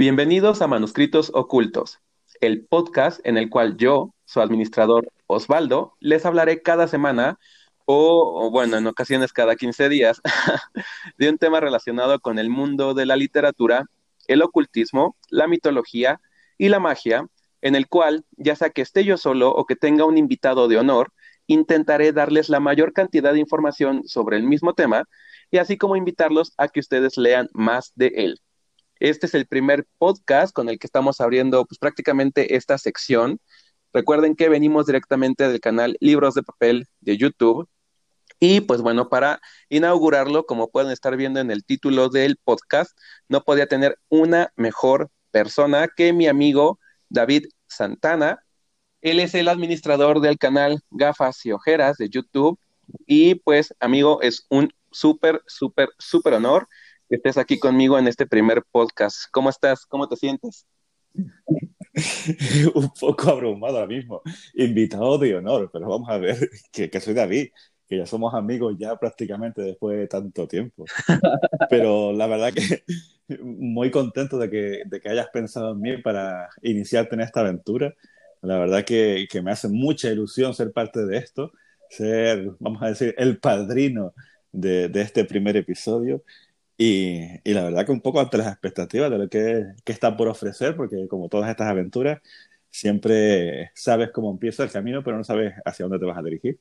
Bienvenidos a Manuscritos Ocultos, el podcast en el cual yo, su administrador Osvaldo, les hablaré cada semana o, bueno, en ocasiones cada 15 días, de un tema relacionado con el mundo de la literatura, el ocultismo, la mitología y la magia, en el cual, ya sea que esté yo solo o que tenga un invitado de honor, intentaré darles la mayor cantidad de información sobre el mismo tema y así como invitarlos a que ustedes lean más de él. Este es el primer podcast con el que estamos abriendo pues, prácticamente esta sección. Recuerden que venimos directamente del canal Libros de Papel de YouTube y pues bueno, para inaugurarlo, como pueden estar viendo en el título del podcast, no podía tener una mejor persona que mi amigo David Santana. Él es el administrador del canal Gafas y Ojeras de YouTube. Y pues, amigo, es un súper, súper, súper honor que estés aquí conmigo en este primer podcast. ¿Cómo estás? ¿Cómo te sientes? un poco abrumado ahora mismo. Invitado de honor, pero vamos a ver que, que soy David que ya somos amigos ya prácticamente después de tanto tiempo. Pero la verdad que muy contento de que, de que hayas pensado en mí para iniciarte en esta aventura. La verdad que, que me hace mucha ilusión ser parte de esto, ser, vamos a decir, el padrino de, de este primer episodio. Y, y, la verdad que un poco ante las expectativas de lo que, que está por ofrecer, porque como todas estas aventuras, siempre sabes cómo empieza el camino, pero no sabes hacia dónde te vas a dirigir.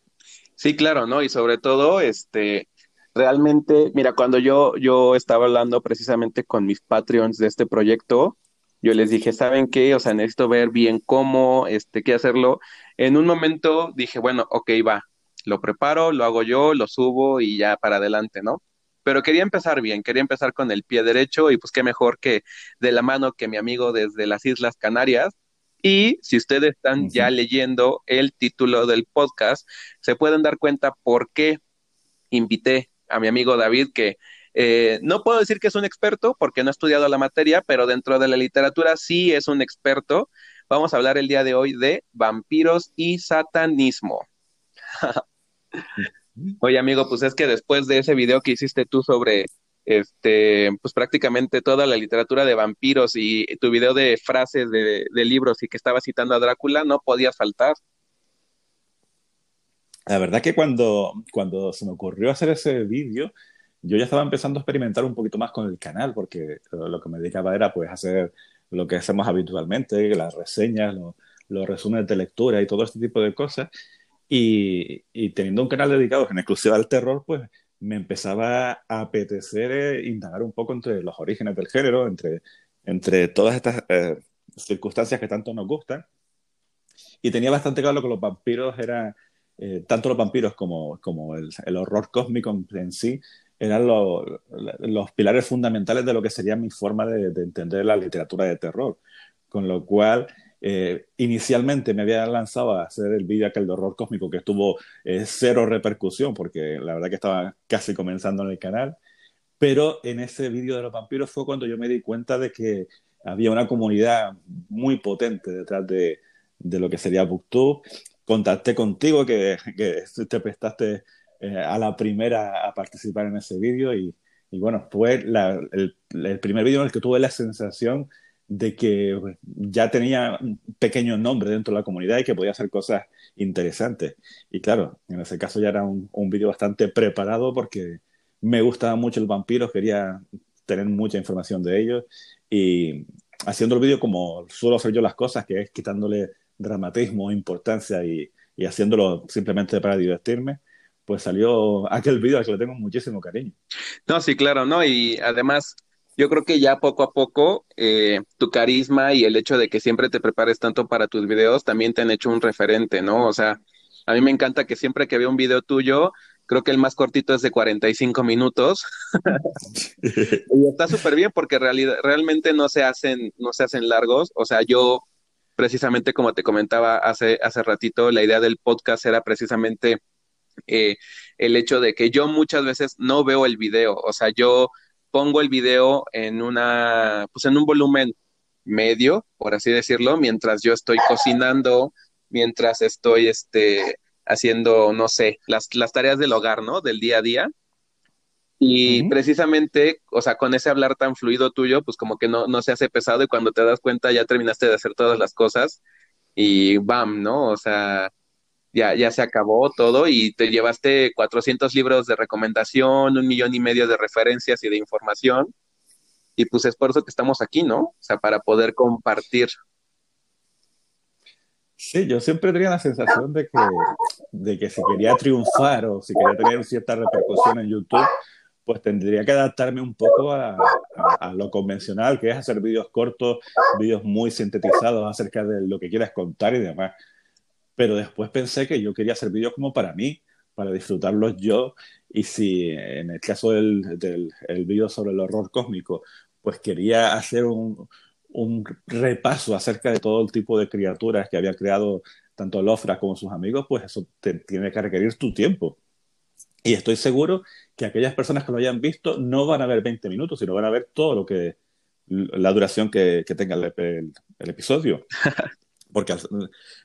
Sí, claro, ¿no? Y sobre todo, este, realmente, mira, cuando yo, yo estaba hablando precisamente con mis Patreons de este proyecto, yo les dije, ¿saben qué? O sea, necesito ver bien cómo, este, qué hacerlo. En un momento dije, bueno, ok, va, lo preparo, lo hago yo, lo subo y ya para adelante, ¿no? Pero quería empezar bien, quería empezar con el pie derecho y pues qué mejor que de la mano que mi amigo desde las Islas Canarias, y si ustedes están ya leyendo el título del podcast, se pueden dar cuenta por qué invité a mi amigo David, que eh, no puedo decir que es un experto porque no ha estudiado la materia, pero dentro de la literatura sí es un experto. Vamos a hablar el día de hoy de vampiros y satanismo. Oye, amigo, pues es que después de ese video que hiciste tú sobre este, pues prácticamente toda la literatura de vampiros y tu video de frases de, libros y que estaba citando a Drácula, no podía faltar. La verdad que cuando, cuando se me ocurrió hacer ese vídeo, yo ya estaba empezando a experimentar un poquito más con el canal, porque lo que me dedicaba era pues hacer lo que hacemos habitualmente, las reseñas, los, resúmenes de lectura y todo este tipo de cosas. Y, y teniendo un canal dedicado en exclusiva al terror, pues me empezaba a apetecer eh, indagar un poco entre los orígenes del género, entre, entre todas estas eh, circunstancias que tanto nos gustan. Y tenía bastante claro que los vampiros eran, eh, tanto los vampiros como, como el, el horror cósmico en sí, eran los pilares fundamentales de lo que sería mi forma de, de entender la literatura de terror. Con lo cual, eh, inicialmente me había lanzado a hacer el vídeo aquel de horror cósmico que estuvo eh, cero repercusión porque la verdad que estaba casi comenzando en el canal. Pero en ese vídeo de los vampiros fue cuando yo me di cuenta de que había una comunidad muy potente detrás de, de lo que sería Booktube. Contacté contigo, que, que te prestaste eh, a la primera a participar en ese vídeo y, y, bueno, fue el, el, primer vídeo en el que tuve la sensación de que ya tenía un pequeño nombre dentro de la comunidad y que podía hacer cosas interesantes. Y claro, en ese caso ya era un, un vídeo bastante preparado porque me gustaba mucho el vampiro, quería tener mucha información de ellos y haciendo el vídeo como suelo hacer yo las cosas, que es quitándole dramatismo, importancia y, y haciéndolo simplemente para divertirme, pues salió aquel vídeo al que le tengo muchísimo cariño. No, sí, claro, ¿no? Y además yo creo que ya poco a poco eh, tu carisma y el hecho de que siempre te prepares tanto para tus videos también te han hecho un referente, ¿no? O sea, a mí me encanta que siempre que veo un video tuyo, creo que el más cortito es de 45 minutos. y está súper bien porque realidad, realmente no se hacen, no se hacen largos. O sea, yo precisamente como te comentaba hace, hace ratito, la idea del podcast era precisamente eh, el hecho de que yo muchas veces no veo el video. O sea, yo pongo el video en una, pues en un volumen medio, por así decirlo, mientras yo estoy cocinando, mientras estoy este, haciendo, no sé, las, las tareas del hogar, ¿no? Del día a día. Y precisamente, o sea, con ese hablar tan fluido tuyo, pues como que no, no se hace pesado y cuando te das cuenta ya terminaste de hacer todas las cosas y bam, ¿no? O sea, ya, ya se acabó todo y te llevaste 400 libros de recomendación, un millón y medio de referencias y de información. Y pues es por eso que estamos aquí, ¿no? O sea, para poder compartir. Sí, yo siempre tenía la sensación de que, de que si quería triunfar o si quería tener cierta repercusión en YouTube, pues tendría que adaptarme un poco a, lo convencional, que es hacer vídeos cortos, vídeos muy sintetizados acerca de lo que quieras contar y demás. Pero después pensé que yo quería hacer vídeos como para mí, para disfrutarlos yo, y si en el caso del, del el vídeo sobre el horror cósmico, pues quería hacer un, un repaso acerca de todo el tipo de criaturas que había creado tanto Lofra como sus amigos, pues eso tiene que requerir tu tiempo. Y estoy seguro que aquellas personas que lo hayan visto no van a ver 20 minutos, sino van a ver todo lo que, la duración que, tenga el, episodio. Porque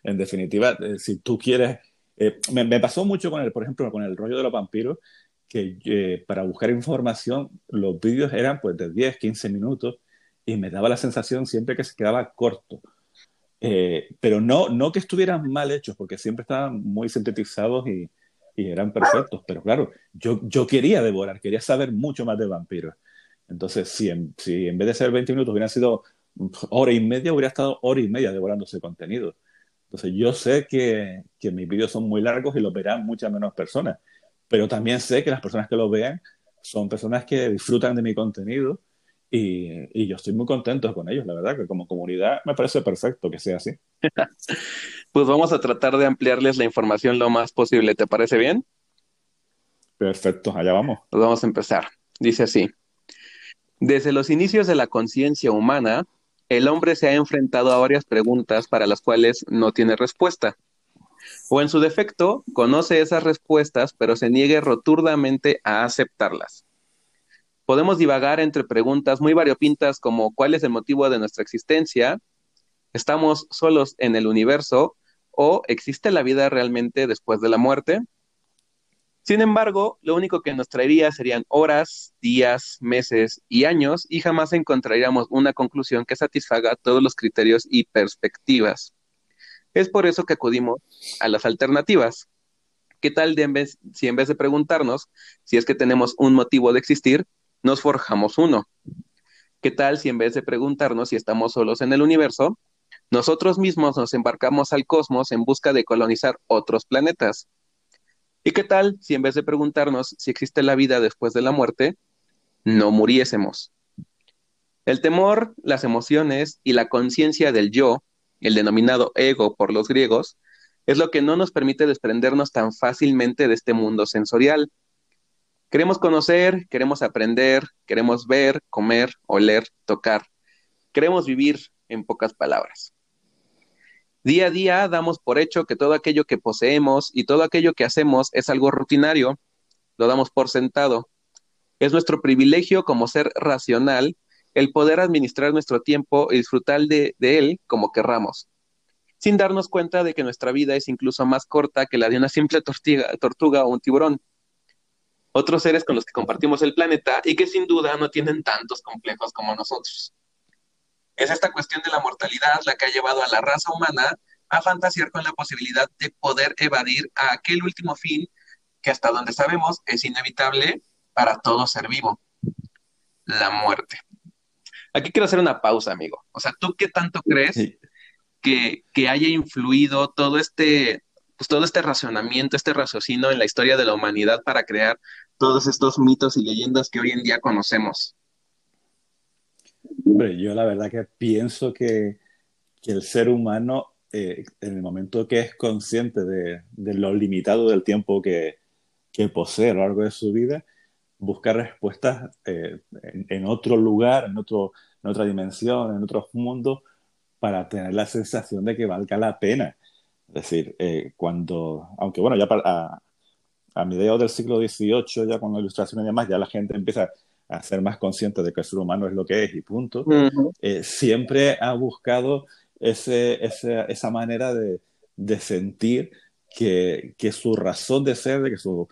en definitiva, eh, si tú quieres, eh, me, pasó mucho con el, por ejemplo, con el rollo de los vampiros, que eh, para buscar información los vídeos eran pues de 10, 15 minutos y me daba la sensación siempre que se quedaba corto. pero no, no que estuvieran mal hechos, porque siempre estaban muy sintetizados y, y eran perfectos. Pero claro, yo, yo quería devorar, quería saber mucho más de vampiros. Entonces, si en, si en vez de ser 20 minutos hubieran sido hora y media, hubiera estado hora y media devorando ese contenido. Entonces, yo sé que, que mis vídeos son muy largos y los verán muchas menos personas, pero también sé que las personas que los vean son personas que disfrutan de mi contenido y, y, yo estoy muy contento con ellos, la verdad, que como comunidad me parece perfecto que sea así. pues vamos a tratar de ampliarles la información lo más posible, ¿te parece bien? Perfecto, allá vamos. Pues vamos a empezar. Dice así. Desde los inicios de la conciencia humana, el hombre se ha enfrentado a varias preguntas para las cuales no tiene respuesta. O en su defecto, conoce esas respuestas, pero se niegue rotundamente a aceptarlas podemos divagar entre preguntas muy variopintas como ¿cuál es el motivo de nuestra existencia? ¿Estamos solos en el universo? ¿O existe la vida realmente después de la muerte? Sin embargo, lo único que nos traería serían horas, días, meses y años y jamás encontraríamos una conclusión que satisfaga todos los criterios y perspectivas. Es por eso que acudimos a las alternativas. ¿Qué tal si en vez de preguntarnos si es que tenemos un motivo de existir, nos forjamos uno. ¿Qué tal si en vez de preguntarnos si estamos solos en el universo, nosotros mismos nos embarcamos al cosmos en busca de colonizar otros planetas? ¿Y qué tal si en vez de preguntarnos si existe la vida después de la muerte, no muriésemos? El temor, las emociones y la conciencia del yo, el denominado ego por los griegos, es lo que no nos permite desprendernos tan fácilmente de este mundo sensorial Queremos conocer, queremos aprender, queremos ver, comer, oler, tocar. Queremos vivir en pocas palabras. Día a día damos por hecho que todo aquello que poseemos y todo aquello que hacemos es algo rutinario. Lo damos por sentado. Es nuestro privilegio como ser racional el poder administrar nuestro tiempo y disfrutar de, él como querramos, sin darnos cuenta de que nuestra vida es incluso más corta que la de una simple tortuga o un tiburón otros seres con los que compartimos el planeta y que sin duda no tienen tantos complejos como nosotros. Es esta cuestión de la mortalidad la que ha llevado a la raza humana a fantasear con la posibilidad de poder evadir a aquel último fin que hasta donde sabemos es inevitable para todo ser vivo, la muerte. Aquí quiero hacer una pausa, amigo. O sea, ¿tú qué tanto crees que, que haya influido todo este pues, todo este racionamiento, este raciocinio en la historia de la humanidad para crear todos estos mitos y leyendas que hoy en día conocemos. Hombre, yo la verdad que pienso que, el ser humano, eh, en el momento que es consciente de, lo limitado del tiempo que, posee a lo largo de su vida, busca respuestas eh, en, otro lugar, en, otro, en otra dimensión, en otros mundos, para tener la sensación de que valga la pena. Es decir, eh, cuando, aunque bueno, ya a, a mediados del siglo XVIII, ya con la ilustración y demás, ya la gente empieza a ser más consciente de que el ser humano es lo que es y punto, eh, siempre ha buscado ese, esa manera de, de sentir que, que, su razón de ser, de que su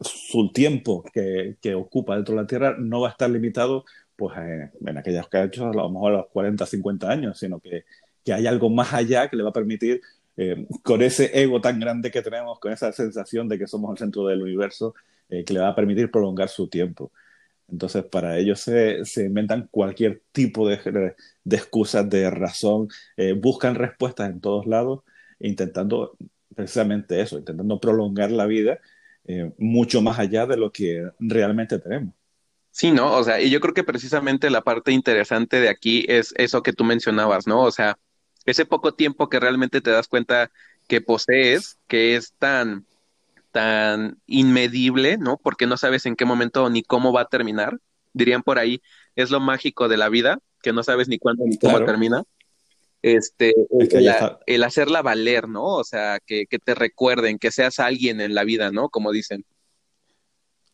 su tiempo que, que, ocupa dentro de la Tierra no va a estar limitado pues eh, en aquellos casos a lo mejor a los 40, 50 años, sino que, que hay algo más allá que le va a permitir, eh, con ese ego tan grande que tenemos, con esa sensación de que somos el centro del universo, eh, que le va a permitir prolongar su tiempo. Entonces, para ellos se, se inventan cualquier tipo de, de excusas, de razón, buscan respuestas en todos lados, intentando precisamente eso, intentando prolongar la vida mucho más allá de lo que realmente tenemos. Sí, ¿no? O sea, y yo creo que precisamente la parte interesante de aquí es eso que tú mencionabas, ¿no? O sea, ese poco tiempo que realmente te das cuenta que posees, que es tan, tan inmedible, ¿no? Porque no sabes en qué momento ni cómo va a terminar. Dirían por ahí, es lo mágico de la vida, que no sabes ni cuándo ni cómo termina. Este, el, hacerla valer, ¿no? O sea, que, que te recuerden, que seas alguien en la vida, ¿no? Como dicen.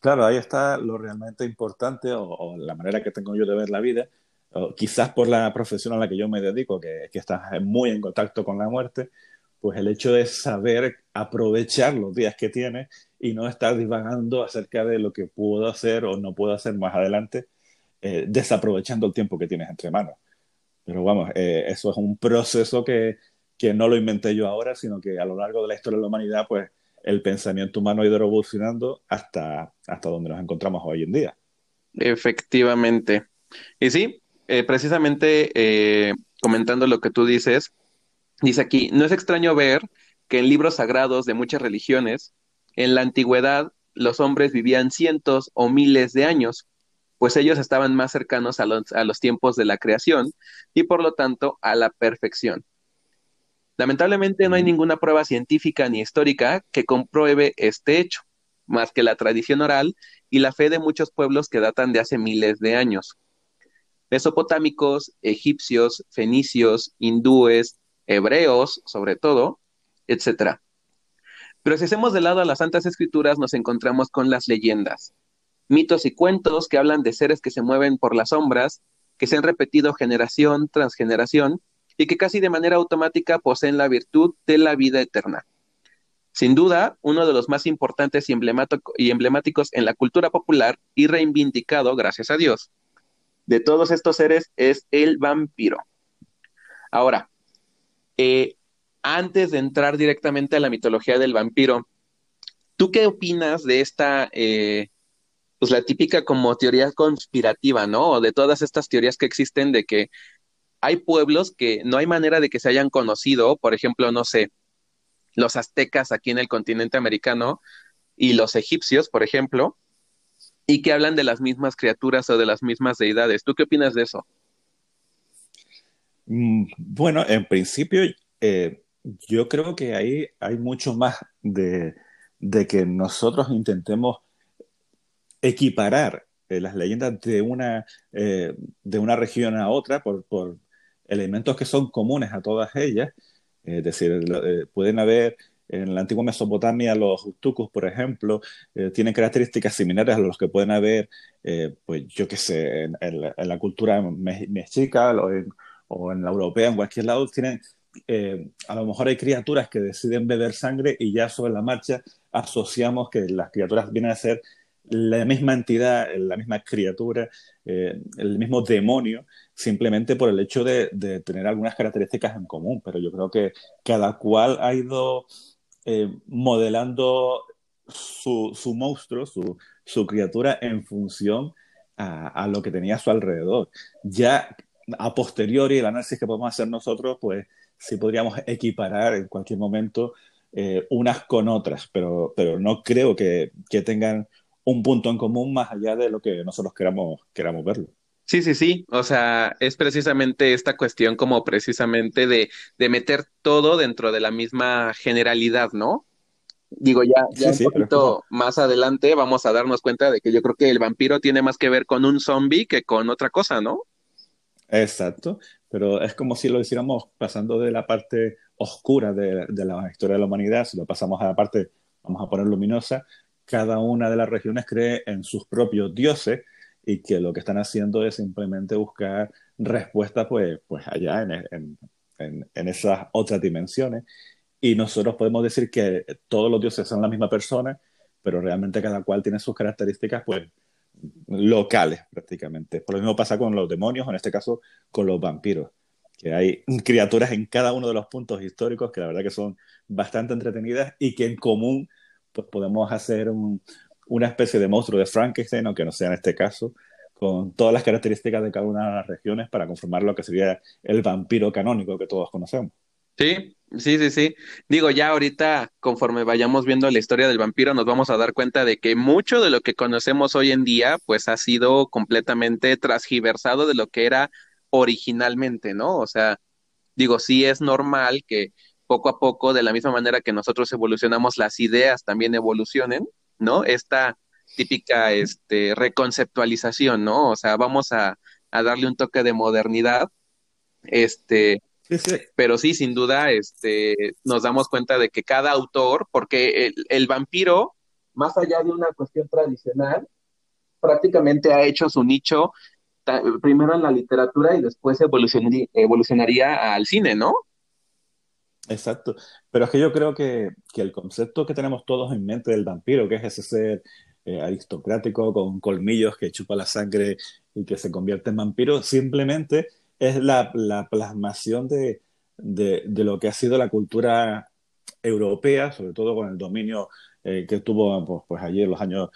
Claro, ahí está lo realmente importante o, la manera que tengo yo de ver la vida, quizás por la profesión a la que yo me dedico, que, que estás muy en contacto con la muerte, pues el hecho de saber aprovechar los días que tienes y no estar divagando acerca de lo que puedo hacer o no puedo hacer más adelante, eh, desaprovechando el tiempo que tienes entre manos. Pero vamos, eh, eso es un proceso que, que no lo inventé yo ahora, sino que a lo largo de la historia de la humanidad, pues el pensamiento humano ha ido evolucionando hasta, hasta donde nos encontramos hoy en día. Efectivamente. Y sí, eh, precisamente comentando lo que tú dices, dice aquí, no es extraño ver que en libros sagrados de muchas religiones, en la antigüedad los hombres vivían cientos o miles de años, pues ellos estaban más cercanos a los, a los tiempos de la creación y por lo tanto a la perfección. Lamentablemente no hay ninguna prueba científica ni histórica que compruebe este hecho, más que la tradición oral y la fe de muchos pueblos que datan de hace miles de años. Mesopotámicos, egipcios, fenicios, hindúes, hebreos, sobre todo, etc. Pero si hacemos de lado a las Santas Escrituras, nos encontramos con las leyendas, mitos y cuentos que hablan de seres que se mueven por las sombras, que se han repetido generación tras generación y que casi de manera automática poseen la virtud de la vida eterna. Sin duda, uno de los más importantes y, emblemáticos en la cultura popular y reivindicado, gracias a Dios, de todos estos seres es el vampiro. Ahora, eh, antes de entrar directamente a la mitología del vampiro, ¿tú qué opinas de esta, eh, pues la típica como teoría conspirativa, ¿no? De todas estas teorías que existen de que hay pueblos que no hay manera de que se hayan conocido, por ejemplo, no sé, los aztecas aquí en el continente americano y los egipcios, por ejemplo, y que hablan de las mismas criaturas o de las mismas deidades. ¿Tú qué opinas de eso? Mm, bueno, en principio, eh, yo creo que ahí hay mucho más de, que nosotros intentemos equiparar eh, las leyendas de una, eh, de una región a otra por, por, elementos que son comunes a todas ellas, es decir, pueden haber en la antigua Mesopotamia los Utucus, por ejemplo, tienen características similares a los que pueden haber, pues yo qué sé, en, la cultura mexica o en, o en, la europea, en cualquier lado, tienen, a lo mejor hay criaturas que deciden beber sangre y ya sobre la marcha asociamos que las criaturas vienen a ser la misma entidad, la misma criatura, el mismo demonio, simplemente por el hecho de, tener algunas características en común, pero yo creo que cada cual ha ido eh, modelando su, monstruo, su, criatura en función a, lo que tenía a su alrededor. Ya a posteriori, el análisis que podemos hacer nosotros, pues sí podríamos equiparar en cualquier momento eh, unas con otras, pero, pero no creo que, que tengan un punto en común más allá de lo que nosotros queramos, queramos verlo. Sí, sí, sí. O sea, es precisamente esta cuestión como precisamente de, de meter todo dentro de la misma generalidad, ¿no? Digo, ya, ya un poquito más adelante vamos a darnos cuenta de que yo creo que el vampiro tiene más que ver con un zombie que con otra cosa, ¿no? Exacto, pero es como si lo hiciéramos pasando de la parte oscura de, de la historia de la humanidad, si lo pasamos a la parte, vamos a poner luminosa, cada una de las regiones cree en sus propios dioses y que lo que están haciendo es simplemente buscar respuestas pues, pues allá en, en, en, esas otras dimensiones. Y nosotros podemos decir que todos los dioses son la misma persona, pero realmente cada cual tiene sus características, pues, locales prácticamente. Por lo mismo pasa con los demonios, en este caso con los vampiros, que hay criaturas en cada uno de los puntos históricos que la verdad que son bastante entretenidas y que en común pues podemos hacer una especie de monstruo de Frankenstein, aunque no sea en este caso, con todas las características de cada una de las regiones para conformar lo que sería el vampiro canónico que todos conocemos. Sí, sí, sí, sí. Digo, ya ahorita, conforme vayamos viendo la historia del vampiro, nos vamos a dar cuenta de que mucho de lo que conocemos hoy en día, pues ha sido completamente transgiversado de lo que era originalmente, ¿no? O sea, digo, sí es normal que poco a poco, de la misma manera que nosotros evolucionamos, las ideas también evolucionen, ¿no? Esta típica este, reconceptualización, ¿no? O sea, vamos a, a darle un toque de modernidad, este, pero sí, sin duda, este, nos damos cuenta de que cada autor, porque el, el, vampiro, más allá de una cuestión tradicional, prácticamente ha hecho su nicho primero en la literatura y después evolucionaría, evolucionaría al cine, ¿no? Exacto, pero es que yo creo que, que, el concepto que tenemos todos en mente del vampiro, que es ese ser eh, aristocrático con colmillos que chupa la sangre y que se convierte en vampiro, simplemente es la, la plasmación de, de, lo que ha sido la cultura europea, sobre todo con el dominio eh, que tuvo pues, pues, allí en los años,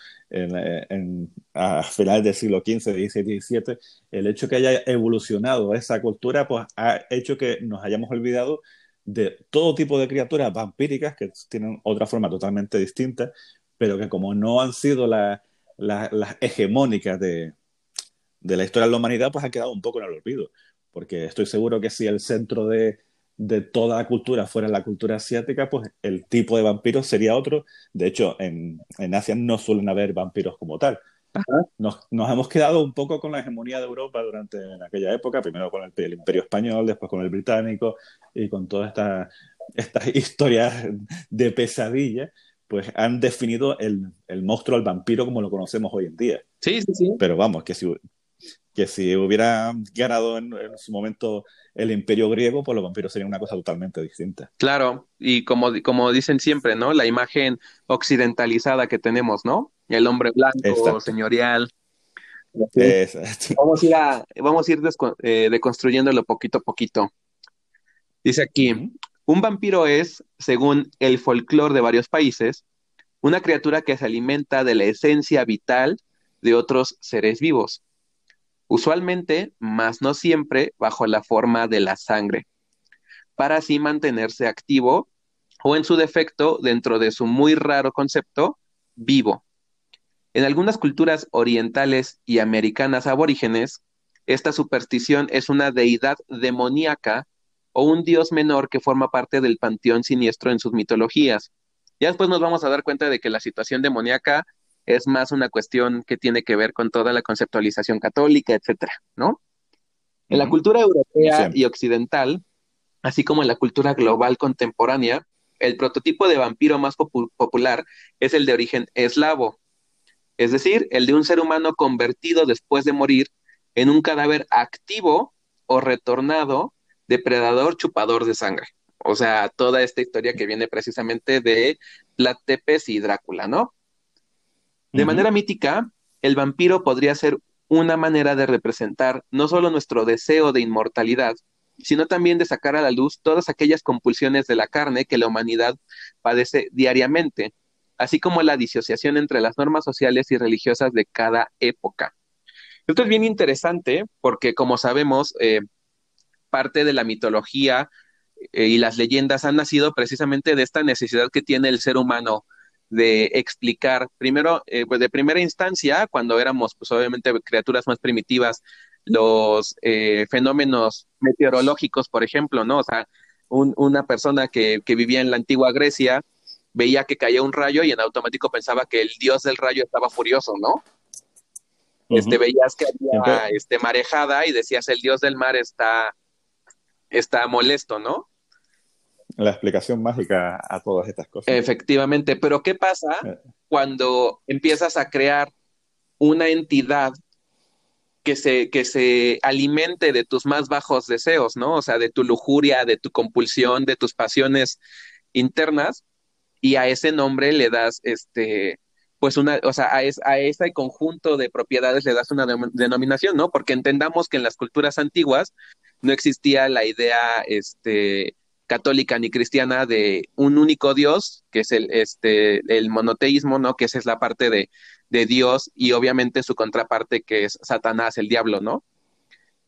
a finales del siglo XV, XVI, XVII, el hecho que haya evolucionado esa cultura, pues ha hecho que nos hayamos olvidado de todo tipo de criaturas vampíricas que tienen otra forma totalmente distinta, pero que como no han sido las hegemónicas de, de la historia de la humanidad, pues han quedado un poco en el olvido porque estoy seguro que si el centro de, de toda la cultura fuera la cultura asiática, pues el tipo de vampiro sería otro. De hecho, en, en Asia no suelen haber vampiros como tal. Nos, nos, hemos quedado un poco con la hegemonía de Europa durante en aquella época, primero con el, el Imperio Español, después con el británico y con todas estas estas historias de pesadilla, pues han definido el, el monstruo, el vampiro como lo conocemos hoy en día. Sí, sí, sí. Pero vamos, que si, que si hubiera ganado en, en, su momento el imperio griego, pues los vampiros serían una cosa totalmente distinta. Claro, y como, como dicen siempre, ¿no? La imagen occidentalizada que tenemos, ¿no? El hombre blanco, Exacto. señorial. Exacto. Vamos a ir, a, vamos a ir eh, deconstruyéndolo poquito a poquito. Dice aquí, un vampiro es, según el folclore de varios países, una criatura que se alimenta de la esencia vital de otros seres vivos usualmente, más no siempre, bajo la forma de la sangre, para así mantenerse activo o en su defecto, dentro de su muy raro concepto, vivo. En algunas culturas orientales y americanas aborígenes, esta superstición es una deidad demoníaca o un dios menor que forma parte del panteón siniestro en sus mitologías. Ya después nos vamos a dar cuenta de que la situación demoníaca es más una cuestión que tiene que ver con toda la conceptualización católica, etcétera, ¿no? En la cultura europea sí. y occidental, así como en la cultura global contemporánea, el prototipo de vampiro más popu popular es el de origen eslavo, es decir, el de un ser humano convertido después de morir en un cadáver activo o retornado depredador chupador de sangre. O sea, toda esta historia que viene precisamente de Vlad Tepes y Drácula, ¿no? De uh -huh. manera mítica, el vampiro podría ser una manera de representar no solo nuestro deseo de inmortalidad, sino también de sacar a la luz todas aquellas compulsiones de la carne que la humanidad padece diariamente, así como la disociación entre las normas sociales y religiosas de cada época. Esto es bien interesante porque, como sabemos, eh, parte de la mitología eh, y las leyendas han nacido precisamente de esta necesidad que tiene el ser humano de explicar, primero, eh, pues de primera instancia, cuando éramos, pues obviamente, criaturas más primitivas, los eh, fenómenos meteorológicos, por ejemplo, ¿no? O sea, un, una persona que, que, vivía en la antigua Grecia veía que caía un rayo y en automático pensaba que el dios del rayo estaba furioso, ¿no? Uh -huh. Este, veías que había este, marejada y decías el dios del mar está, está molesto, ¿no? La explicación mágica a todas estas cosas. Efectivamente, pero ¿qué pasa eh. cuando empiezas a crear una entidad que se, que se alimente de tus más bajos deseos, ¿no? O sea, de tu lujuria, de tu compulsión, de tus pasiones internas, y a ese nombre le das este pues una, o sea, a, es, a ese conjunto de propiedades le das una denominación, ¿no? Porque entendamos que en las culturas antiguas no existía la idea, este, católica ni cristiana de un único Dios, que es el, este, el monoteísmo, ¿no? Que esa es la parte de, de Dios y obviamente su contraparte que es Satanás, el diablo, ¿no?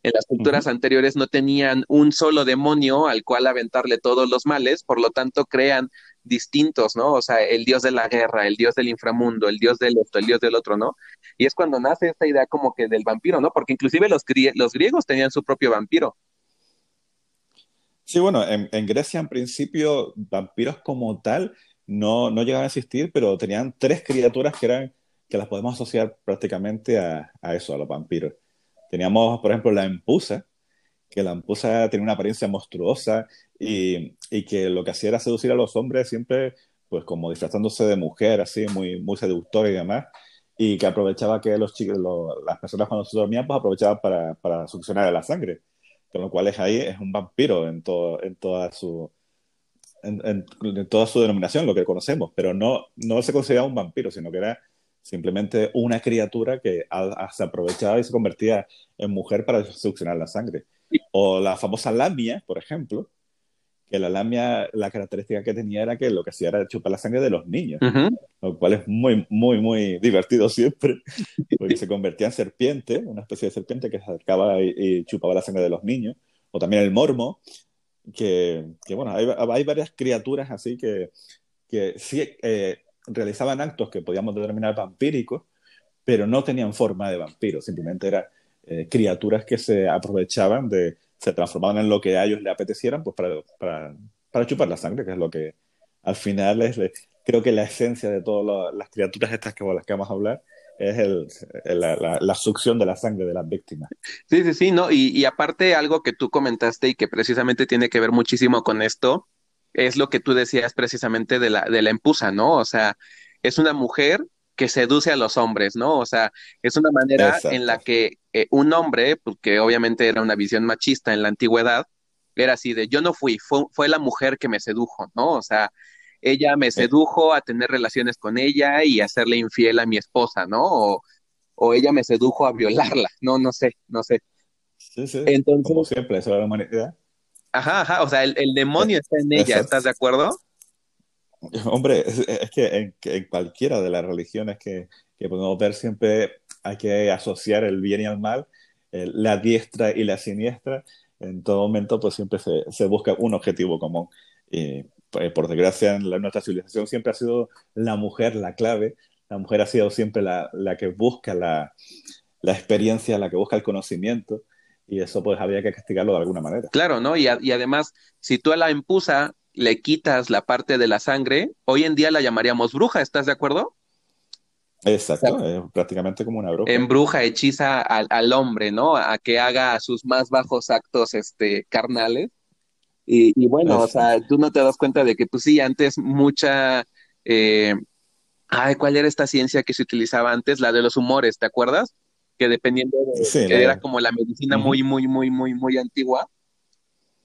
En las culturas anteriores no tenían un solo demonio al cual aventarle todos los males, por lo tanto crean distintos, ¿no? O sea, el dios de la guerra, el dios del inframundo, el dios del esto, el dios del otro, ¿no? Y es cuando nace esta idea como que del vampiro, ¿no? Porque inclusive los, los griegos tenían su propio vampiro. Sí, bueno, en, Grecia en principio vampiros como tal no, no llegaban a existir, pero tenían tres criaturas que eran que las podemos asociar prácticamente a, a eso, a los vampiros. Teníamos, por ejemplo, la empusa, que la empusa tenía una apariencia monstruosa y, y, que lo que hacía era seducir a los hombres siempre, pues como disfrazándose de mujer, así, muy, muy seductora y demás, y que aprovechaba que los chicos, las personas cuando se dormían, pues aprovechaban para, para succionar la sangre con lo cual es ahí es un vampiro en, todo, en toda su en, toda su denominación, lo que conocemos, pero no, no se consideraba un vampiro, sino que era simplemente una criatura que se aprovechaba y se convertía en mujer para succionar la sangre. O la famosa lamia, por ejemplo, que la lamia, la característica que tenía era que lo que hacía era chupar la sangre de los niños, lo cual es muy, muy, muy divertido siempre, porque se convertía en serpiente, una especie de serpiente que se acercaba y, chupaba la sangre de los niños, o también el mormo, que, que bueno, hay, hay, varias criaturas así que, que sí eh, realizaban actos que podíamos determinar vampíricos, pero no tenían forma de vampiro, simplemente eran eh, criaturas que se aprovechaban de se transformaban en lo que a ellos le apetecieran, pues para, para, para chupar la sangre, que es lo que al final es, creo que la esencia de todas las criaturas estas que, las que vamos a hablar es el, la, la, succión de la sangre de las víctimas. Sí, sí, sí, ¿no? Y, y aparte algo que tú comentaste y que precisamente tiene que ver muchísimo con esto, es lo que tú decías precisamente de la, de la empusa, ¿no? O sea, es una mujer que seduce a los hombres, ¿no? O sea, es una manera en la que eh, un hombre, porque obviamente era una visión machista en la antigüedad, era así de, yo no fui, fue, la mujer que me sedujo, ¿no? O sea, ella me sedujo a tener relaciones con ella y hacerle infiel a mi esposa, ¿no? O, o ella me sedujo a violarla, no, no sé, no sé. Sí, sí. Entonces, Como siempre, eso es la humanidad. Ajá, ajá, o sea, el, demonio está en ella, ¿estás de acuerdo? Hombre, es, que en, cualquiera de las religiones que, podemos ver siempre hay que asociar el bien y el mal, la diestra y la siniestra. En todo momento, pues siempre se, busca un objetivo común. Y pues, por desgracia, en nuestra civilización siempre ha sido la mujer la clave. La mujer ha sido siempre la, que busca la, experiencia, la que busca el conocimiento y eso pues había que castigarlo de alguna manera. Claro, ¿no? Y, y, además, si tú a la empusa le quitas la parte de la sangre, hoy en día la llamaríamos bruja, ¿estás de acuerdo? Exacto, prácticamente como una bruja. En bruja hechiza al, hombre, ¿no? A que haga sus más bajos actos este, carnales. Y, bueno, o sea, tú no te das cuenta de que, pues sí, antes mucha... Eh, ay, ¿cuál era esta ciencia que se utilizaba antes? La de los humores, ¿te acuerdas? Que dependiendo de... que era como la medicina muy, muy, muy, muy, muy antigua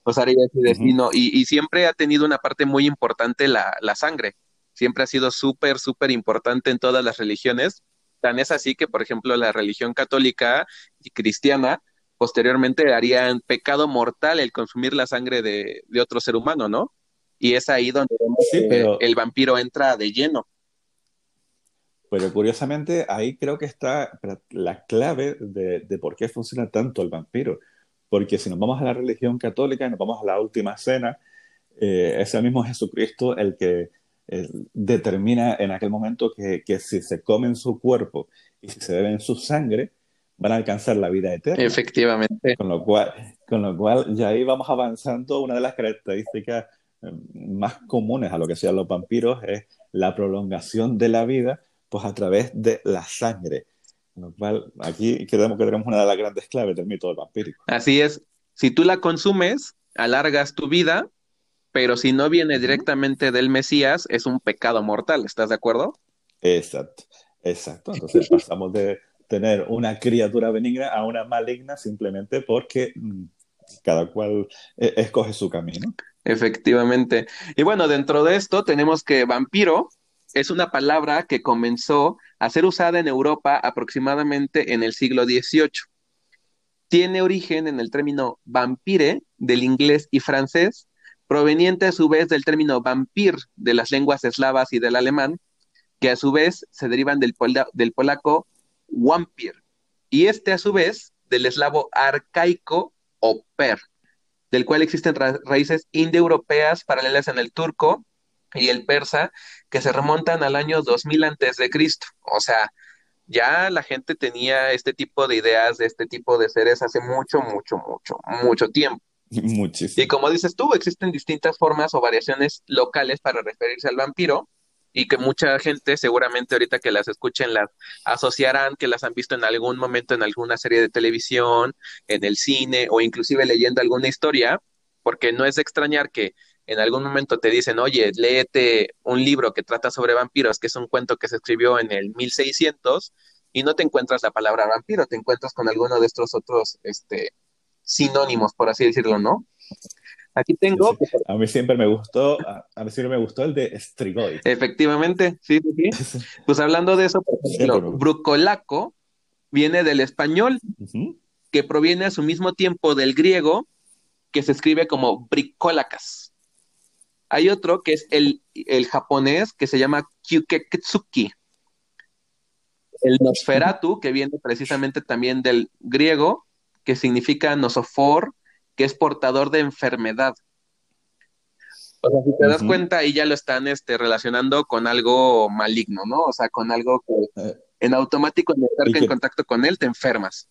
Rosario ese destino y, y, siempre ha tenido una parte muy importante la, la sangre, siempre ha sido súper, súper importante en todas las religiones, tan es así que, por ejemplo, la religión católica y cristiana posteriormente harían pecado mortal el consumir la sangre de, de otro ser humano, ¿no? Y es ahí donde el vampiro entra de lleno. Pero curiosamente, ahí creo que está la clave de, de por qué funciona tanto el vampiro porque si nos vamos a la religión católica y nos vamos a la última cena, eh, es el mismo Jesucristo el que eh, determina en aquel momento que, que, si se comen su cuerpo y si se beben su sangre, van a alcanzar la vida eterna. Efectivamente. Con lo cual, con lo cual ya ahí vamos avanzando. Una de las características eh, más comunes a lo que sean los vampiros es la prolongación de la vida pues a través de la sangre lo cual, aquí creemos que tenemos una de las grandes claves del mito del vampírico. Así es. Si tú la consumes, alargas tu vida, pero si no viene directamente del Mesías, es un pecado mortal. ¿Estás de acuerdo? Exacto, exacto. Entonces pasamos de tener una criatura benigna a una maligna simplemente porque mm, cada cual eh, escoge su camino. Efectivamente. Y bueno, dentro de esto tenemos que vampiro es una palabra que comenzó a ser usada en Europa aproximadamente en el siglo XVIII. Tiene origen en el término vampire del inglés y francés, proveniente a su vez del término vampir de las lenguas eslavas y del alemán, que a su vez se derivan del, del polaco wampir, y este a su vez del eslavo arcaico o per, del cual existen raíces indoeuropeas paralelas en el turco y el persa que se remontan al año 2000 antes de Cristo. O sea, ya la gente tenía este tipo de ideas de este tipo de seres hace mucho, mucho, mucho, mucho tiempo. Muchísimo. Y como dices tú, existen distintas formas o variaciones locales para referirse al vampiro y que mucha gente seguramente ahorita que las escuchen las asociarán que las han visto en algún momento en alguna serie de televisión, en el cine o inclusive leyendo alguna historia, porque no es de extrañar que en algún momento te dicen, oye, léete un libro que trata sobre vampiros, que es un cuento que se escribió en el 1600, y no te encuentras la palabra vampiro, te encuentras con alguno de estos otros este, sinónimos, por así decirlo, ¿no? Aquí tengo. A mí siempre me gustó, a, mí siempre me gustó el de Strigoi. Efectivamente, sí, sí. Pues hablando de eso, por ejemplo, brucolaco viene del español, que proviene a su mismo tiempo del griego, que se escribe como bricólacas. Hay otro que es el, el japonés, que se llama Kyuketsuki. El Nosferatu, que viene precisamente también del griego, que significa nosofor, que es portador de enfermedad. O sea, si te das cuenta, ahí ya lo están este, relacionando con algo maligno, ¿no? O sea, con algo que en automático, en estar en contacto con él, te enfermas.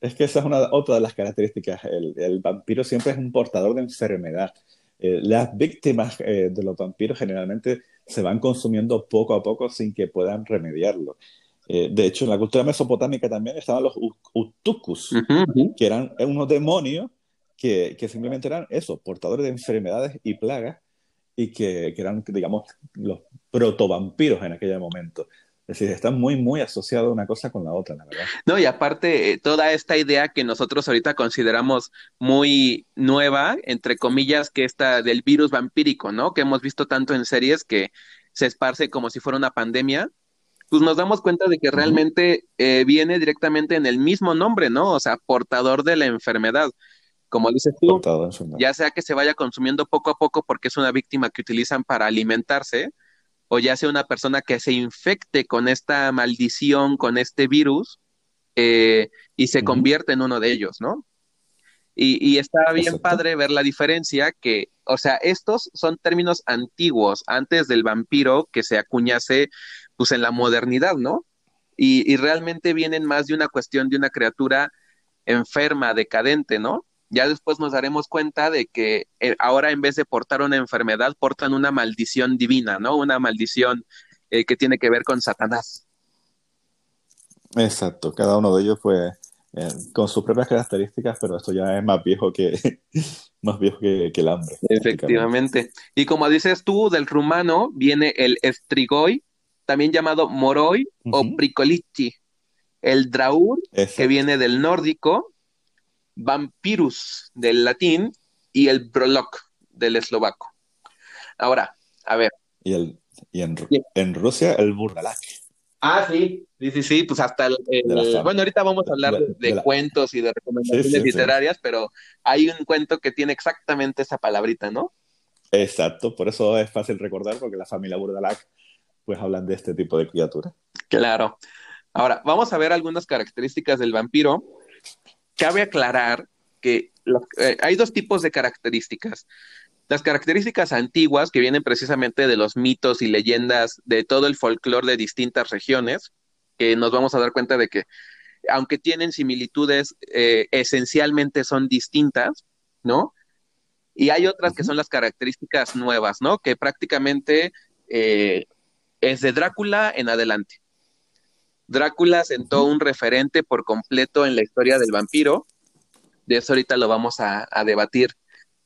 Es que esa es una, otra de las características. El, vampiro siempre es un portador de enfermedad. Eh, las víctimas eh, de los vampiros generalmente se van consumiendo poco a poco sin que puedan remediarlo. Eh, de hecho, en la cultura mesopotámica también estaban los utukus, que eran unos demonios que, que, simplemente eran eso, portadores de enfermedades y plagas, y que, que eran, digamos, los protovampiros en aquel momento. Es decir, están muy, muy asociados una cosa con la otra, la verdad. No, y aparte, eh, toda esta idea que nosotros ahorita consideramos muy nueva, entre comillas, que esta del virus vampírico, ¿no? Que hemos visto tanto en series que se esparce como si fuera una pandemia, pues nos damos cuenta de que realmente eh, viene directamente en el mismo nombre, ¿no? O sea, portador de la enfermedad. Como dices tú, ya sea que se vaya consumiendo poco a poco porque es una víctima que utilizan para alimentarse, o ya sea una persona que se infecte con esta maldición, con este virus, eh, y se convierte en uno de ellos, ¿no? Y, y está bien padre ver la diferencia que, o sea, estos son términos antiguos, antes del vampiro que se acuñase pues en la modernidad, ¿no? Y, realmente vienen más de una cuestión de una criatura enferma, decadente, ¿no? Ya después nos daremos cuenta de que eh, ahora en vez de portar una enfermedad, portan una maldición divina, ¿no? Una maldición eh, que tiene que ver con Satanás. Exacto, cada uno de ellos fue eh, con sus propias características, pero esto ya es más viejo que más viejo que, el hambre. Efectivamente. Y como dices tú, del rumano viene el estrigoi, también llamado Moroi o Pricolichi, el Draur, que viene del nórdico, Vampirus del latín y el Brolok del eslovaco. Ahora, a ver. Y, el, y en, Rusia el Burdalak. Ah, sí, sí, sí, sí, pues hasta el, bueno, ahorita vamos a hablar de, cuentos y de recomendaciones literarias, pero hay un cuento que tiene exactamente esa palabrita, ¿no? Exacto, por eso es fácil recordar, porque la familia Burdalak pues hablan de este tipo de criaturas. Claro. Ahora, vamos a ver algunas características del vampiro. Cabe aclarar que eh, hay dos tipos de características. Las características antiguas, que vienen precisamente de los mitos y leyendas de todo el folclore de distintas regiones, que nos vamos a dar cuenta de que, aunque tienen similitudes, eh, esencialmente son distintas, ¿no? Y hay otras que son las características nuevas, ¿no? Que prácticamente eh, es de Drácula en adelante. Drácula sentó un referente por completo en la historia del vampiro. De eso ahorita lo vamos a, debatir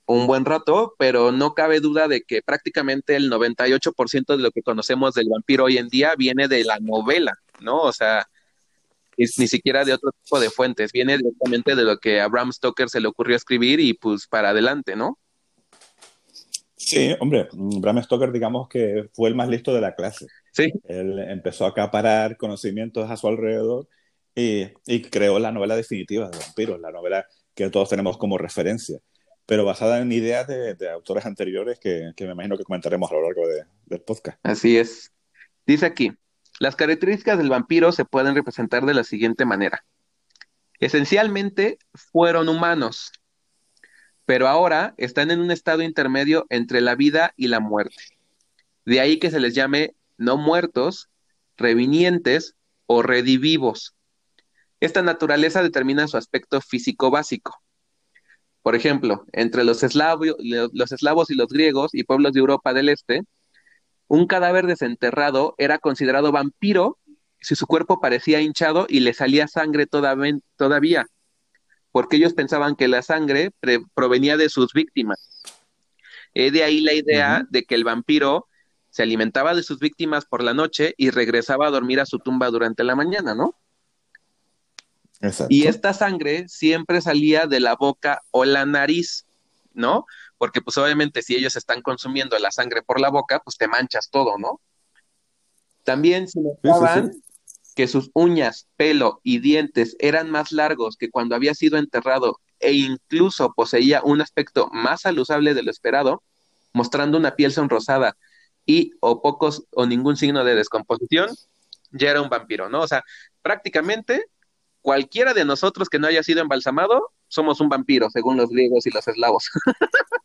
un buen rato, pero no cabe duda de que prácticamente el 98% de lo que conocemos del vampiro hoy en día viene de la novela, ¿no? O sea, es, ni siquiera de otro tipo de fuentes, viene directamente de lo que a Bram Stoker se le ocurrió escribir y pues para adelante, ¿no? Sí, hombre, Bram Stoker digamos que fue el más listo de la clase. Sí. Él empezó a acaparar conocimientos a su alrededor y, y creó la novela definitiva de vampiros, la novela que todos tenemos como referencia, pero basada en ideas de, de autores anteriores que, que, me imagino que comentaremos a lo largo de, del podcast. Así es. Dice aquí, las características del vampiro se pueden representar de la siguiente manera. Esencialmente fueron humanos, pero ahora están en un estado intermedio entre la vida y la muerte. De ahí que se les llame no muertos, revinientes o redivivos. Esta naturaleza determina su aspecto físico básico. Por ejemplo, entre los, los eslavos y los griegos y pueblos de Europa del Este, un cadáver desenterrado era considerado vampiro si su cuerpo parecía hinchado y le salía sangre todavía porque ellos pensaban que la sangre provenía de sus víctimas. Eh, de ahí la idea de que el vampiro se alimentaba de sus víctimas por la noche y regresaba a dormir a su tumba durante la mañana, ¿no? Exacto. Y esta sangre siempre salía de la boca o la nariz, ¿no? Porque pues obviamente si ellos están consumiendo la sangre por la boca, pues te manchas todo, ¿no? También se notaban que sus uñas, pelo y dientes eran más largos que cuando había sido enterrado e incluso poseía un aspecto más alusable de lo esperado, mostrando una piel sonrosada y o pocos o ningún signo de descomposición, ya era un vampiro, ¿no? O sea, prácticamente cualquiera de nosotros que no haya sido embalsamado, somos un vampiro, según los griegos y los eslavos.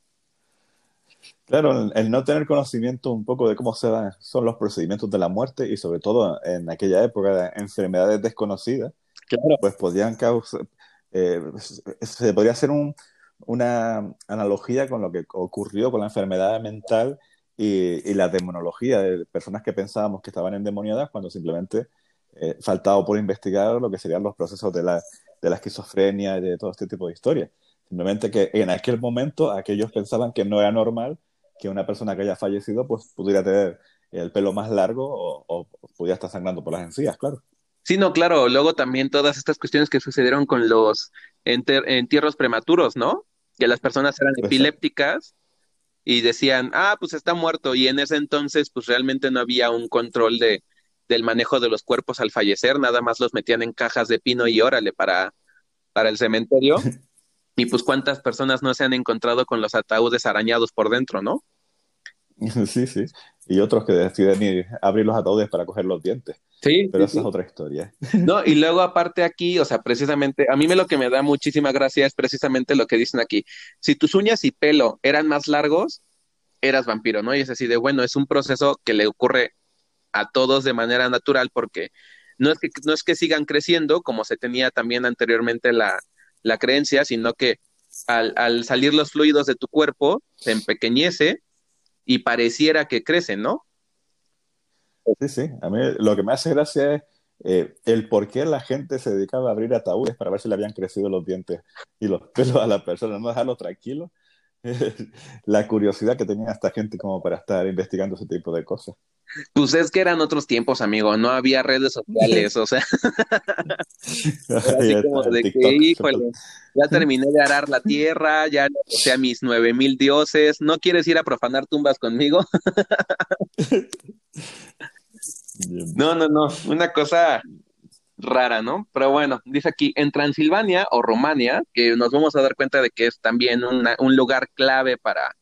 Claro, el no tener conocimiento un poco de cómo se dan, son los procedimientos de la muerte y sobre todo en aquella época de enfermedades desconocidas, claro. pues podían causar, eh, se podría hacer un, una analogía con lo que ocurrió con la enfermedad mental y, y, la demonología de personas que pensábamos que estaban endemoniadas cuando simplemente eh, faltaba por investigar lo que serían los procesos de la, de la esquizofrenia y de todo este tipo de historias. Simplemente que en aquel momento aquellos pensaban que no era normal que una persona que haya fallecido pues pudiera tener el pelo más largo o, o pudiera estar sangrando por las encías, claro. Sí, no, claro. Luego también todas estas cuestiones que sucedieron con los enter entierros prematuros, ¿no? Que las personas eran epilépticas y decían, ah, pues está muerto. Y en ese entonces, pues realmente no había un control de, del manejo de los cuerpos al fallecer, nada más los metían en cajas de pino y órale para, para el cementerio. Y pues cuántas personas no se han encontrado con los ataúdes arañados por dentro, ¿no? Sí, sí. Y otros que deciden ir, abrir los ataúdes para coger los dientes. Sí. Pero sí, esa sí. es otra historia. No, y luego aparte aquí, o sea, precisamente, a mí me lo que me da muchísima gracia es precisamente lo que dicen aquí. Si tus uñas y pelo eran más largos, eras vampiro, ¿no? Y es así de, bueno, es un proceso que le ocurre a todos de manera natural porque no es que, no es que sigan creciendo como se tenía también anteriormente la, la creencia, sino que al, al, salir los fluidos de tu cuerpo se empequeñece y pareciera que crece, ¿no? Sí, sí. A mí lo que me hace gracia es eh, el por qué la gente se dedicaba a abrir ataúdes para ver si le habían crecido los dientes y los pelos a la persona, no dejarlo tranquilo. la curiosidad que tenía esta gente como para estar investigando ese tipo de cosas. Pues es que eran otros tiempos, amigo, no había redes sociales, o sea, así como de que, híjole, ya terminé de arar la tierra, ya o sea mis nueve mil dioses, ¿no quieres ir a profanar tumbas conmigo? no, no, no, una cosa rara, ¿no? Pero bueno, dice aquí, en Transilvania o Romania, que nos vamos a dar cuenta de que es también una, un lugar clave para,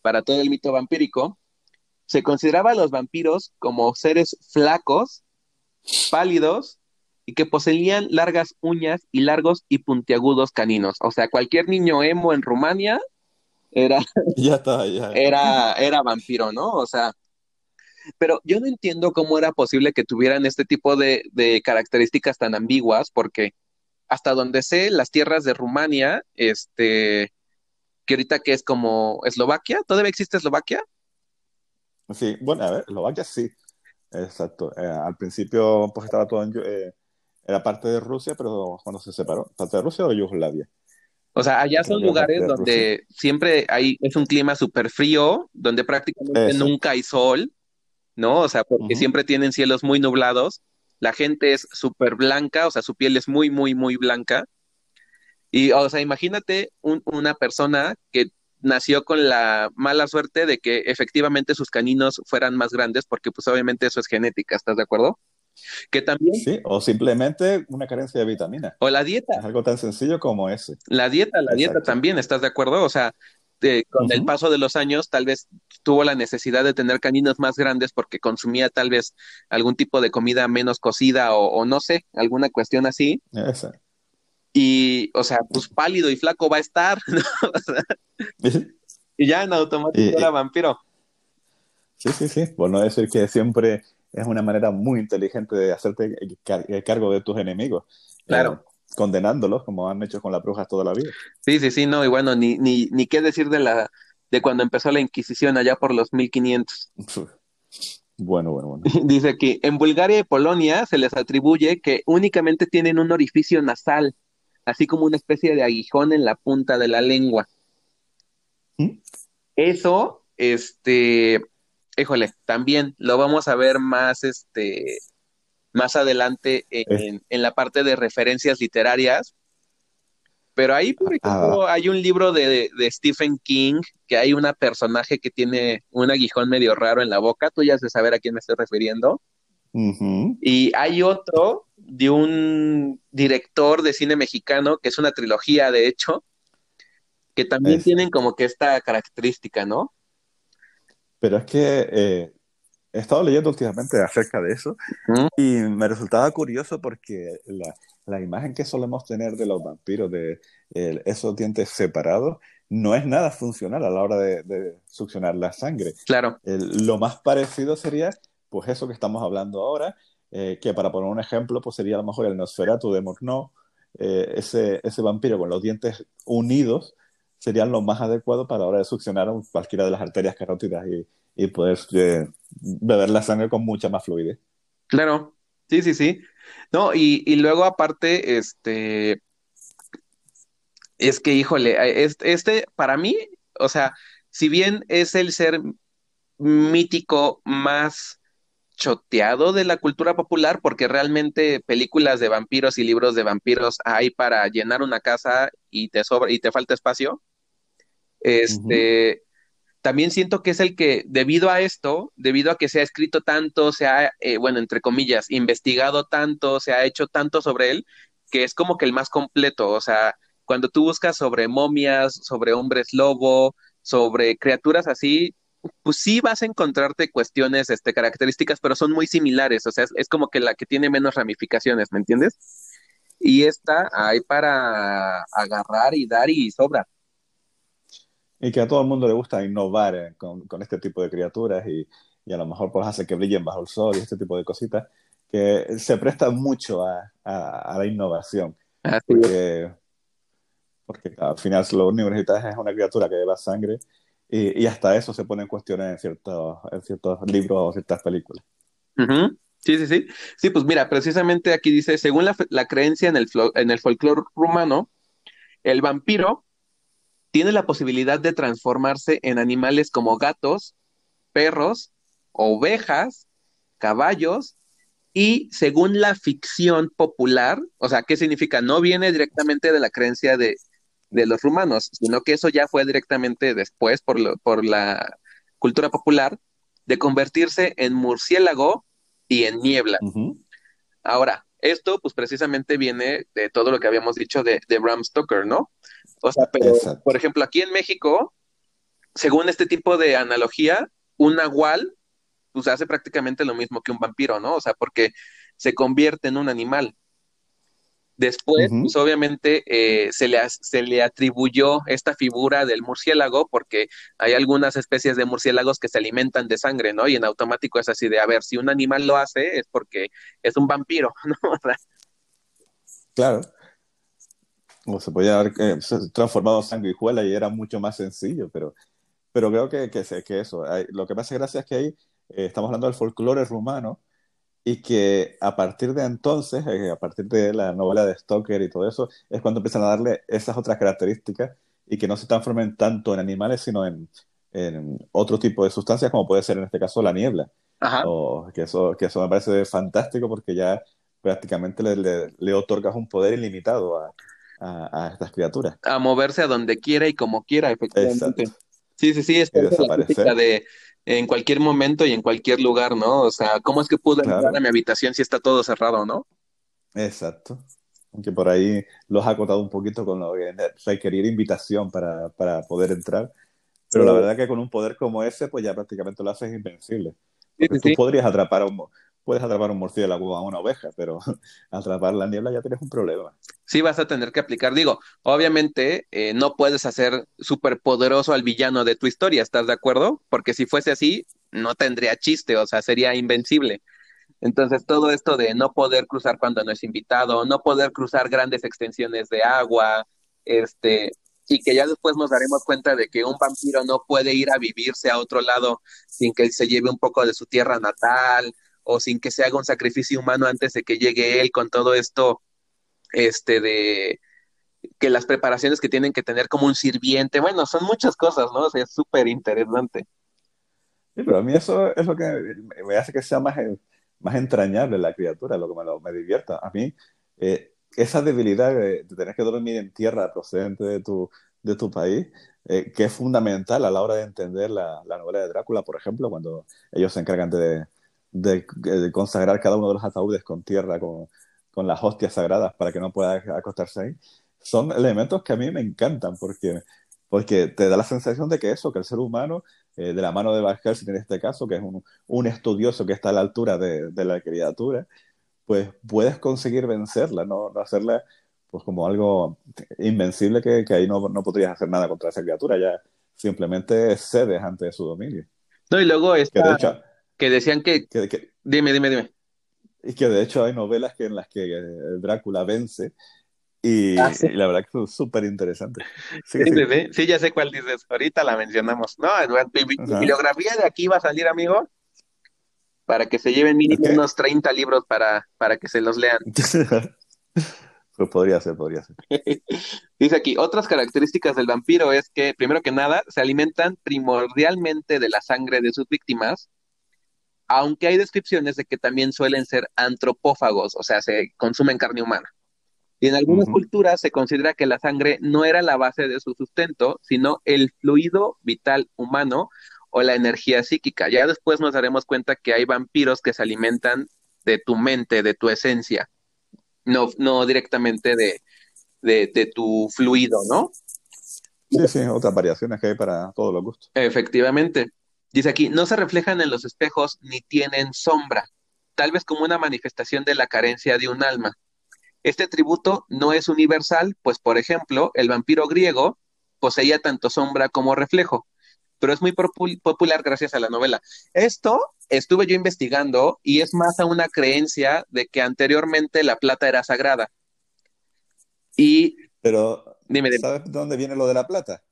para todo el mito vampírico, se consideraba a los vampiros como seres flacos, pálidos y que poseían largas uñas y largos y puntiagudos caninos. O sea, cualquier niño emo en Rumania era, ya está, ya. era, era vampiro, ¿no? O sea, pero yo no entiendo cómo era posible que tuvieran este tipo de, de características tan ambiguas, porque hasta donde sé, las tierras de Rumania, este, que ahorita que es como Eslovaquia, ¿todavía existe Eslovaquia? Sí, bueno, a ver, Eslovaquia sí, exacto. Eh, al principio pues estaba todo en, eh, era parte de Rusia, pero cuando se separó, parte de Rusia o Yugoslavia. O sea, allá son lugares donde siempre hay, es un clima súper frío, donde prácticamente Eso. nunca hay sol, ¿no? O sea, porque uh -huh. siempre tienen cielos muy nublados, la gente es súper blanca, o sea, su piel es muy, muy, muy blanca. Y, o sea, imagínate un, una persona que nació con la mala suerte de que efectivamente sus caninos fueran más grandes, porque pues obviamente eso es genética, ¿estás de acuerdo? Que también... Sí, o simplemente una carencia de vitamina. O la dieta. Es algo tan sencillo como ese. La dieta, la dieta también, ¿estás de acuerdo? O sea, con el paso de los años, tal vez tuvo la necesidad de tener caninos más grandes porque consumía tal vez algún tipo de comida menos cocida o, no sé, alguna cuestión así. Exacto. Y, o sea, pues pálido y flaco va a estar, y ya en automático era vampiro. Sí, sí, sí. Por no decir que siempre es una manera muy inteligente de hacerte cargo de tus enemigos. Claro. Eh, condenándolos, como han hecho con las brujas toda la vida. Sí, sí, sí, no, y bueno, ni, ni, ni qué decir de la de cuando empezó la Inquisición allá por los 1500. Bueno, bueno, bueno. Dice aquí, en Bulgaria y Polonia se les atribuye que únicamente tienen un orificio nasal así como una especie de aguijón en la punta de la lengua. ¿Mm? Eso, este, híjole, también lo vamos a ver más, este, más adelante en, la parte de referencias literarias. Pero ahí, por ah. ejemplo, hay un libro de, Stephen King que hay una personaje que tiene un aguijón medio raro en la boca. Tú ya has de saber a quién me estoy refiriendo. Y hay otro de un director de cine mexicano, que es una trilogía, de hecho, que también tienen como que esta característica, ¿no? Pero es que eh, he estado leyendo últimamente acerca de eso y me resultaba curioso porque la, imagen que solemos tener de los vampiros, de esos dientes separados, no es nada funcional a la hora de, succionar la sangre. Claro. lo más parecido sería pues eso que estamos hablando ahora, eh, que para poner un ejemplo, pues sería a lo mejor el Nosferatu de Morneau, eh, ese, ese vampiro con los dientes unidos, serían lo más adecuado para la hora de succionar cualquiera de las arterias carótidas y, y poder eh, beber la sangre con mucha más fluidez. Claro, sí, sí, sí. No, y, y luego aparte, este, es que, híjole, este, este, para mí, o sea, si bien es el ser mítico más choteado de la cultura popular porque realmente películas de vampiros y libros de vampiros hay para llenar una casa y te sobra y te falta espacio. Este también siento que es el que debido a esto, debido a que se ha escrito tanto, se ha eh, bueno, entre comillas, investigado tanto, se ha hecho tanto sobre él, que es como que el más completo, o sea, cuando tú buscas sobre momias, sobre hombres lobo, sobre criaturas así, pues sí vas a encontrarte cuestiones, este, características, pero son muy similares, o sea, es, como que la que tiene menos ramificaciones, ¿me entiendes? Y esta hay para agarrar y dar y sobra. Y que a todo el mundo le gusta innovar eh, con, este tipo de criaturas y, a lo mejor pues hace que brillen bajo el sol y este tipo de cositas, que se presta mucho a, la innovación. porque, porque al final lo único que necesitas es una criatura que lleva sangre y, hasta eso se pone en cuestión en ciertos, libros o ciertas películas. Sí, sí, sí. Sí, pues mira, precisamente aquí dice, según la, creencia en el, en el folclore rumano, el vampiro tiene la posibilidad de transformarse en animales como gatos, perros, ovejas, caballos y según la ficción popular, o sea, ¿qué significa? No viene directamente de la creencia de, de los rumanos, sino que eso ya fue directamente después por, por la cultura popular de convertirse en murciélago y en niebla. Ahora, esto pues precisamente viene de todo lo que habíamos dicho de, de Bram Stoker, ¿no? O sea, pero, por ejemplo, aquí en México, según este tipo de analogía, un nahual pues hace prácticamente lo mismo que un vampiro, ¿no? O sea, porque se convierte en un animal. Después, pues obviamente eh, se, le, se le atribuyó esta figura del murciélago porque hay algunas especies de murciélagos que se alimentan de sangre, ¿no? Y en automático es así de, a ver, si un animal lo hace es porque es un vampiro, ¿no? claro. O se podía haber eh, transformado sanguijuela y era mucho más sencillo, pero, pero creo que, que, que eso. lo que me hace gracia es que ahí eh, estamos hablando del folclore rumano y que a partir de entonces, eh, a partir de la novela de Stoker y todo eso, es cuando empiezan a darle esas otras características y que no se transformen tanto en animales, sino en, en otro tipo de sustancias, como puede ser en este caso la niebla. O, que, eso, que eso me parece fantástico porque ya prácticamente le, le, otorgas un poder ilimitado a, a, estas criaturas. A moverse a donde quiera y como quiera, efectivamente. Sí, sí, sí, es la de en cualquier momento y en cualquier lugar, ¿no? O sea, ¿cómo es que pude entrar a mi habitación si está todo cerrado, no? Exacto. Aunque por ahí los ha acotado un poquito con lo que requerir invitación para, para poder entrar. Pero la verdad que con un poder como ese, pues ya prácticamente lo haces invencible. Porque tú podrías atrapar a un, puedes atrapar un murciélago a una oveja, pero atrapar la niebla ya tienes un problema. Sí, vas a tener que aplicar. Digo, obviamente eh, no puedes hacer súper poderoso al villano de tu historia, ¿estás de acuerdo? Porque si fuese así, no tendría chiste, o sea, sería invencible. Entonces, todo esto de no poder cruzar cuando no es invitado, no poder cruzar grandes extensiones de agua, este, y que ya después nos daremos cuenta de que un vampiro no puede ir a vivirse a otro lado sin que se lleve un poco de su tierra natal o sin que se haga un sacrificio humano antes de que llegue él con todo esto, este, de que las preparaciones que tienen que tener como un sirviente, bueno, son muchas cosas, ¿no? O sea, es súper interesante. Sí, pero a mí eso es lo que me hace que sea más más entrañable la criatura, lo que me, me divierta. A mí, eh, esa debilidad de, tener que dormir en tierra procedente de tu, de tu país, eh, que es fundamental a la hora de entender la, la, novela de Drácula, por ejemplo, cuando ellos se encargan de, de, consagrar cada uno de los ataúdes con tierra, con, con, las hostias sagradas para que no pueda acostarse ahí, son elementos que a mí me encantan porque, porque te da la sensación de que eso, que el ser humano eh, de la mano de Van Helsing en este caso, que es un, un estudioso que está a la altura de, de, la criatura, pues puedes conseguir vencerla, no, no hacerla pues como algo invencible que, que ahí no, no, podrías hacer nada contra esa criatura, ya simplemente cedes ante su dominio. No, y luego está, que, de hecho, que decían que, que, Dime, dime, dime. Y que de hecho hay novelas que en las que Drácula vence Ah, y, la verdad que es súper interesante. Sí, sí, ya sé cuál dices. Ahorita la mencionamos. No, la bibliografía de aquí va a salir, amigo, para que se lleven mínimo unos 30 libros para, para que se los lean. pues podría ser, podría ser. Dice aquí, otras características del vampiro es que, primero que nada, se alimentan primordialmente de la sangre de sus víctimas, aunque hay descripciones de que también suelen ser antropófagos, o sea, se consumen carne humana. Y en algunas culturas se considera que la sangre no era la base de su sustento, sino el fluido vital humano o la energía psíquica. Ya después nos daremos cuenta que hay vampiros que se alimentan de tu mente, de tu esencia, no, no directamente de, de, tu fluido, ¿no? Sí, sí, otras variaciones que hay para todos los gustos. Efectivamente. Dice aquí, no se reflejan en los espejos ni tienen sombra, tal vez como una manifestación de la carencia de un alma. Este tributo no es universal, pues por ejemplo, el vampiro griego poseía tanto sombra como reflejo, pero es muy popular gracias a la novela. Esto estuve yo investigando y es más a una creencia de que anteriormente la plata era sagrada. Y pero dime, ¿sabes de dónde viene lo de la plata?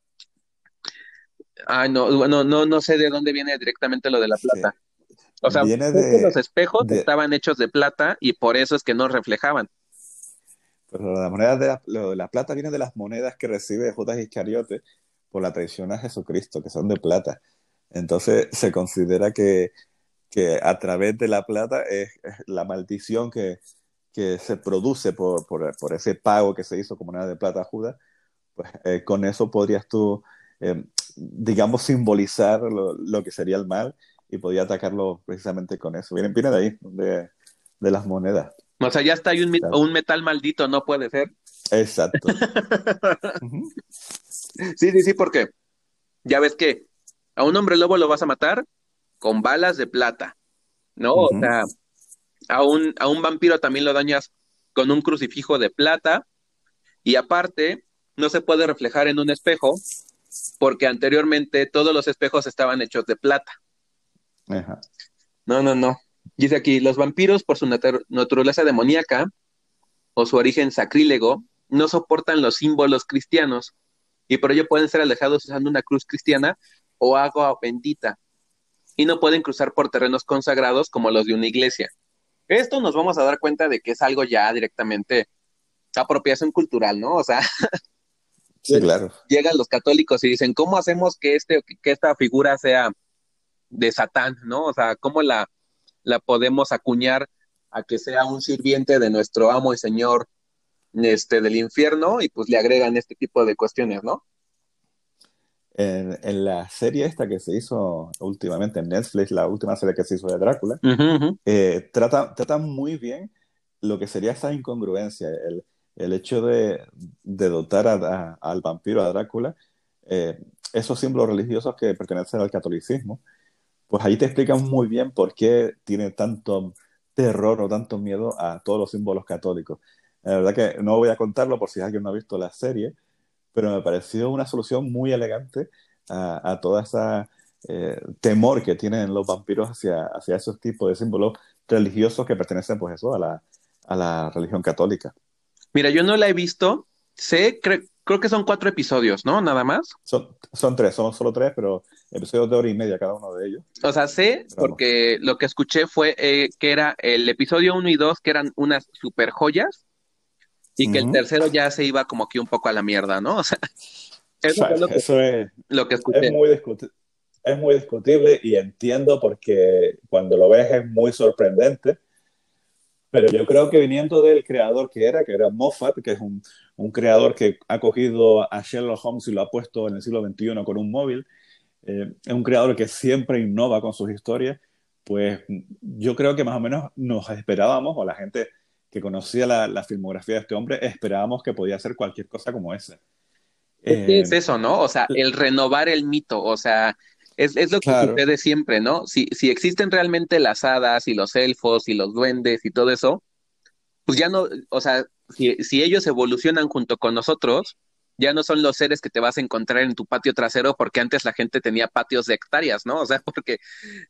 Ah, no, no, no, no sé de dónde viene directamente lo de la plata. O sea, los espejos estaban hechos de plata y por eso es que no reflejaban. Pero la moneda de la, la plata viene de las monedas que recibe Judas Iscariote por la traición a Jesucristo, que son de plata. Entonces se considera que, que a través de la plata es, la maldición que, que se produce por, por, por, ese pago que se hizo como moneda de plata a Judas, pues eh, con eso podrías tú, eh, digamos, simbolizar lo, lo, que sería el mal y podía atacarlo precisamente con eso. Viene, viene de ahí, de, de las monedas. O sea, ya está ahí un, metal maldito, no puede ser. Exacto. Sí, sí, sí, porque ya ves que a un hombre lobo lo vas a matar con balas de plata, ¿no? O sea, a un, a un vampiro también lo dañas con un crucifijo de plata y aparte no se puede reflejar en un espejo porque anteriormente todos los espejos estaban hechos de plata. Ajá. No, no, no. Dice aquí, los vampiros, por su naturaleza demoníaca o su origen sacrílego, no soportan los símbolos cristianos y por ello pueden ser alejados usando una cruz cristiana o agua bendita y no pueden cruzar por terrenos consagrados como los de una iglesia. Esto nos vamos a dar cuenta de que es algo ya directamente apropiación cultural, ¿no? O sea, sí, claro. llegan los católicos y dicen, ¿cómo hacemos que, este, que esta figura sea de Satán, ¿no? O sea, ¿cómo la, la podemos acuñar a que sea un sirviente de nuestro amo y señor este, del infierno y pues le agregan este tipo de cuestiones, ¿no? En, la serie esta que se hizo últimamente en Netflix, la última serie que se hizo de Drácula, eh, trata, trata muy bien lo que sería esa incongruencia, el, el hecho de, dotar a, al vampiro, a Drácula, eh, esos símbolos religiosos que pertenecen al catolicismo, pues ahí te explican muy bien por qué tiene tanto terror o tanto miedo a todos los símbolos católicos. La verdad que no voy a contarlo por si alguien no ha visto la serie, pero me pareció una solución muy elegante a, a toda esa eh, temor que tienen los vampiros hacia, hacia esos tipos de símbolos religiosos que pertenecen, pues eso, a la, a la religión católica. Mira, yo no la he visto, sé, creo que son cuatro episodios, ¿no? Nada más. Son, son tres, son solo tres, pero episodios de hora y media cada uno de ellos. O sea, sé, porque lo que escuché fue eh, que era el episodio uno y dos, que eran unas super joyas, y que el tercero ya se iba como que un poco a la mierda, ¿no? O sea, eso, es, lo que, es, lo que escuché. Es muy, es muy discutible y entiendo porque cuando lo ves es muy sorprendente. Pero yo creo que viniendo del creador que era, que era Moffat, que es un, un creador que ha cogido a Sherlock Holmes y lo ha puesto en el siglo XXI con un móvil, eh, es un creador que siempre innova con sus historias, pues yo creo que más o menos nos esperábamos, o la gente que conocía la, filmografía de este hombre, esperábamos que podía hacer cualquier cosa como esa. Es, eh, eso, ¿no? O sea, el renovar el mito, o sea, es, lo que sucede siempre, ¿no? Si, si existen realmente las hadas y los elfos y los duendes y todo eso, pues ya no, o sea, si, si ellos evolucionan junto con nosotros, ya no son los seres que te vas a encontrar en tu patio trasero, porque antes la gente tenía patios de hectáreas, ¿no? O sea, porque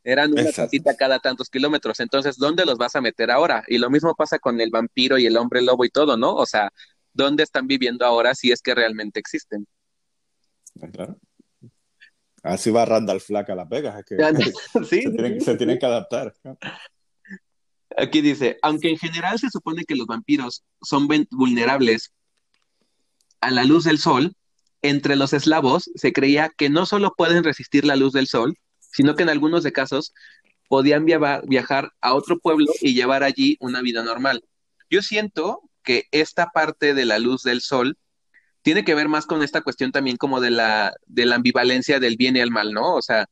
eran una casita cada tantos kilómetros. Entonces, ¿dónde los vas a meter ahora? Y lo mismo pasa con el vampiro y el hombre lobo y todo, ¿no? O sea, ¿dónde están viviendo ahora si es que realmente existen? Ah, claro. Así va Randall Flack a Las Vegas, es que ¿Sí? se, tienen, se tienen que adaptar. Aquí dice, aunque en general se supone que los vampiros son vulnerables a la luz del sol, entre los eslavos se creía que no solo pueden resistir la luz del sol, sino que en algunos de casos podían viajar a otro pueblo y llevar allí una vida normal. Yo siento que esta parte de la luz del sol tiene que ver más con esta cuestión también como de la, de la ambivalencia del bien y el mal, ¿no? O sea,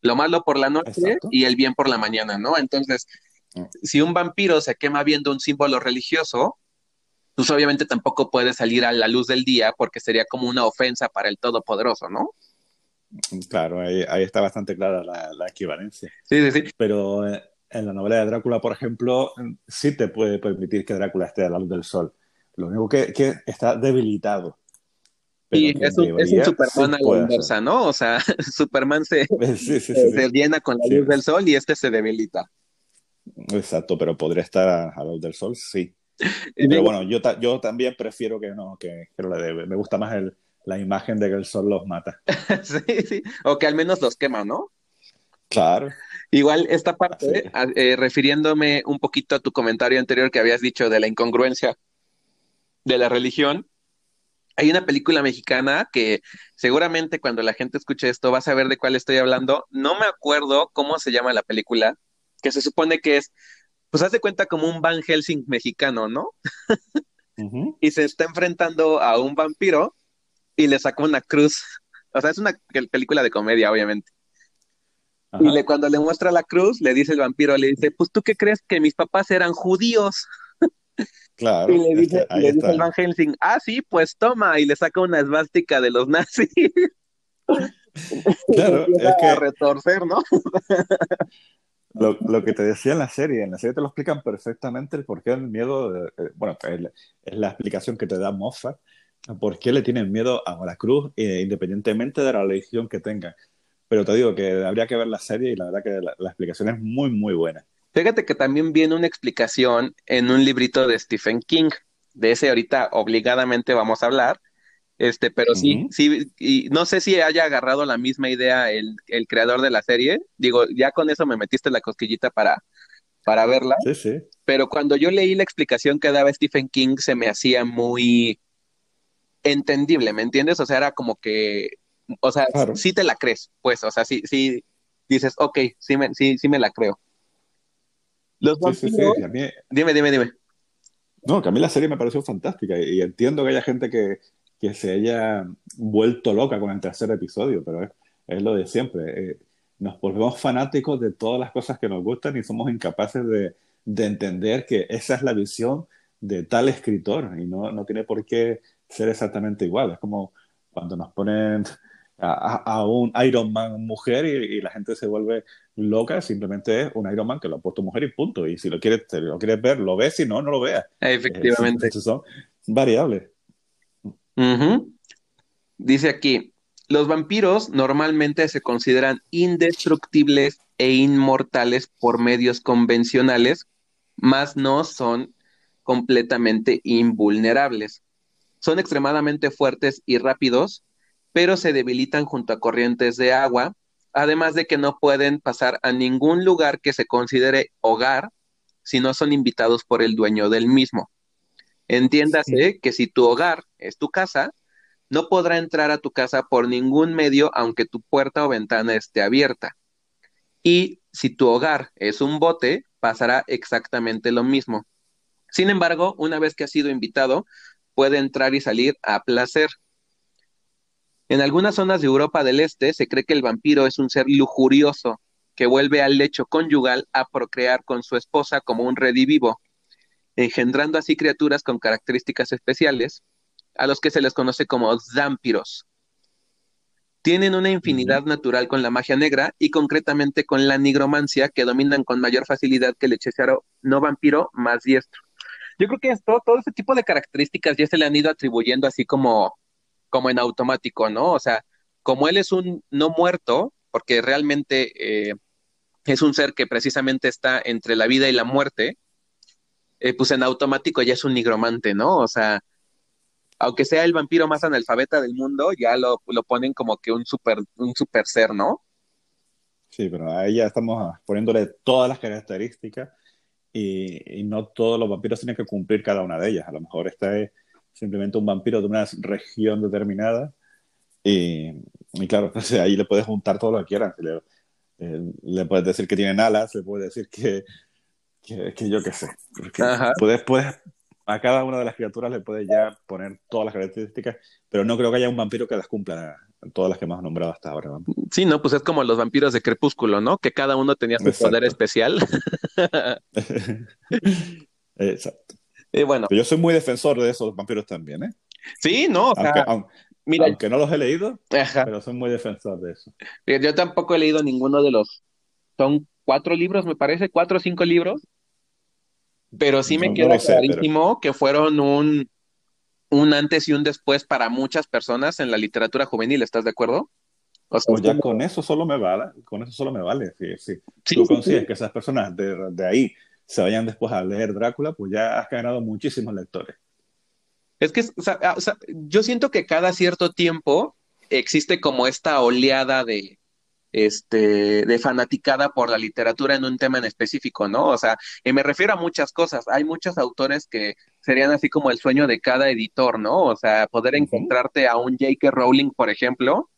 lo malo por la noche y el bien por la mañana, ¿no? Entonces, mm. si un vampiro se quema viendo un símbolo religioso, pues obviamente tampoco puede salir a la luz del día porque sería como una ofensa para el Todopoderoso, ¿no? Claro, ahí, está bastante clara la, equivalencia. Sí, sí, sí. Pero eh, en la novela de Drácula, por ejemplo, sí te puede permitir que Drácula esté a la luz del sol. Lo único que, que está debilitado. Y es un, es un, Superman a la inversa, ¿no? O sea, Superman se, se llena con la luz del sol y este se debilita. Exacto, pero podría estar a la luz del sol, sí. Pero bueno, yo, yo también prefiero que no, que, que lo debe. Me gusta más el, la imagen de que el sol los mata. sí, sí. O que al menos los quema, ¿no? Claro. Igual esta parte, eh, refiriéndome un poquito a tu comentario anterior que habías dicho de la incongruencia de la religión, hay una película mexicana que seguramente cuando la gente escuche esto va a saber de cuál estoy hablando. No me acuerdo cómo se llama la película, que se supone que es pues hace cuenta como un Van Helsing mexicano, ¿no? Y se está enfrentando a un vampiro y le saca una cruz. O sea, es una película de comedia, obviamente. Y le, cuando le muestra la cruz, le dice el vampiro, le dice, pues tú qué crees que mis papás eran judíos. Claro. Y le dice, le dice Van Helsing, ah, sí, pues toma, y le saca una esvástica de los nazis. Claro, es que... a retorcer, ¿no? Lo, lo, que te decía en la serie, en la serie te lo explican perfectamente el por qué el miedo, de, eh, bueno, es la explicación que te da Moffat, por qué le tienen miedo a la cruz, eh, independientemente de la religión que tengan. Pero te digo que habría que ver la serie y la verdad que la, la explicación es muy, muy buena. Fíjate que también viene una explicación en un librito de Stephen King, de ese ahorita obligadamente vamos a hablar, este, pero sí, sí, y no sé si haya agarrado la misma idea el, el, creador de la serie. Digo, ya con eso me metiste la cosquillita para, para verla. Sí, sí. Pero cuando yo leí la explicación que daba Stephen King, se me hacía muy entendible, ¿me entiendes? O sea, era como que, o sea, sí te la crees, pues, o sea, sí, sí dices, ok, sí me, sí, sí me la creo. Los vampiros... Dime, dime, dime. No, que a mí la serie me pareció fantástica y, entiendo que haya gente que, que, se haya vuelto loca con el tercer episodio, pero es, es lo de siempre. Eh, nos volvemos fanáticos de todas las cosas que nos gustan y somos incapaces de, de entender que esa es la visión de tal escritor y no, no tiene por qué ser exactamente igual. Es como cuando nos ponen a, un Iron Man mujer y, la gente se vuelve loca, simplemente es un Iron Man que lo ha puesto mujer y punto. Y si lo quieres, lo quieres ver, lo ves, si no, no lo veas. Efectivamente. son variables. Dice aquí, los vampiros normalmente se consideran indestructibles e inmortales por medios convencionales, mas no son completamente invulnerables. Son extremadamente fuertes y rápidos, pero se debilitan junto a corrientes de agua, además de que no pueden pasar a ningún lugar que se considere hogar si no son invitados por el dueño del mismo. Entiéndase que si tu hogar es tu casa, no podrá entrar a tu casa por ningún medio aunque tu puerta o ventana esté abierta. Y si tu hogar es un bote, pasará exactamente lo mismo. Sin embargo, una vez que ha sido invitado, puede entrar y salir a placer. En algunas zonas de Europa del Este se cree que el vampiro es un ser lujurioso que vuelve al lecho conyugal a procrear con su esposa como un redivivo, engendrando así criaturas con características especiales, a los que se les conoce como zampiros. Tienen una infinidad natural con la magia negra y concretamente con la nigromancia que dominan con mayor facilidad que el hechicero no vampiro más diestro. Yo creo que esto, todo ese tipo de características ya se le han ido atribuyendo así como como en automático, ¿no? O sea, como él es un no muerto, porque realmente eh, es un ser que precisamente está entre la vida y la muerte, eh, pues en automático ya es un nigromante, ¿no? O sea, aunque sea el vampiro más analfabeta del mundo, ya lo, ponen como que un super, un super ser, ¿no? Sí, pero ahí ya estamos poniéndole todas las características y, no todos los vampiros tienen que cumplir cada una de ellas. A lo mejor esta es simplemente un vampiro de una región determinada. Y, claro, ahí le puedes juntar todo lo que quieras. Le, eh, le, puedes decir que tienen alas, le puedes decir que, que, yo qué sé. Puedes, puedes, a cada una de las criaturas le puedes ya poner todas las características, pero no creo que haya un vampiro que las cumpla todas las que hemos nombrado hasta ahora. Sí, no, pues es como los vampiros de Crepúsculo, ¿no? Que cada uno tenía su poder especial. Exacto. Bueno. yo soy muy defensor de esos vampiros también, ¿eh? Sí, no, aunque, no los he leído, pero soy muy defensor de eso. Yo tampoco he leído ninguno de los. Son cuatro libros, me parece, cuatro o cinco libros. Pero sí me queda clarísimo que fueron un, un antes y un después para muchas personas en la literatura juvenil, ¿estás de acuerdo? O sea, pues ya con eso solo me vale, con eso solo me vale. Si, tú consigues que esas personas de, de ahí se vayan después a leer Drácula, pues ya has ganado muchísimos lectores. Es que ah, yo siento que cada cierto tiempo existe como esta oleada de, este, de fanaticada por la literatura en un tema en específico, ¿no? O sea, y me refiero a muchas cosas. Hay muchos autores que serían así como el sueño de cada editor, ¿no? O sea, poder encontrarte a un J.K. Rowling, por ejemplo,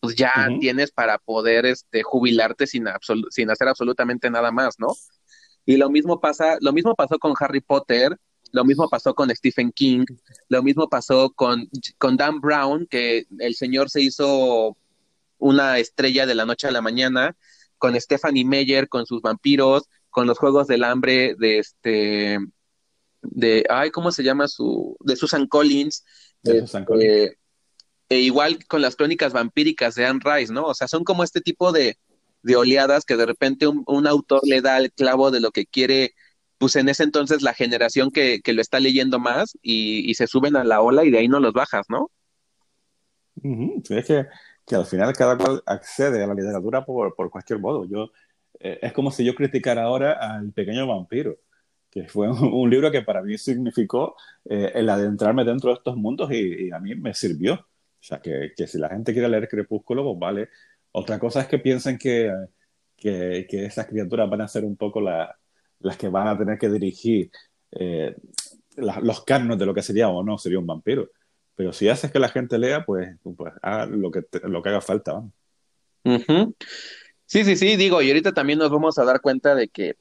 pues ya tienes para poder este, jubilarte sin, sin hacer absolutamente nada más, ¿no? Y lo mismo pasa, lo mismo pasó con Harry Potter, lo mismo pasó con Stephen King, lo mismo pasó con, con Dan Brown, que el señor se hizo una estrella de la noche a la mañana, con Stephanie Meyer, con sus vampiros, con los Juegos del Hambre de este, de, ay, ¿cómo se llama su, de Susan Collins? De Susan este, Collins. e igual con las crónicas vampíricas de Anne Rice, ¿no? O sea, son como este tipo de, de oleadas que de repente un, autor le da el clavo de lo que quiere, pues en ese entonces la generación que, lo está leyendo más y, se suben a la ola y de ahí no los bajas, ¿no? es que, al final cada cual accede a la literatura por, cualquier modo. Yo, eh, es como si yo criticara ahora al pequeño vampiro, que fue un, libro que para mí significó eh, el adentrarme dentro de estos mundos y, a mí me sirvió. O sea, que, que si la gente quiere leer Crepúsculo, pues vale, otra cosa es que piensen que, que, esas criaturas van a ser un poco las que van a tener que dirigir eh, los carnos de lo que sería o no sería un vampiro. Pero si haces que la gente lea, pues, pues haga lo que, lo que haga falta. Sí, sí, sí, digo, y ahorita también nos vamos a dar cuenta de que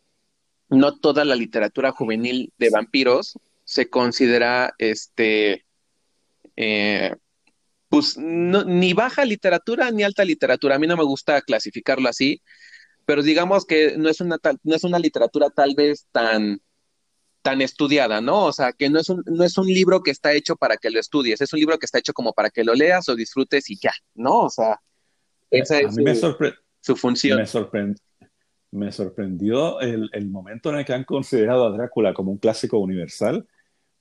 no toda la literatura juvenil de vampiros se considera este, eh, pues ni baja literatura ni alta literatura. A mí no me gusta clasificarlo así, pero digamos que no es una, no es una literatura tal vez tan, tan estudiada, ¿no? O sea, que no es, un, no es un libro que está hecho para que lo estudies, es un libro que está hecho como para que lo leas o disfrutes y ya, ¿no? O sea, esa es su, función. Me, me sorprendió el, el, momento en el que han considerado a Drácula como un clásico universal,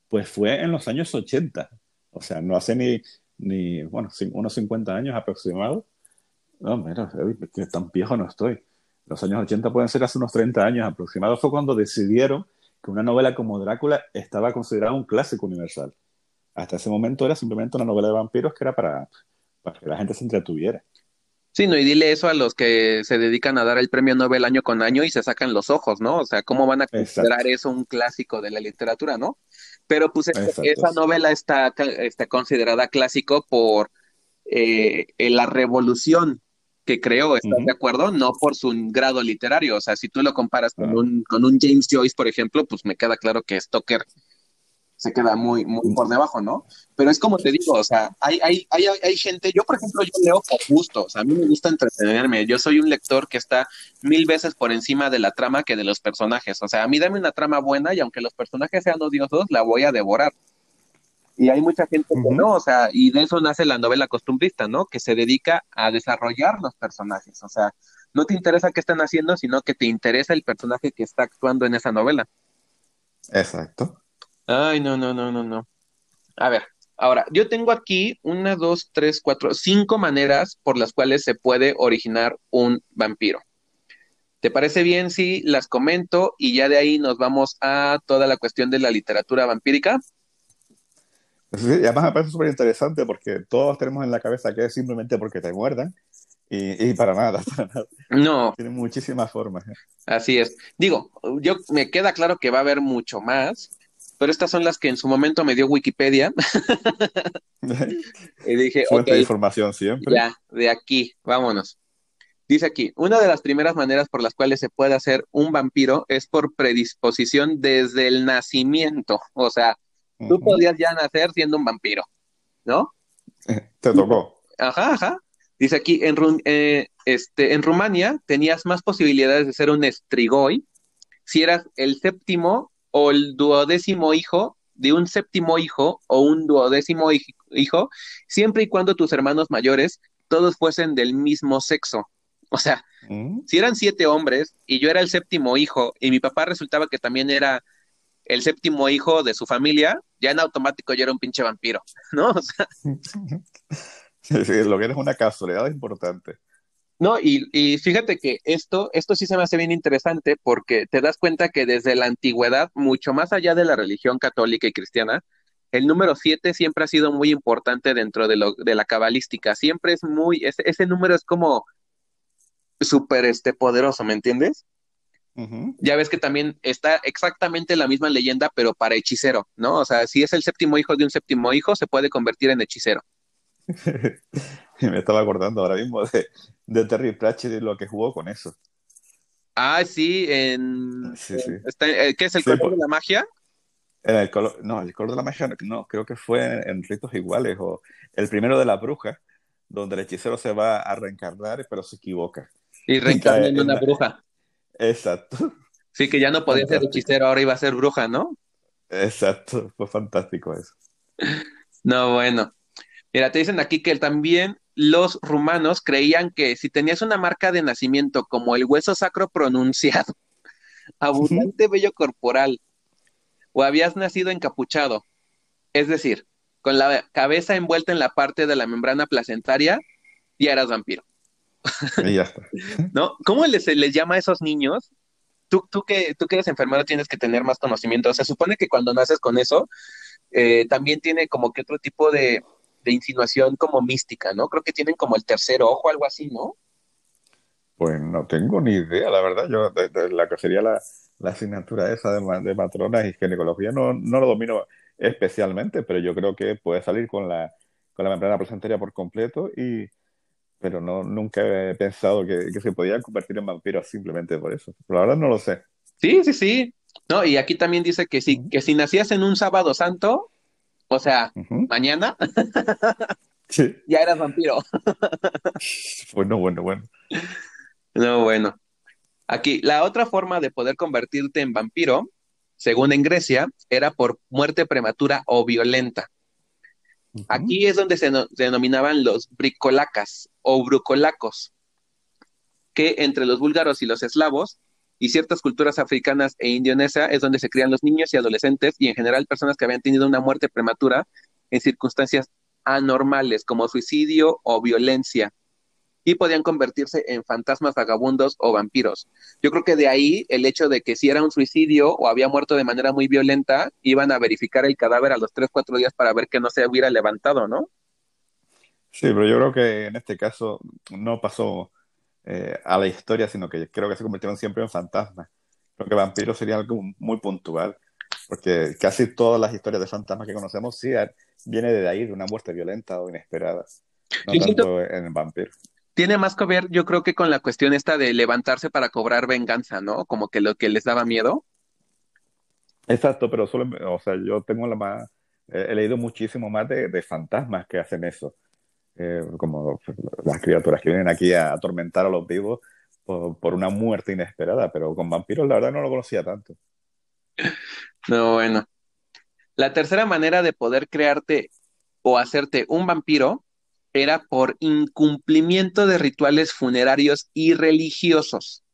pues fue en los años 80. O sea, no hace ni, ni bueno, unos 50 años aproximados. No, mira, que tan viejo no estoy. Los años 80 pueden ser hace unos 30 años aproximados. Fue cuando decidieron que una novela como Drácula estaba considerada un clásico universal. Hasta ese momento era simplemente una novela de vampiros que era para, para que la gente se entretuviera. Sí, no, y dile eso a los que se dedican a dar el premio Nobel año con año y se sacan los ojos, ¿no? O sea, ¿cómo van a considerar eso un clásico de la literatura, no? Pero pues esa novela está, está, considerada clásico por eh, la revolución que creó, ¿estás de acuerdo? No por su grado literario. O sea, si tú lo comparas con, un, con un James Joyce, por ejemplo, pues me queda claro que Stoker se queda muy, muy por debajo, ¿no? Pero es como te digo, o sea, hay, hay, hay, hay gente, yo por ejemplo, yo leo por gusto, o sea, a mí me gusta entretenerme, yo soy un lector que está mil veces por encima de la trama que de los personajes, o sea, a mí dame una trama buena y aunque los personajes sean odiosos, la voy a devorar. Y hay mucha gente que no, o sea, y de eso nace la novela costumbrista, ¿no? Que se dedica a desarrollar los personajes, o sea, no te interesa qué están haciendo, sino que te interesa el personaje que está actuando en esa novela. Exacto. Ay, no, no, no, no, no. A ver, ahora, yo tengo aquí una, dos, tres, cuatro, cinco maneras por las cuales se puede originar un vampiro. ¿Te parece bien si las comento y ya de ahí nos vamos a toda la cuestión de la literatura vampírica? Sí, y además me parece súper interesante porque todos tenemos en la cabeza que es simplemente porque te muerdan y, y para nada, para nada. No. Tiene muchísimas formas. ¿eh? Así es. Digo, yo me queda claro que va a haber mucho más, pero estas son las que en su momento me dio Wikipedia. y dije, Fuente de información siempre. Ya, de aquí, vámonos. Dice aquí, una de las primeras maneras por las cuales se puede hacer un vampiro es por predisposición desde el nacimiento. O sea, tú podías ya nacer siendo un vampiro, ¿no? Te tocó. Ajá, ajá. Dice aquí, en, eh, este, en Rumania tenías más posibilidades de ser un estrigoi si eras el séptimo o el duodécimo hijo de un séptimo hijo o un duodécimo hijo, siempre y cuando tus hermanos mayores todos fuesen del mismo sexo. O sea, mm. si eran siete hombres y yo era el séptimo hijo y mi papá resultaba que también era el séptimo hijo de su familia, ya en automático yo era un pinche vampiro, ¿no? O sea, sí, lo que eres una casualidad importante. No, y, fíjate que esto, esto sí se me hace bien interesante porque te das cuenta que desde la antigüedad, mucho más allá de la religión católica y cristiana, el número siete siempre ha sido muy importante dentro de, lo, de la cabalística. Siempre es muy, ese, ese número es como súper este, poderoso, ¿me entiendes? Ya ves que también está exactamente la misma leyenda, pero para hechicero, ¿no? O sea, si es el séptimo hijo de un séptimo hijo, se puede convertir en hechicero. me estaba acordando ahora mismo de, de Terry Pratchett y lo que jugó con eso. Ah, sí, en... Eh, ¿Qué es el color de pues. la magia? el color, no, el color de la magia no, creo que fue en, Ritos Iguales o el primero de la bruja, donde el hechicero se va a reencarnar, pero se equivoca. Y reencarna en una bruja. Exacto. Sí, que ya no podía ser hechicero, ahora iba a ser bruja, ¿no? Exacto, fue fantástico eso. No, bueno. Mira, te dicen aquí que también los rumanos creían que si tenías una marca de nacimiento como el hueso sacro pronunciado, abundante vello corporal, o habías nacido encapuchado, es decir, con la cabeza envuelta en la parte de la membrana placentaria, ya eras vampiro. Y ya está. ¿No? ¿Cómo les, les llama a esos niños? Tú, tú, que, tú que eres enfermero tienes que tener más conocimiento. Se supone que cuando naces con eso, eh, también tiene como que otro tipo de, de insinuación como mística, ¿no? Creo que tienen como el tercer ojo, algo así, ¿no? Pues no tengo ni idea, la verdad. Yo, de, la que sería la, asignatura esa de, de, matronas y ginecología no, no lo domino especialmente, pero yo creo que puede salir con la, con la membrana placentaria por completo y pero no nunca he pensado que, que se podía convertir en vampiro simplemente por eso. Pero la verdad no lo sé. Sí, sí, sí. No, y aquí también dice que si, que si nacías en un sábado santo, o sea, mañana, ya eras vampiro. bueno, bueno, bueno. No, bueno. Aquí, la otra forma de poder convertirte en vampiro, según en Grecia, era por muerte prematura o violenta. Aquí es donde se, denominaban los bricolacas o brucolacos, que entre los búlgaros y los eslavos y ciertas culturas africanas e indonesias es donde se crían los niños y adolescentes y en general personas que habían tenido una muerte prematura en circunstancias anormales como suicidio o violencia y podían convertirse en fantasmas vagabundos o vampiros. Yo creo que de ahí el hecho de que si era un suicidio o había muerto de manera muy violenta, iban a verificar el cadáver a los 3, 4 días para ver que no se hubiera levantado, ¿no? Sí, pero yo creo que en este caso no pasó eh, a la historia, sino que creo que se convirtieron siempre en fantasmas. Creo que vampiros sería algo muy puntual, porque casi todas las historias de fantasmas que conocemos sí viene de ahí, de una muerte violenta o inesperada, no tanto en el vampiro tiene más que ver, yo creo que con la cuestión esta de levantarse para cobrar venganza, ¿no? Como que lo que les daba miedo. Exacto, pero solo, o sea, yo tengo la más, he leído muchísimo más de, fantasmas que hacen eso, eh, como las criaturas que vienen aquí a atormentar a los vivos por, una muerte inesperada, pero con vampiros la verdad no lo conocía tanto. No, bueno. La tercera manera de poder crearte o hacerte un vampiro era por incumplimiento de rituales funerarios y religiosos.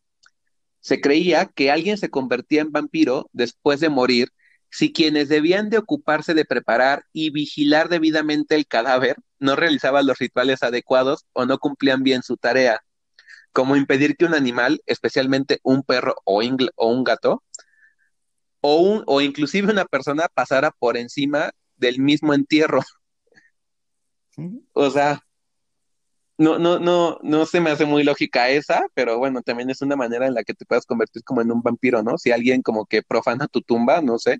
Se creía que alguien se convertía en vampiro después de morir si quienes debían de ocuparse de preparar y vigilar debidamente el cadáver no realizaban los rituales adecuados o no cumplían bien su tarea, como impedir que un animal, especialmente un perro o, o un gato, o, un, o inclusive una persona pasara por encima del mismo entierro. O sea, no, no, no, no se me hace muy lógica esa, pero bueno, también es una manera en la que te puedes convertir como en un vampiro, ¿no? Si alguien como que profana tu tumba, no sé.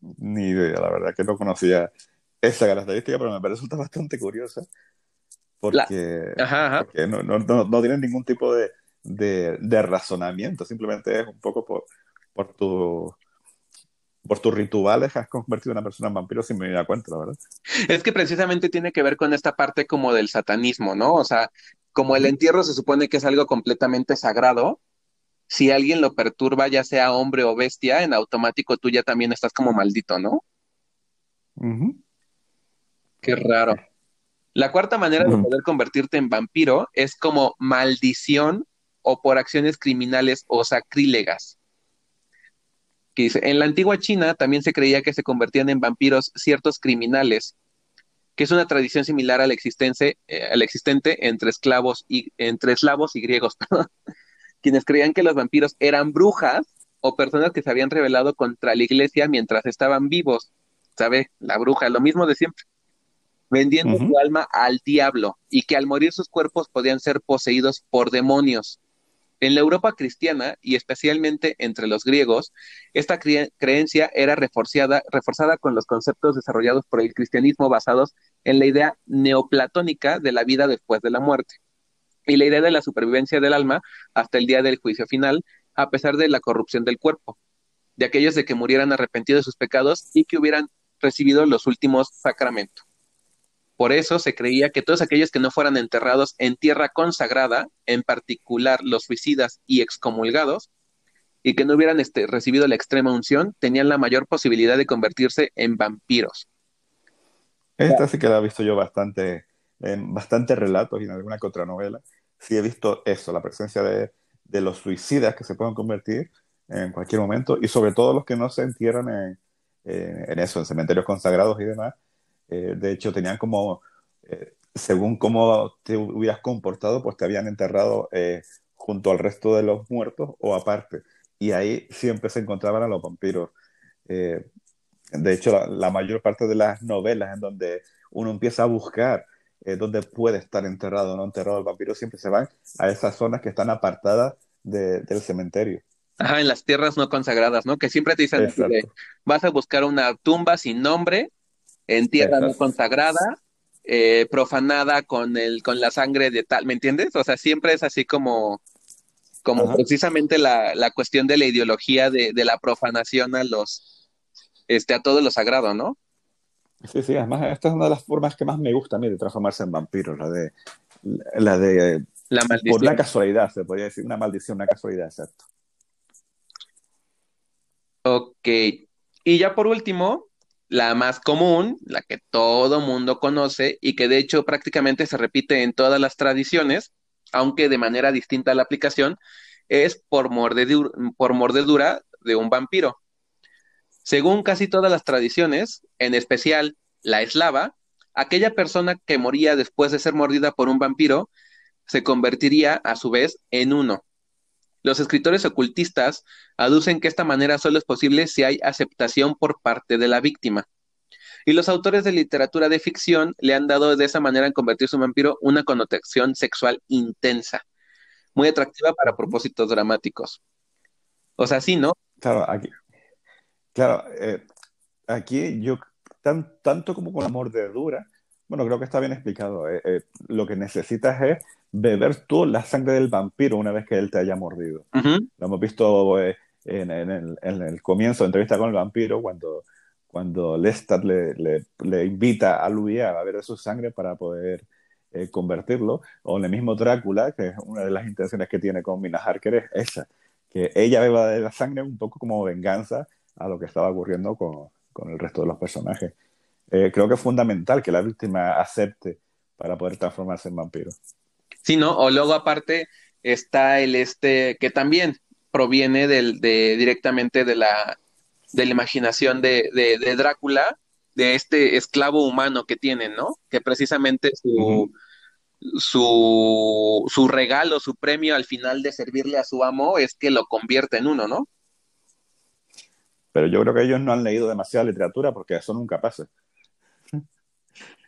Ni idea, la verdad que no conocía esa característica, pero me resulta bastante curiosa. Porque, no, no, no, no tienen ningún tipo de, de, de, razonamiento, simplemente es un poco por, por tu por tus rituales has convertido a una persona en vampiro sin me dar cuenta, la verdad. Es que precisamente tiene que ver con esta parte como del satanismo, ¿no? O sea, como el entierro se supone que es algo completamente sagrado, si alguien lo perturba, ya sea hombre o bestia, en automático tú ya también estás como maldito, ¿no? Qué raro. La cuarta manera de poder convertirte en vampiro es como maldición o por acciones criminales o sacrílegas que dice, en la antigua China también se creía que se convertían en vampiros ciertos criminales, que es una tradición similar al existente, eh, existente entre esclavos y entre eslavos y griegos, quienes creían que los vampiros eran brujas o personas que se habían rebelado contra la iglesia mientras estaban vivos, ¿sabe? La bruja, lo mismo de siempre, vendiendo su alma al diablo y que al morir sus cuerpos podían ser poseídos por demonios. En la Europa cristiana, y especialmente entre los griegos, esta creencia era reforzada, reforzada con los conceptos desarrollados por el cristianismo basados en la idea neoplatónica de la vida después de la muerte y la idea de la supervivencia del alma hasta el día del juicio final, a pesar de la corrupción del cuerpo, de aquellos de que murieran arrepentidos de sus pecados y que hubieran recibido los últimos sacramentos. Por eso se creía que todos aquellos que no fueran enterrados en tierra consagrada, en particular los suicidas y excomulgados, y que no hubieran este, recibido la extrema unción, tenían la mayor posibilidad de convertirse en vampiros. Esta sí que la he visto yo bastante, en bastantes relatos y en alguna que otra novela. Sí he visto eso, la presencia de, los suicidas que se pueden convertir en cualquier momento y sobre todo los que no se entierran en, en eso, en cementerios consagrados y demás, eh, de hecho, tenían como, eh, según cómo te hubieras comportado, pues te habían enterrado eh, junto al resto de los muertos o aparte. Y ahí siempre se encontraban a los vampiros. de hecho, la, mayor parte de las novelas en donde uno empieza a buscar dónde puede estar enterrado o no enterrado el vampiro, siempre se van a esas zonas que están apartadas del cementerio. Ajá, en las tierras no consagradas, ¿no? Que siempre te dicen, vas a buscar una tumba sin nombre en tierra no consagrada, eh, profanada con el, con la sangre de tal, ¿me entiendes? O sea, siempre es así como, como precisamente la, la, cuestión de la ideología de, de, la profanación a los, este, a todo lo sagrado, ¿no? Sí, sí, además esta es una de las formas que más me gusta a mí de transformarse en vampiro, la de, la de, la maldición. por la casualidad, se podría decir, una maldición, una casualidad, exacto. Ok, y ya por último, la más común, la que todo mundo conoce y que de hecho prácticamente se repite en todas las tradiciones, aunque de manera distinta a la aplicación, es por, por mordedura de un vampiro. Según casi todas las tradiciones, en especial la eslava, aquella persona que moría después de ser mordida por un vampiro se convertiría a su vez en uno. Los escritores ocultistas aducen que esta manera solo es posible si hay aceptación por parte de la víctima. Y los autores de literatura de ficción le han dado de esa manera en convertirse en vampiro una connotación sexual intensa, muy atractiva para propósitos dramáticos. O sea, sí, ¿no? Claro, aquí, claro, eh, aquí yo, tan, tanto como con la mordedura, bueno, creo que está bien explicado. Eh, eh, lo que necesitas es beber tú la sangre del vampiro una vez que él te haya mordido. Lo hemos visto en, el, en, el, comienzo de entrevista con el vampiro, cuando cuando Lestat le, le, invita a Louis a beber su sangre para poder eh, convertirlo, o en el mismo Drácula, que es una de las intenciones que tiene con Mina Harker, es esa, que ella beba de la sangre un poco como venganza a lo que estaba ocurriendo con, con el resto de los personajes. Eh, creo que es fundamental que la víctima acepte para poder transformarse en vampiro. Sí, ¿no? O luego aparte está el este, que también proviene del, de, directamente de la de la imaginación de, de, Drácula, de este esclavo humano que tienen, ¿no? Que precisamente su, su, su, regalo, su premio al final de servirle a su amo es que lo convierte en uno, ¿no? Pero yo creo que ellos no han leído demasiada literatura porque eso nunca pasa.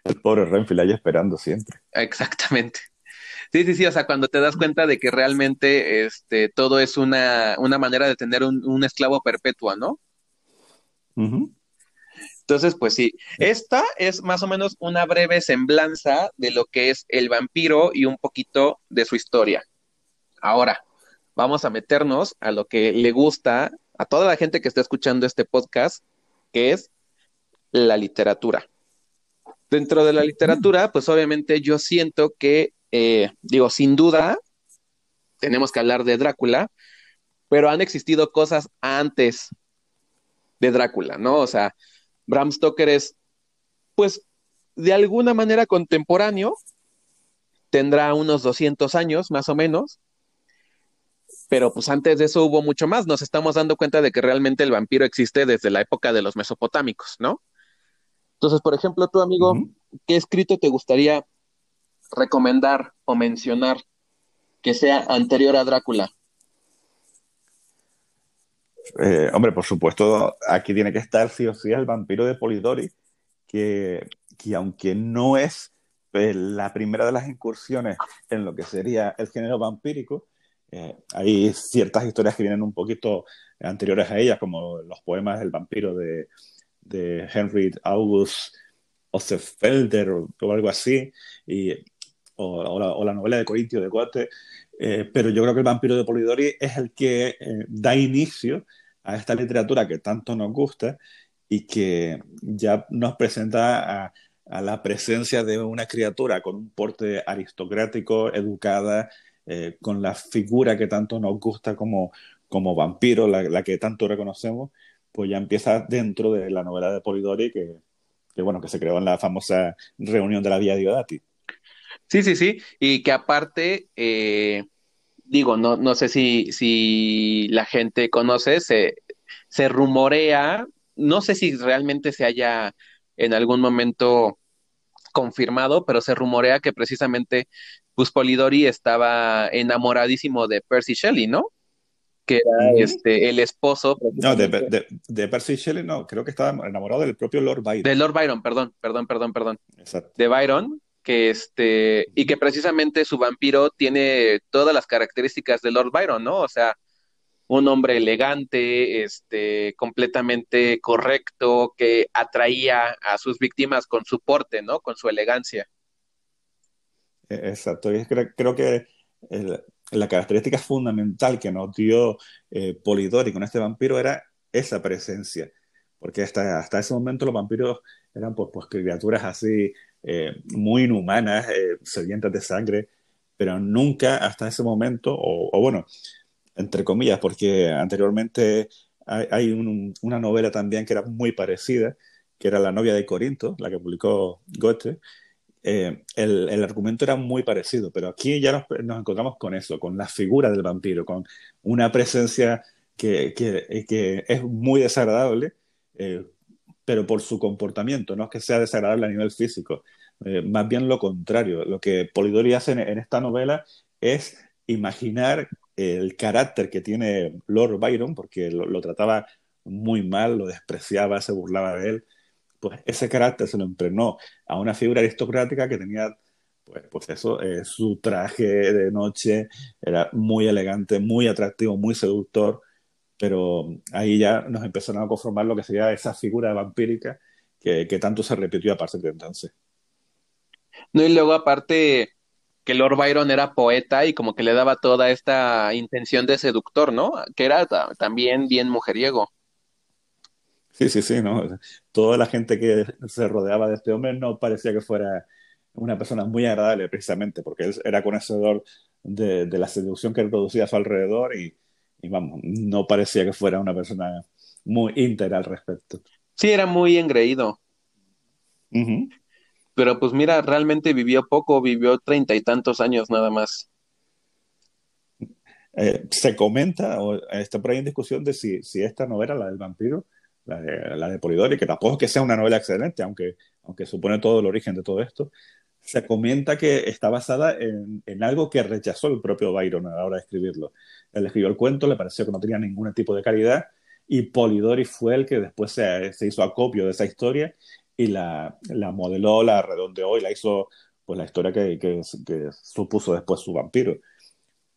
El pobre Renfield ahí esperando siempre. Exactamente. Sí, sí, sí, o sea, cuando te das cuenta de que realmente este, todo es una, una manera de tener un, un esclavo perpetuo, ¿no? Entonces, pues sí, esta es más o menos una breve semblanza de lo que es el vampiro y un poquito de su historia. Ahora, vamos a meternos a lo que le gusta a toda la gente que está escuchando este podcast, que es la literatura. Dentro de la literatura, pues obviamente yo siento que, eh, digo, sin duda, tenemos que hablar de Drácula, pero han existido cosas antes de Drácula, ¿no? O sea, Bram Stoker es, pues, de alguna manera contemporáneo, tendrá unos 200 años más o menos, pero pues antes de eso hubo mucho más. Nos estamos dando cuenta de que realmente el vampiro existe desde la época de los mesopotámicos, ¿no? Entonces, por ejemplo, tu amigo, ¿qué escrito te gustaría recomendar o mencionar que sea anterior a Drácula? Eh, hombre, por supuesto, aquí tiene que estar sí o sí el vampiro de Polidori, que, que aunque no es eh, la primera de las incursiones en lo que sería el género vampírico, eh, hay ciertas historias que vienen un poquito anteriores a ellas, como los poemas del vampiro de, de Henry August Osterfelder o, o algo así, y, o, o, la, novela de Corintio de Goethe, eh, pero yo creo que el vampiro de Polidori es el que eh, da inicio a esta literatura que tanto nos gusta y que ya nos presenta a, la presencia de una criatura con un porte aristocrático, educada, eh, con la figura que tanto nos gusta como, como vampiro, la, que tanto reconocemos, pues ya empieza dentro de la novela de Polidori que, bueno, que se creó en la famosa reunión de la Vía Diodati. Sí, sí, sí, y que aparte, eh, digo, no, no sé si, si la gente conoce, se, se rumorea, no sé si realmente se haya en algún momento confirmado, pero se rumorea que precisamente pues Polidori estaba enamoradísimo de Percy Shelley, ¿no? Que era este el esposo. No, de, de, Percy Shelley no, creo que estaba enamorado del propio Lord Byron. De Lord Byron, perdón, perdón, perdón, perdón. Exacto. De Byron, que este, y que precisamente su vampiro tiene todas las características de Lord Byron, ¿no? O sea, un hombre elegante, este, completamente correcto, que atraía a sus víctimas con su porte, ¿no? Con su elegancia. E-, exacto, y creo, creo que la característica fundamental que nos dio eh, Polidori con este vampiro era esa presencia, porque hasta, hasta ese momento los vampiros eran pues, pues criaturas así eh, muy inhumanas, eh, sedientas de sangre, pero nunca hasta ese momento, o, bueno, entre comillas, porque anteriormente hay, una novela también que era muy parecida, que era La novia de Corinto, la que publicó Goethe, eh, el, el, argumento era muy parecido, pero aquí ya nos, encontramos con eso, con la figura del vampiro, con una presencia que, que, que es muy desagradable, eh, pero por su comportamiento, no es que sea desagradable a nivel físico, eh, más bien lo contrario. Lo que Polidori hace en, esta novela es imaginar el carácter que tiene Lord Byron, porque lo trataba muy mal, lo despreciaba, se burlaba de él, pues ese carácter se lo impregnó a una figura aristocrática que tenía, pues, pues eso, eh, su traje de noche era muy elegante, muy atractivo, muy seductor, pero ahí ya nos empezaron a conformar lo que sería esa figura vampírica que, tanto se repitió a partir de entonces. No, y luego aparte que Lord Byron era poeta y como que le daba toda esta intención de seductor, ¿no? Que era también bien mujeriego. Sí, sí, sí, ¿no? Toda la gente que se rodeaba de este hombre no parecía que fuera una persona muy agradable, precisamente, porque él era conocedor de, de la seducción que él producía a su alrededor y, y, vamos, no parecía que fuera una persona muy íntegra al respecto. Sí, era muy engreído. Pero pues mira, realmente vivió poco, vivió treinta y tantos años nada más. Eh, se comenta, o está por ahí en discusión de si, si esta novela, la del vampiro, la de, Polidori, que tampoco es que sea una novela excelente, aunque, aunque supone todo el origen de todo esto, se comenta que está basada en, en, algo que rechazó el propio Byron a la hora de escribirlo. Él escribió el cuento, le pareció que no tenía ningún tipo de calidad, y Polidori fue el que después se, hizo acopio de esa historia y la, la, modeló, la redondeó y la hizo pues la historia que, que, que supuso después su vampiro.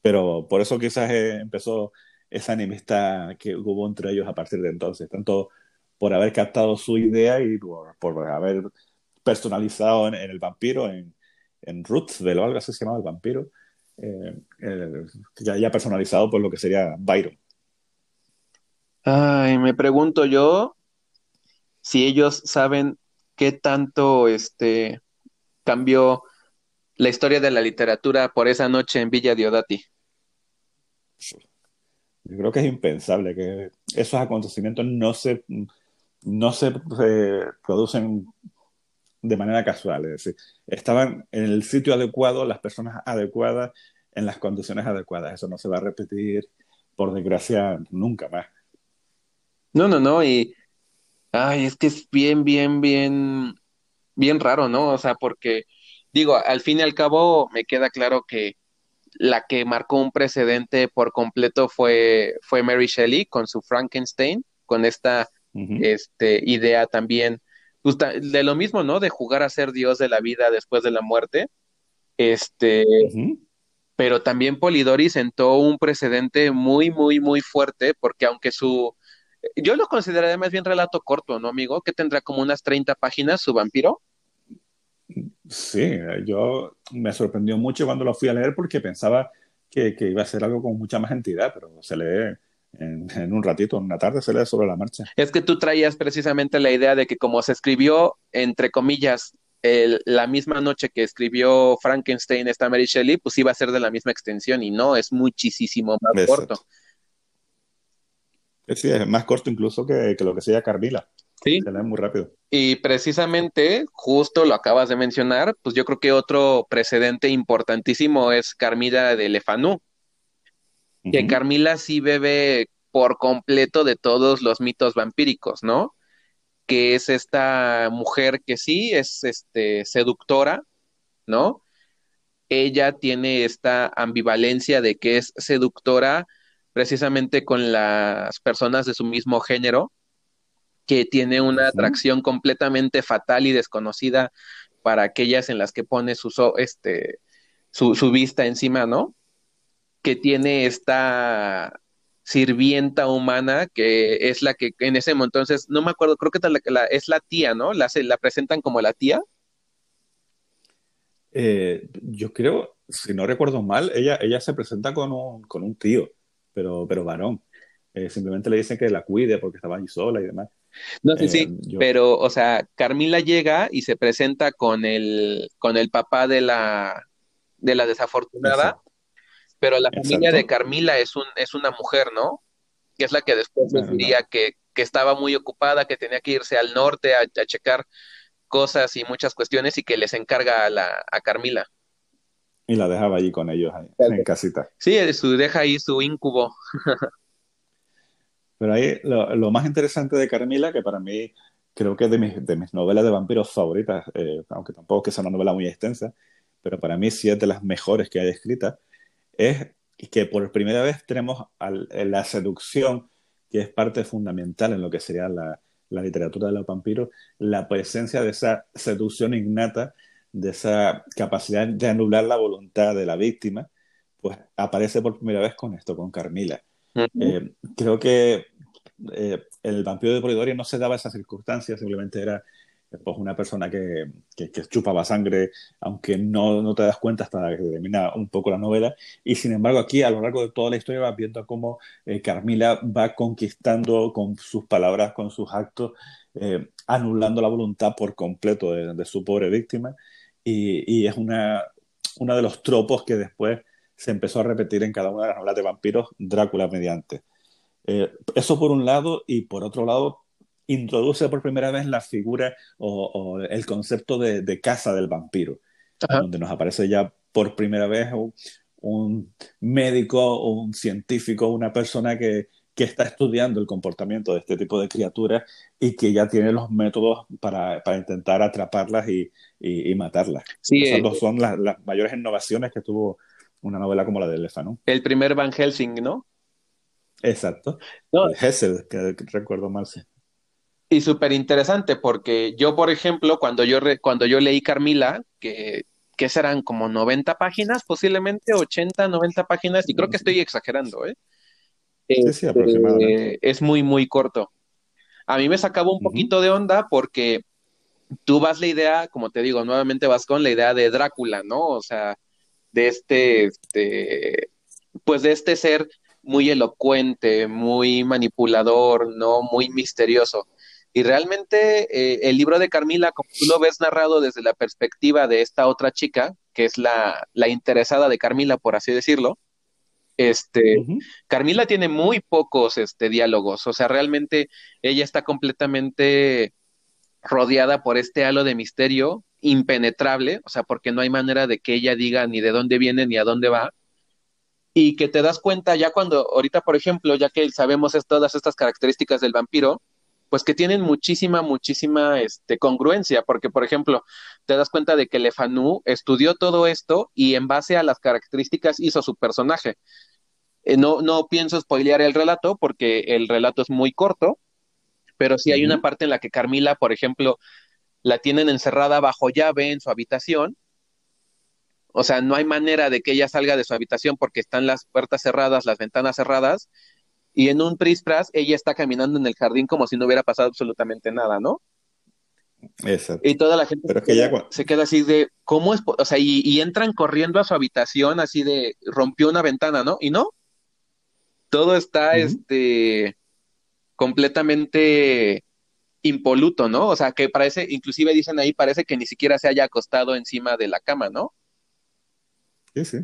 Pero por eso quizás eh, empezó esa enemistad que hubo entre ellos a partir de entonces, tanto por haber captado su idea y por, por haber personalizado en, en, el vampiro, en, en Rootsville o algo así se llamaba el vampiro, eh, eh, ya, ya personalizado por lo que sería Byron. Ay, me pregunto yo si ellos saben qué tanto este cambió la historia de la literatura por esa noche en Villa Diodati. Yo creo que es impensable que esos acontecimientos no se, no se eh, producen de manera casual. Es decir, estaban en el sitio adecuado, las personas adecuadas, en las condiciones adecuadas. Eso no se va a repetir, por desgracia, nunca más. No, no, no. Y, ay, es que es bien, bien, bien, bien raro, ¿no? O sea, porque, digo, al fin y al cabo me queda claro que la que marcó un precedente por completo fue, fue Mary Shelley con su Frankenstein, con esta uh -huh. este, idea también pues, de lo mismo, ¿no? De jugar a ser Dios de la vida después de la muerte. Este, uh -huh. pero también Polidori sentó un precedente muy, muy, muy fuerte, porque aunque su, yo lo consideraría más bien relato corto, ¿no, amigo? Que tendrá como unas 30 páginas su vampiro. Sí, yo me sorprendió mucho cuando lo fui a leer porque pensaba que, que iba a ser algo con mucha más entidad, pero se lee en, en, un ratito, en una tarde, se lee sobre la marcha. Es que tú traías precisamente la idea de que como se escribió, entre comillas, el, la misma noche que escribió Frankenstein esta Mary Shelley, pues iba a ser de la misma extensión y no, es muchísimo más Exacto. corto. Sí, es más corto incluso que, que lo que sería Carmila. Sí. Se muy rápido. Y precisamente, justo lo acabas de mencionar, pues yo creo que otro precedente importantísimo es Carmila de Lefanú. Uh -huh. Que Carmila sí bebe por completo de todos los mitos vampíricos, ¿no? Que es esta mujer que sí es este seductora, ¿no? Ella tiene esta ambivalencia de que es seductora precisamente con las personas de su mismo género, que tiene una atracción completamente fatal y desconocida para aquellas en las que pone su, este, su, su vista encima, ¿no? Que tiene esta sirvienta humana que es la que en ese momento, entonces, no me acuerdo, creo que la, la, es la tía, ¿no? La, la presentan como la tía. Eh, yo creo, si no recuerdo mal, ella, ella se presenta con un, con un tío, pero, pero varón. Eh, simplemente le dicen que la cuide porque estaba allí sola y demás. No, sí, sí, eh, pero, o sea, Carmila llega y se presenta con el, con el papá de la, de la desafortunada, pero la familia de Carmila es, un, es una mujer, ¿no? Que es la que después diría que, que, estaba muy ocupada, que tenía que irse al norte a, a, checar cosas y muchas cuestiones y que les encarga a, la, a Carmila. Y la dejaba allí con ellos, en casita. Sí, su, deja ahí su incubo. Pero ahí lo, más interesante de Carmila, que para mí creo que es de mis, de mis novelas de vampiros favoritas, eh, aunque tampoco que sea una novela muy extensa, pero para mí sí es de las mejores que hay escritas, es que por primera vez tenemos la seducción, que es parte fundamental en lo que sería la, la literatura de los vampiros, la presencia de esa seducción innata, de esa capacidad de anular la voluntad de la víctima, pues aparece por primera vez con esto, con Carmila. Eh, creo que eh, el vampiro de Polidori no se daba esa circunstancia, simplemente era pues, una persona que, que, chupaba sangre, aunque no, no, te das cuenta hasta que termina un poco la novela. Y sin embargo, aquí a lo largo de toda la historia vas viendo cómo eh, Carmila va conquistando con sus palabras, con sus actos, anulando la voluntad por completo de, su pobre víctima. Y, y es una, uno de los tropos que después se empezó a repetir en cada una de las novelas de vampiros, Drácula mediante. Eh, eso por un lado, y por otro lado, introduce por primera vez la figura o, el concepto de, casa del vampiro, donde nos aparece ya por primera vez un, médico un científico, una persona que, que, está estudiando el comportamiento de este tipo de criaturas y que ya tiene los métodos para, para intentar atraparlas y, y, matarlas. Sí, Esas eh, son las, las, mayores innovaciones que tuvo una novela como la de Lefano. El primer Van Helsing, ¿no? Exacto. No. Hessel, que, recuerdo mal. Y súper interesante porque yo, por ejemplo, cuando yo, cuando yo leí Carmila, que, que serán como 90 páginas, posiblemente 80, 90 páginas, y creo que estoy exagerando, ¿eh? Sí, sí, este, aproximadamente. es muy, muy corto. A mí me sacaba un poquito de onda porque tú vas la idea, como te digo, nuevamente vas con la idea de Drácula, ¿no? O sea, de este, este, pues de este ser muy elocuente, muy manipulador, ¿no? Muy misterioso. Y realmente eh, el libro de Carmila, como tú lo ves narrado desde la perspectiva de esta otra chica, que es la, la interesada de Carmila, por así decirlo, este, Carmila tiene muy pocos este, diálogos, o sea, realmente ella está completamente rodeada por este halo de misterio impenetrable, o sea, porque no hay manera de que ella diga ni de dónde viene ni a dónde va, y que te das cuenta ya cuando, ahorita por ejemplo, ya que sabemos todas estas características del vampiro, pues que tienen muchísima, muchísima este, congruencia, porque por ejemplo, te das cuenta de que Lefanu estudió todo esto y en base a las características hizo su personaje. Eh, no, no pienso spoilear el relato porque el relato es muy corto, pero sí hay una parte en la que Carmila, por ejemplo, la tienen encerrada bajo llave en su habitación. O sea, no hay manera de que ella salga de su habitación porque están las puertas cerradas, las ventanas cerradas, y en un prispras ella está caminando en el jardín como si no hubiera pasado absolutamente nada, ¿no? Exacto. Y toda la gente se, queda, así de, ¿cómo es? O sea, y, entran corriendo a su habitación así de, rompió una ventana, ¿no? Y no, todo está, este, completamente impoluto, ¿no? O sea, que parece, inclusive dicen ahí, parece que ni siquiera se haya acostado encima de la cama, ¿no? Sí, sí.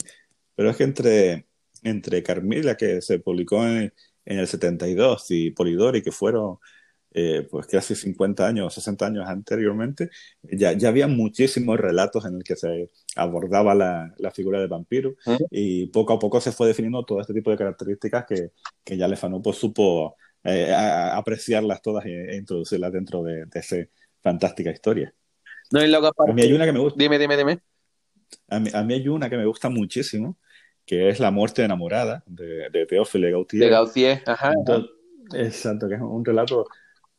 Pero es que entre, entre Carmila, que se publicó en, el 72, y Polidori, que fueron eh, pues casi 50 años, 60 años anteriormente, ya, ya había muchísimos relatos en el que se abordaba la, la figura del vampiro y poco a poco se fue definiendo todo este tipo de características que, que ya Lefano pues, supo eh, apreciarlas todas e, introducirlas dentro de, esa fantástica historia. No, y luego a mí hay una que me gusta. Dime, dime, dime. A mí, a mí, hay una que me gusta muchísimo, que es La muerte enamorada, de, de Théophile Gautier. De Gautier, ajá. exacto, que es un relato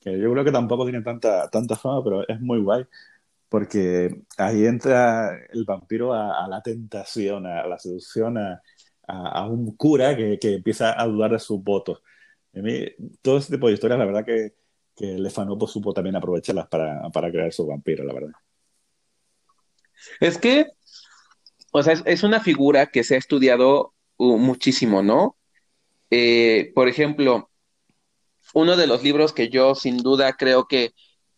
que yo creo que tampoco tiene tanta, tanta fama, pero es muy guay, porque ahí entra el vampiro a, la tentación, a, la seducción, a, a un cura que, que, empieza a dudar de sus votos. A mí, todo ese tipo de historias, la verdad que, que Lefanopo supo también aprovecharlas para, para crear su vampiro, la verdad. Es que, o sea, es, una figura que se ha estudiado uh, muchísimo, ¿no? Eh, por ejemplo, uno de los libros que yo sin duda creo que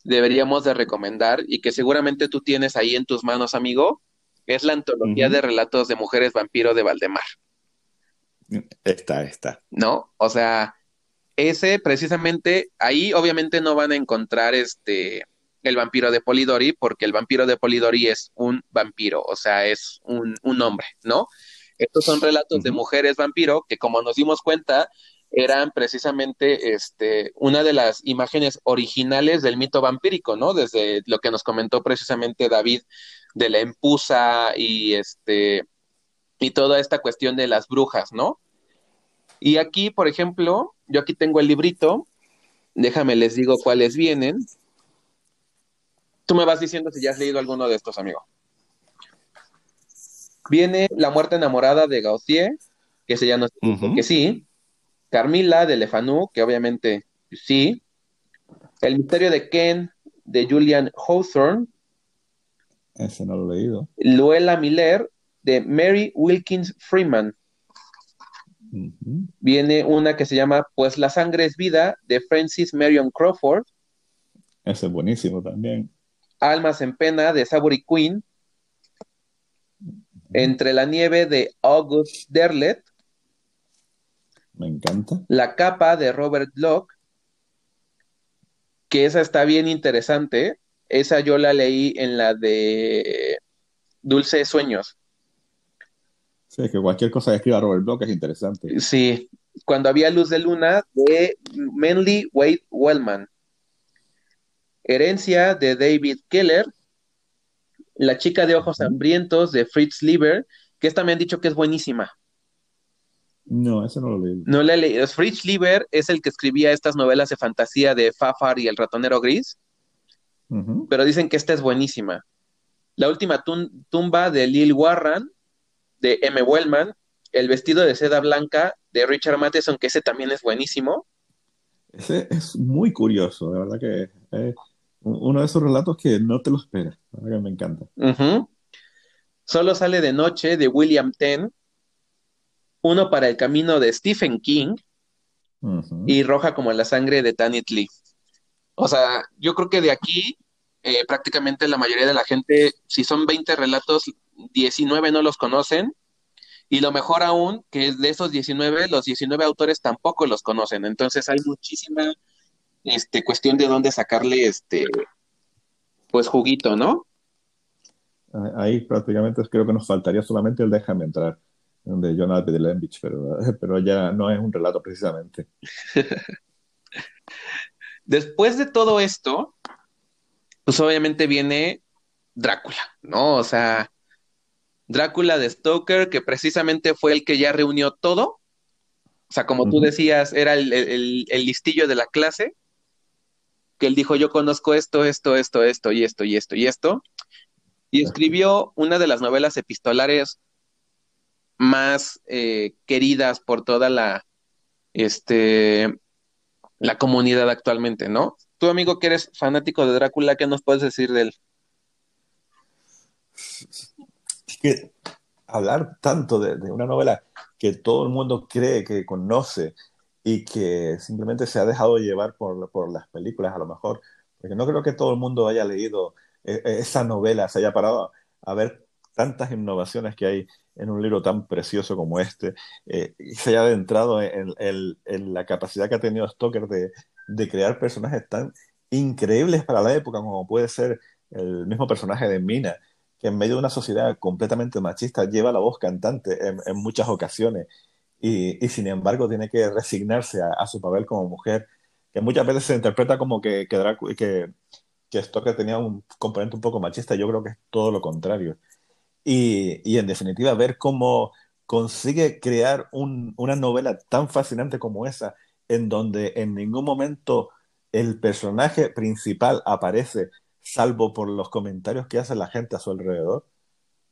deberíamos de recomendar y que seguramente tú tienes ahí en tus manos, amigo, es la antología de relatos de mujeres vampiro de Valdemar. Está, está. ¿No? O sea, ese precisamente, ahí obviamente no van a encontrar este el vampiro de Polidori, porque el vampiro de Polidori es un vampiro, o sea, es un, un hombre, ¿no? Estos son relatos de mujeres vampiro que, como nos dimos cuenta, eran precisamente este, una de las imágenes originales del mito vampírico, ¿no? Desde lo que nos comentó precisamente David de la empusa y este y toda esta cuestión de las brujas, ¿no? Y aquí, por ejemplo, yo aquí tengo el librito, déjame les digo cuáles vienen. Tú me vas diciendo si ya has leído alguno de estos, amigo. Viene La muerte enamorada de Gautier, que se llama que sí. Carmila de Lefanu, que obviamente sí. El misterio de Ken de Julian Hawthorne. Ese no lo he leído. Luella Miller de Mary Wilkins Freeman. Viene una que se llama Pues la sangre es vida de Francis Marion Crawford. Ese es buenísimo también. Almas en pena de Savory Queen. Entre la nieve de August Derlet. Me encanta. La capa de Robert Locke, que esa está bien interesante. Esa yo la leí en la de Dulce Sueños. Sí, que cualquier cosa que escriba Robert Bloch es interesante. Sí, cuando había luz de luna de Manly Wade Wellman. Herencia de David Keller. La chica de ojos hambrientos de Fritz Lieber, que esta me han dicho que es buenísima. No, eso no lo leí. No la leí. Fritz Lieber es el que escribía estas novelas de fantasía de Fafar y el ratonero gris. Pero dicen que esta es buenísima. La última tumba de Lil Warren de M. Wellman, El vestido de seda blanca de Richard Matheson, que ese también es buenísimo. Ese es muy curioso, de verdad que es uno de esos relatos que no te lo esperas, que me encanta. Solo sale de noche de William Ten, uno para el camino de Stephen King y Roja como la sangre de Tanit Lee. O sea, yo creo que de aquí eh, prácticamente la mayoría de la gente, si son 20 relatos, 19 no los conocen. Y lo mejor aún, que de esos 19, los 19 autores tampoco los conocen. Entonces hay muchísima este, cuestión de dónde sacarle este, pues juguito, ¿no? Ahí prácticamente creo que nos faltaría solamente el Déjame entrar, de Jonathan de Lembich, pero, pero ya no es un relato precisamente. Después de todo esto, pues obviamente viene Drácula, ¿no? O sea, Drácula de Stoker, que precisamente fue el que ya reunió todo. O sea, como tú decías, era el, listillo de la clase, que él dijo, yo conozco esto, esto, esto, esto, y esto, y esto, y esto. Y escribió una de las novelas epistolares más eh, queridas por toda la, este, la comunidad actualmente, ¿no? Tú, amigo, que eres fanático de Drácula, ¿qué nos puedes decir de él? Hablar tanto de, una novela que todo el mundo cree que conoce y que simplemente se ha dejado llevar por, las películas, a lo mejor, porque no creo que todo el mundo haya leído eh, eh, esa novela, se haya parado a ver tantas innovaciones que hay en un libro tan precioso como este, eh, y se haya adentrado en, la capacidad que ha tenido Stoker de crear personajes tan increíbles para la época como puede ser el mismo personaje de Mina, que en medio de una sociedad completamente machista lleva la voz cantante en, muchas ocasiones y, sin embargo tiene que resignarse a, su papel como mujer, que muchas veces se interpreta como que, que, que, que Stoker tenía un componente un poco machista, yo creo que es todo lo contrario. Y, y en definitiva, ver cómo consigue crear un, una novela tan fascinante como esa, en donde en ningún momento el personaje principal aparece, salvo por los comentarios que hace la gente a su alrededor,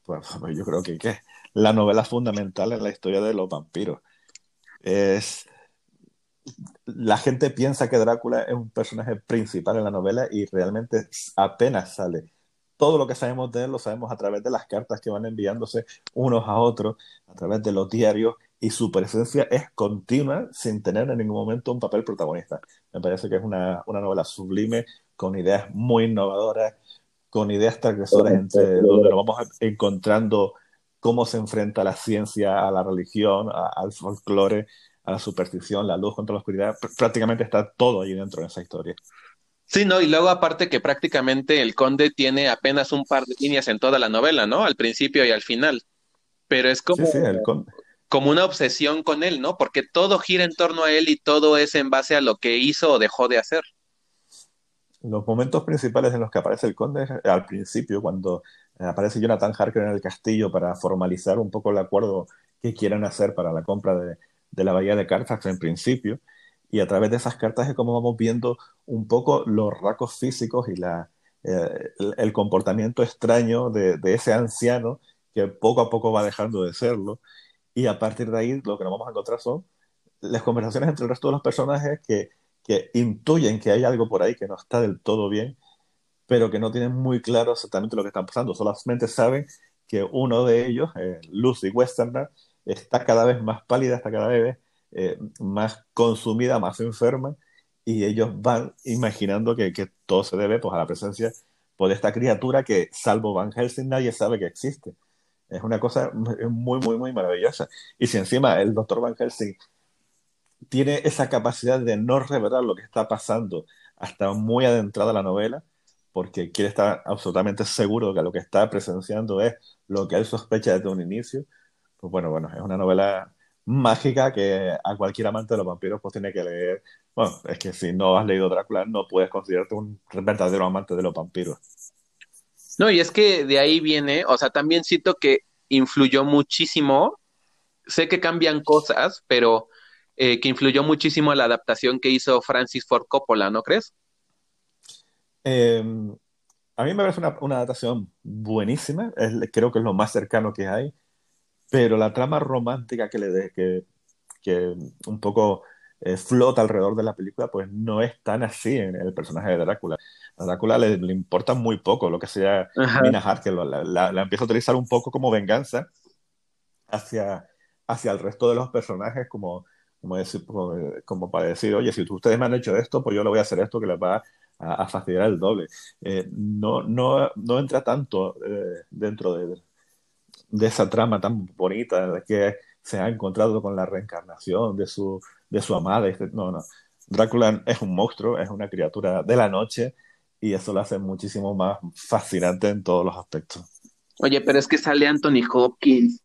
pues, yo creo que la novela fundamental en la historia de los vampiros. Es la gente piensa que Drácula es un personaje principal en la novela y realmente apenas sale. todo lo que sabemos de él lo sabemos a través de las cartas que van enviándose unos a otros, a través de los diarios, y su presencia es continua sin tener en ningún momento un papel protagonista. Me parece que es una, una novela sublime, con ideas muy innovadoras, con ideas transgresoras entre donde nos vamos encontrando cómo se enfrenta la ciencia a la religión, al folclore, a la superstición, la luz contra la oscuridad. Prácticamente está todo ahí dentro de esa historia. Sí, no, y luego aparte que prácticamente el conde tiene apenas un par de líneas en toda la novela, ¿no? Al principio y al final. Pero es como, como una obsesión con él, ¿no? Porque todo gira en torno a él y todo es en base a lo que hizo o dejó de hacer. Los momentos principales en los que aparece el conde es al principio, cuando aparece Jonathan Harker en el castillo para formalizar un poco el acuerdo que quieren hacer para la compra de, de la bahía de Carfax en principio y a través de esas cartas es como vamos viendo un poco los rasgos físicos y la, eh, el, comportamiento extraño de, de, ese anciano que poco a poco va dejando de serlo. Y a partir de ahí lo que nos vamos a encontrar son las conversaciones entre el resto de los personajes que, que intuyen que hay algo por ahí que no está del todo bien, pero que no tienen muy claro exactamente lo que están pasando. Solamente saben que uno de ellos, eh, Lucy Westerner, está cada vez más pálida, está cada vez eh, más consumida, más enferma, y ellos van imaginando que, todo se debe pues, a la presencia de esta criatura que, salvo Van Helsing, nadie sabe que existe. Es una cosa muy, muy, muy maravillosa. Y si encima el doctor Van Helsing tiene esa capacidad de no revelar lo que está pasando hasta muy adentrada la novela, porque quiere estar absolutamente seguro de que lo que está presenciando es lo que él sospecha desde un inicio, pues bueno, bueno, es una novela mágica que a cualquier amante de los vampiros pues tiene que leer. Bueno, es que si no has leído Drácula no puedes considerarte un verdadero amante de los vampiros. No, y es que de ahí viene, o sea, también siento que influyó muchísimo, sé que cambian cosas, pero eh, que influyó muchísimo la adaptación que hizo Francis Ford Coppola, ¿no crees? Em, a mí me parece una, una adaptación buenísima, creo que es lo más cercano que hay pero la trama romántica que le de, que, que un poco eh, flota alrededor de la película, pues no es tan así en el personaje de Drácula. A Drácula le, le importa muy poco lo que sea Mina Harker, la, la, empieza a utilizar un poco como venganza hacia, hacia el resto de los personajes, como, como, decir, como, para decir, oye, si ustedes me han hecho esto, pues yo le voy a hacer esto que les va a, a fastidiar el doble. Eh, no, no, no entra tanto eh, dentro de, de esa trama tan bonita que se ha encontrado con la reencarnación de su, de su amada. Este, no, no. Drácula es un monstruo, es una criatura de la noche y eso lo hace muchísimo más fascinante en todos los aspectos. Oye, pero es que sale Anthony Hopkins.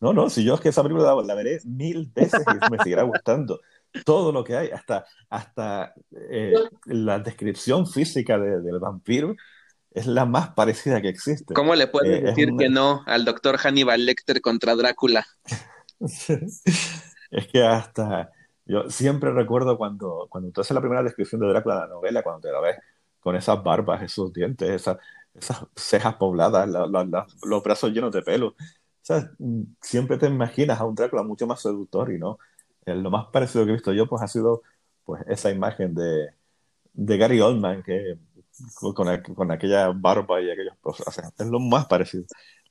No, no, si yo es que esa película la, veré mil veces y me seguirá gustando. Todo lo que hay, hasta, hasta eh, la descripción física del vampiro, es la más parecida que existe. ¿Cómo le puedes eh, decir que no al doctor Hannibal Lecter contra Drácula? es que hasta yo siempre recuerdo cuando, cuando tú haces la primera descripción de Drácula en la novela, cuando te la ves con esas barbas, esos dientes, esas, esas cejas pobladas, los brazos llenos de pelo. Siempre te imaginas a un Drácula mucho más seductor y no. Eh, lo más parecido que he visto yo pues ha sido pues esa imagen de, de Gary Oldman que con, aquella barba y aquellos es lo más parecido.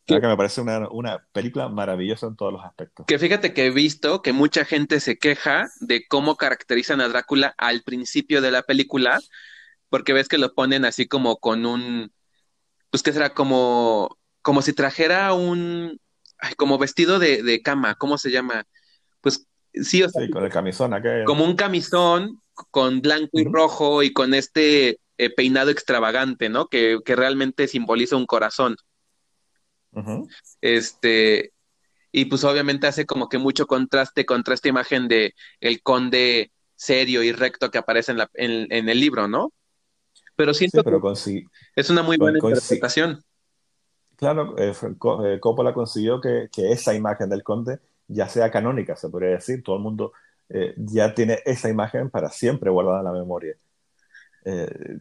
que me parece una, una, película maravillosa en todos los aspectos. Que fíjate que he visto que mucha gente se queja de cómo caracterizan a Drácula al principio de la película, porque ves que lo ponen así como con un, pues que será como, como si trajera un, como vestido de, de, cama, ¿cómo se llama? Pues sí, o sea, con el camisón Como un camisón con blanco y rojo y con este eh, peinado extravagante, ¿no? Que, realmente simboliza un corazón. Este, y pues obviamente hace como que mucho contraste contra esta imagen de el conde serio y recto que aparece en, la, en, el libro, ¿no? Pero siento pero que es una muy buena interpretación. Claro, eh, eh, Coppola consiguió que, esa imagen del conde ya sea canónica, se podría decir. Todo el mundo ya tiene esa imagen para siempre guardada en la memoria. Eh,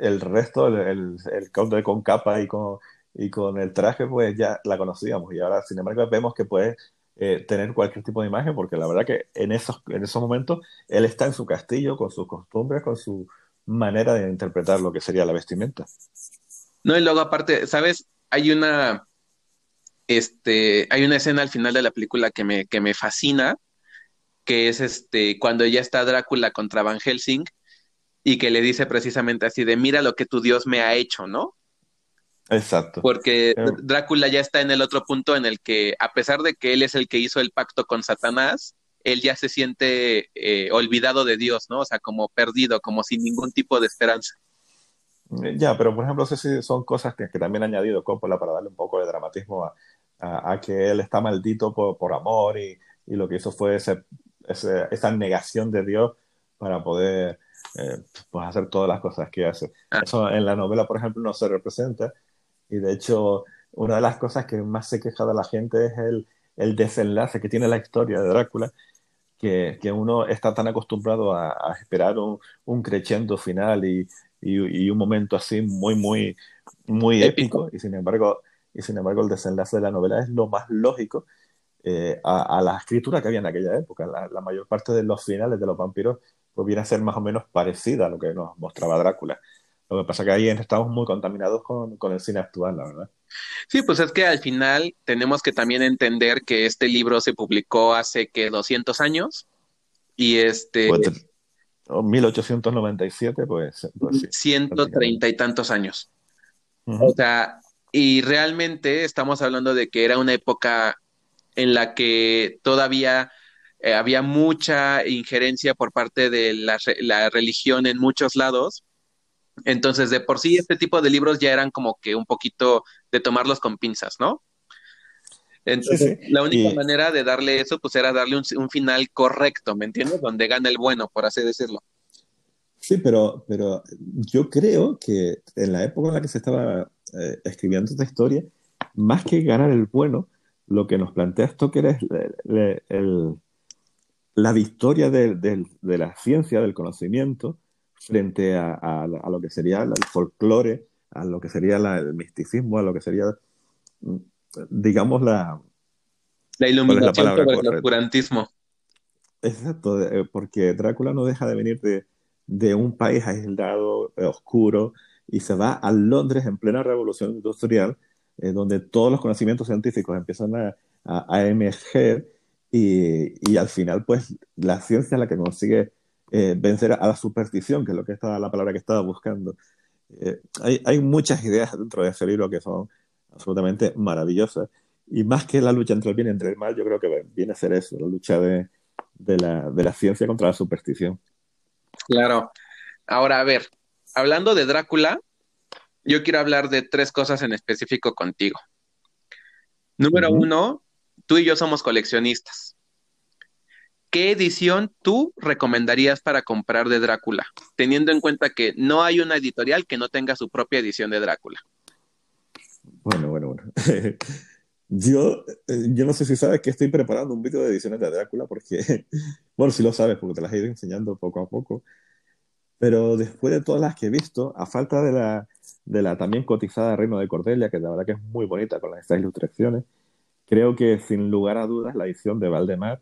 el resto, el, conde con capa y con, y con el traje, pues ya la conocíamos. Y ahora, sin embargo, vemos que puede eh, tener cualquier tipo de imagen, porque la verdad que en esos, en esos momentos él está en su castillo, con sus costumbres, con su manera de interpretar lo que sería la vestimenta. No, y luego aparte, ¿sabes? Hay una, este, hay una escena al final de la película que me, que me fascina, que es este, cuando ya está Drácula contra Van Helsing y que le dice precisamente así de, mira lo que tu Dios me ha hecho, ¿no? Exacto. Porque Drácula ya está en el otro punto en el que, a pesar de que él es el que hizo el pacto con Satanás, él ya se siente eh, olvidado de Dios, ¿no? O sea, como perdido, como sin ningún tipo de esperanza. Ya, pero por ejemplo, sí son cosas que, que también ha añadido Coppola para darle un poco de dramatismo a, a- a que él está maldito por, por amor y, y lo que hizo fue ese, ese- esa negación de Dios para poder eh, pues hacer todas las cosas que hace. Ah. Eso en la novela, por ejemplo, no se representa y de hecho una de las cosas que más se queja de la gente es el, el desenlace que tiene la historia de Drácula, que, que uno está tan acostumbrado a, a esperar un, un crescendo final y, y, y un momento así muy, muy, muy Épico. épico, y sin embargo, y sin embargo el desenlace de la novela es lo más lógico eh, a, a, la escritura que había en aquella época. La, la, mayor parte de los finales de los vampiros pues viene a ser más o menos parecida a lo que nos mostraba Drácula. Lo que pasa es que ahí estamos muy contaminados con, con, el cine actual, la verdad. Sí, pues es que al final tenemos que también entender que este libro se publicó hace que 200 años y este... Pues, 1897, pues, pues sí, 130 y tantos años. Uh -huh. O sea, y realmente estamos hablando de que era una época en la que todavía eh, había mucha injerencia por parte de la, la, religión en muchos lados. Entonces, de por sí, este tipo de libros ya eran como que un poquito de tomarlos con pinzas, ¿no? Entonces, sí, sí. la única y... manera de darle eso, pues era darle un, un, final correcto, ¿me entiendes? Donde gana el bueno, por así decirlo. Sí, pero, pero yo creo que en la época en la que se estaba eh, escribiendo esta historia, más que ganar el bueno, lo que nos plantea Stoker es el, el, la victoria de, de, de, la ciencia, del conocimiento, frente a, a, a lo que sería el folclore, a lo que sería la, el misticismo, a lo que sería, digamos, la... La iluminación la sobre el oscurantismo. Exacto, eh, porque Drácula no deja de venir de, de un país aislado, eh, oscuro, y se va a Londres en plena revolución industrial, eh, donde todos los conocimientos científicos empiezan a, a, a emerger y, y, al final, pues, la ciencia es la que consigue eh, vencer a la superstición, que es lo que estaba la palabra que estaba buscando. Hay, hay, muchas ideas dentro de ese libro que son absolutamente maravillosas. Y más que la lucha entre el bien y entre el mal, yo creo que viene a ser eso, la lucha de, de, la, de la ciencia contra la superstición. Claro. Ahora, a ver, hablando de Drácula, yo quiero hablar de tres cosas en específico contigo. Número uh -huh. uno, tú y yo somos coleccionistas. ¿Qué edición tú recomendarías para comprar de Drácula? Teniendo en cuenta que no hay una editorial que no tenga su propia edición de Drácula. Bueno, bueno, bueno. yo, yo no sé si sabes que estoy preparando un vídeo de ediciones de Drácula porque, bueno, si lo sabes porque te las he ido enseñando poco a poco. Pero después de todas las que he visto, a falta de la, de la también cotizada Reino de Cordelia, que la verdad que es muy bonita con estas ilustraciones, creo que sin lugar a dudas la edición de Valdemar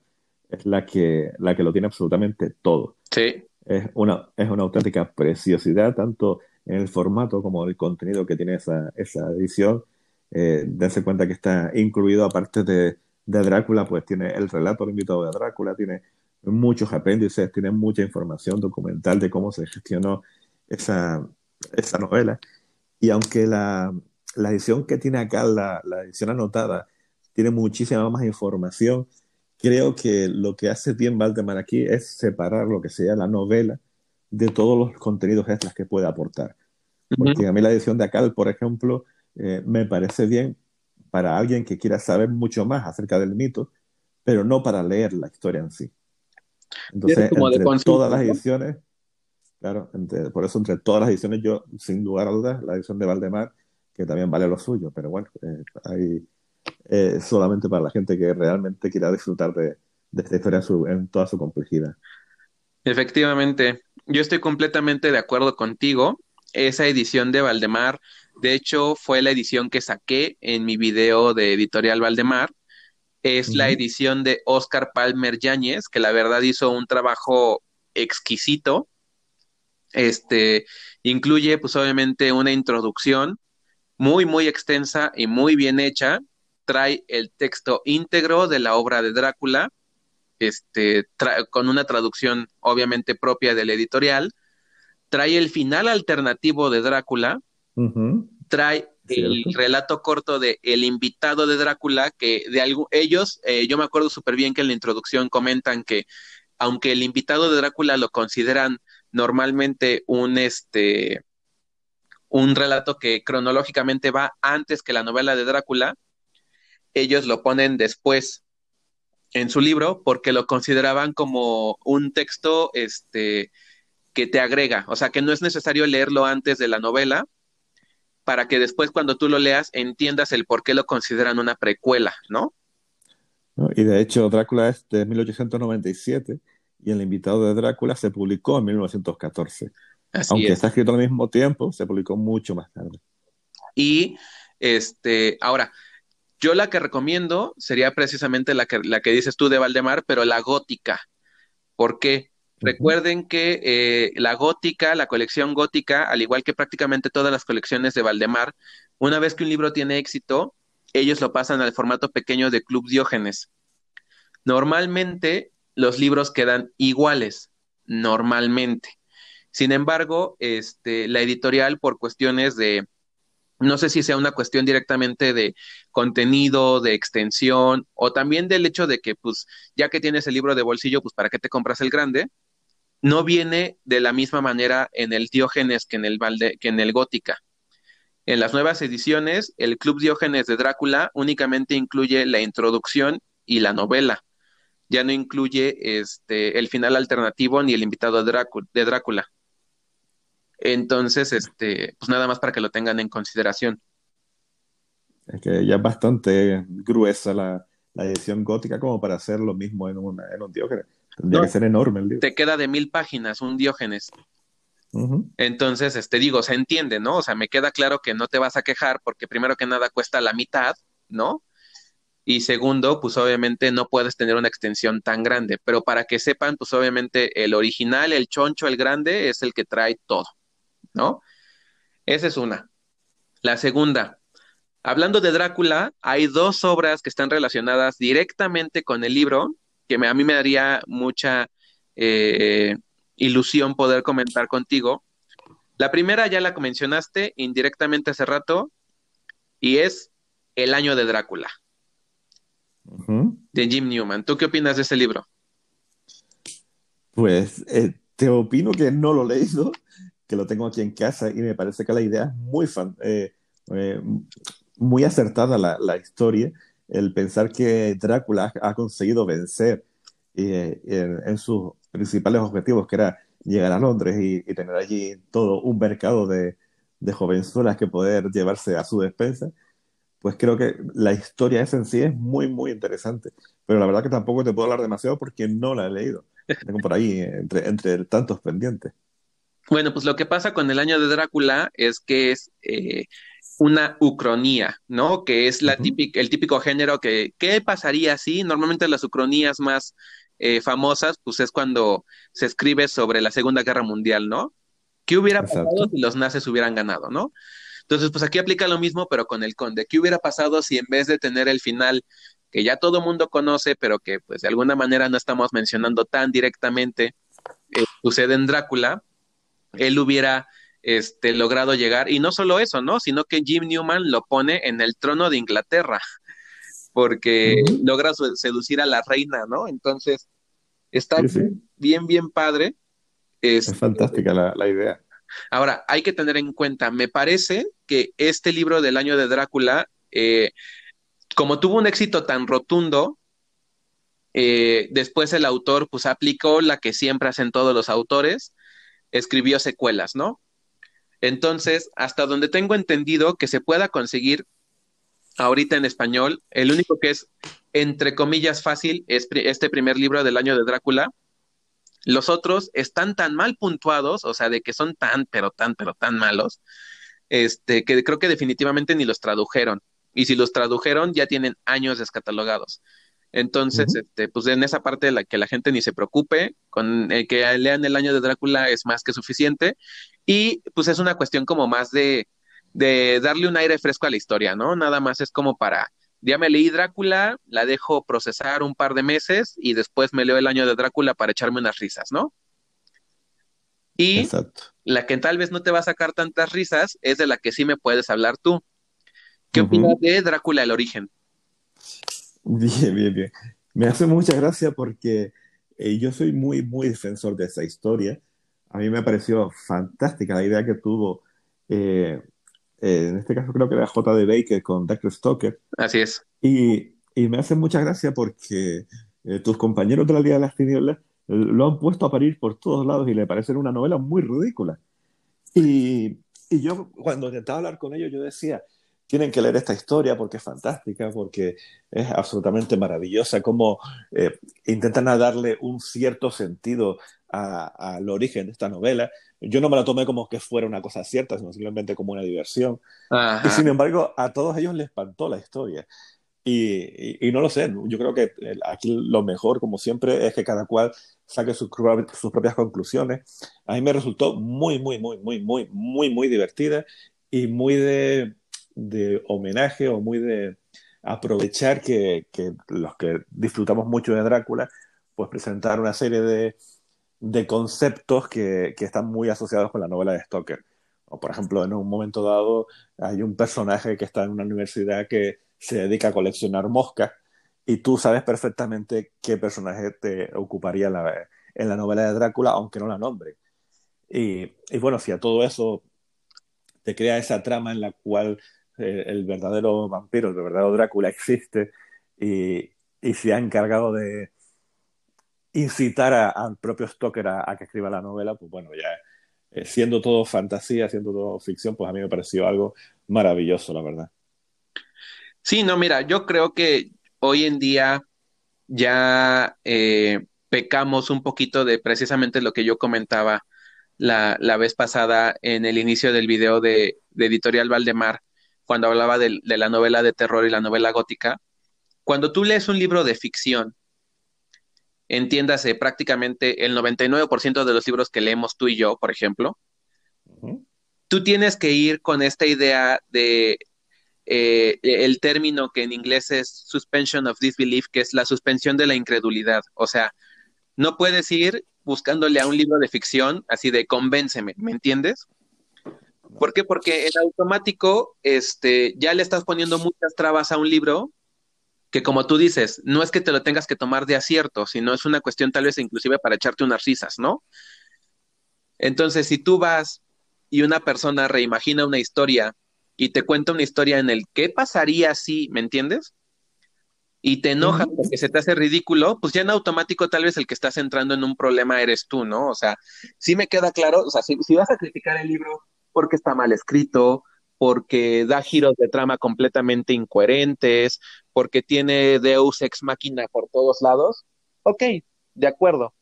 es la que, la que lo tiene absolutamente todo. Sí. Es una, es una auténtica preciosidad, tanto en el formato como en el contenido que tiene esa, esa edición. Eh, dense cuenta que está incluido, aparte de, de Drácula, pues tiene el relato invitado de Drácula, tiene muchos apéndices, tiene mucha información documental de cómo se gestionó esa, esa novela. Y aunque la, la edición que tiene acá, la, la edición anotada, tiene muchísima más información, creo que lo que hace bien Valdemar aquí es separar lo que sea la novela de todos los contenidos extras que puede aportar. Porque uh -huh. a mí la edición de Acal, por ejemplo, eh, me parece bien para alguien que quiera saber mucho más acerca del mito, pero no para leer la historia en sí. Entonces, entre todas las ediciones, claro, entre, por eso entre todas las ediciones yo, sin lugar a dudas, la edición de Valdemar, que también vale lo suyo, pero bueno, eh, hay eh, solamente para la gente que realmente quiera disfrutar de, de esta historia en, su, en toda su complejidad. Efectivamente, yo estoy completamente de acuerdo contigo. Esa edición de Valdemar, de hecho, fue la edición que saqué en mi video de Editorial Valdemar. Es uh -huh. la edición de Oscar Palmer Yáñez, que la verdad hizo un trabajo exquisito. Este incluye, pues, obviamente, una introducción muy, muy extensa y muy bien hecha. Trae el texto íntegro de la obra de Drácula, este, con una traducción obviamente propia del editorial. Trae el final alternativo de Drácula. Trae el relato corto de El invitado de Drácula, que de algo, ellos, eh, yo me acuerdo súper bien que en la introducción comentan que aunque el invitado de Drácula lo consideran normalmente un este un relato que cronológicamente va antes que la novela de Drácula, ellos lo ponen después en su libro porque lo consideraban como un texto este que te agrega, o sea, que no es necesario leerlo antes de la novela para que después cuando tú lo leas entiendas el por qué lo consideran una precuela, ¿no? Y de hecho, Drácula es de 1897 y El invitado de Drácula se publicó en 1914. Aunque está escrito al mismo tiempo, se publicó mucho más tarde. Y este, ahora, yo la que recomiendo sería precisamente la que, la que dices tú de Valdemar, pero la gótica. ¿Por qué? Recuerden que eh, la gótica, la colección gótica, al igual que prácticamente todas las colecciones de Valdemar, una vez que un libro tiene éxito, ellos lo pasan al formato pequeño de Club Diógenes. Normalmente los libros quedan iguales, normalmente. Sin embargo, este, la editorial, por cuestiones de, no sé si sea una cuestión directamente de contenido, de extensión, o también del hecho de que, pues, ya que tienes el libro de bolsillo, pues, ¿para qué te compras el grande? No viene de la misma manera en el Diógenes que en el, que en el Gótica. En las nuevas ediciones, el Club Diógenes de Drácula únicamente incluye la introducción y la novela ya no incluye este, el final alternativo ni el invitado de Drácula. Entonces, este, pues nada más para que lo tengan en consideración. Es que ya es bastante gruesa la, edición gótica como para hacer lo mismo en, en un Diógenes. Tendría que ser enorme el libro. Te queda de mil páginas un Diógenes. Entonces, este, digo, se entiende, ¿no? O sea, me queda claro que no te vas a quejar porque primero que nada cuesta la mitad, ¿no? Y segundo, pues obviamente no puedes tener una extensión tan grande, pero para que sepan, pues obviamente el original, el choncho, el grande, es el que trae todo, ¿no? Esa es una. La segunda, hablando de Drácula, hay dos obras que están relacionadas directamente con el libro, que a mí me daría mucha eh, ilusión poder comentar contigo. La primera ya la mencionaste indirectamente hace rato, y es El año de Drácula de Jim Newman. ¿Tú qué opinas de ese libro? Pues eh, te opino que no lo he leído, que lo tengo aquí en casa y me parece que la idea es muy, fan, eh, eh, muy acertada la, la, historia, el pensar que Drácula ha conseguido vencer en, sus principales objetivos, que era llegar a Londres y, tener allí todo un mercado de, de jovenzuelas que poder llevarse a su despensa pues creo que la historia esa en sí es muy, muy interesante. Pero la verdad que tampoco te puedo hablar demasiado porque no la he leído. Tengo por ahí entre, entre tantos pendientes. Bueno, pues lo que pasa con el año de Drácula es que es eh, una ucronía, ¿no? Que es la el típico género que, ¿qué pasaría si? Normalmente las ucronías más eh, famosas, pues es cuando se escribe sobre la Segunda Guerra Mundial, ¿no? ¿Qué hubiera pasado si los nazis hubieran ganado, ¿no? Entonces, pues aquí aplica lo mismo, pero con el conde. ¿Qué hubiera pasado si en vez de tener el final que ya todo mundo conoce, pero que pues de alguna manera no estamos mencionando tan directamente, eh, sucede en Drácula, él hubiera este, logrado llegar, y no solo eso, ¿no? Sino que Jim Newman lo pone en el trono de Inglaterra, porque logra seducir a la reina, ¿no? Entonces, está bien, bien padre. es este, fantástica la, la idea. Ahora, hay que tener en cuenta, me parece que este libro del año de Drácula, eh, como tuvo un éxito tan rotundo, eh, después el autor pues aplicó la que siempre hacen todos los autores, escribió secuelas, ¿no? Entonces, hasta donde tengo entendido que se pueda conseguir ahorita en español, el único que es, entre comillas, fácil es este primer libro del año de Drácula, los otros están tan mal puntuados, o sea, de que son tan, pero tan, pero tan malos, este, que creo que definitivamente ni los tradujeron. Y si los tradujeron, ya tienen años descatalogados. Entonces, este, pues en esa parte de la que la gente ni se preocupe, con el que lean el año de Drácula es más que suficiente. Y pues es una cuestión como más de, de darle un aire fresco a la historia, ¿no? Nada más es como para, ya me leí Drácula, la dejo procesar un par de meses y después me leo el año de Drácula para echarme unas risas, ¿no? Y la que tal vez no te va a sacar tantas risas es de la que sí me puedes hablar tú. ¿Qué opinas de Drácula el origen? Bien, bien, bien. Me hace mucha gracia porque eh, yo soy muy, muy defensor de esa historia. A mí me pareció fantástica la idea que tuvo eh, eh, en este caso creo que era J.D. Baker con Dexter Stoker. Así es. Y, y me hace mucha gracia porque eh, tus compañeros de la Liga de las Tinieblas lo han puesto a parir por todos lados y le parece una novela muy ridícula. Y, y yo cuando intentaba hablar con ellos yo decía, tienen que leer esta historia porque es fantástica, porque es absolutamente maravillosa, como eh, intentan darle un cierto sentido al origen de esta novela. Yo no me la tomé como que fuera una cosa cierta, sino simplemente como una diversión. Y sin embargo, a todos ellos les espantó la historia. Y, y, no lo sé, yo creo que aquí lo mejor, como siempre, es que cada cual saque sus, sus propias conclusiones. A mí me resultó muy, muy, muy, muy, muy, muy, muy divertida y muy de de homenaje o muy de aprovechar que, los que disfrutamos mucho de Drácula, pues presentar una serie de, de conceptos que, que, están muy asociados con la novela de Stoker. O, por ejemplo, en un momento dado hay un personaje que está en una universidad que se dedica a coleccionar moscas y tú sabes perfectamente qué personaje te ocuparía en la novela de Drácula, aunque no la nombre. Y, y bueno, si a todo eso te crea esa trama en la cual eh, el verdadero vampiro, el verdadero Drácula existe y, se ha encargado de incitar al propio Stoker a, que escriba la novela, pues bueno, ya eh, siendo todo fantasía, siendo todo ficción, pues a mí me pareció algo maravilloso, la verdad. Sí, no, mira, yo creo que hoy en día ya eh, pecamos un poquito de precisamente lo que yo comentaba la, vez pasada en el inicio del video de, de Editorial Valdemar, cuando hablaba de, la novela de terror y la novela gótica, cuando tú lees un libro de ficción, entiéndase prácticamente el 99% de los libros que leemos tú y yo, por ejemplo, tú tienes que ir con esta idea de eh, el término que en inglés es suspension of disbelief, que es la suspensión de la incredulidad. O sea, no puedes ir buscándole a un libro de ficción así de convénceme, ¿me entiendes? ¿Por qué? Porque en automático este, ya le estás poniendo muchas trabas a un libro que como tú dices, no es que te lo tengas que tomar de acierto, sino es una cuestión tal vez inclusive para echarte unas risas, ¿no? Entonces, si tú vas y una persona reimagina una historia y te cuenta una historia en el qué pasaría si, ¿me entiendes? Y te enoja porque se te hace ridículo, pues ya en automático tal vez el que estás entrando en un problema eres tú, ¿no? O sea, sí me queda claro, o sea, si, si vas a criticar el libro porque está mal escrito, porque da giros de trama completamente incoherentes, porque tiene Deus ex máquina por todos lados, ok, de acuerdo.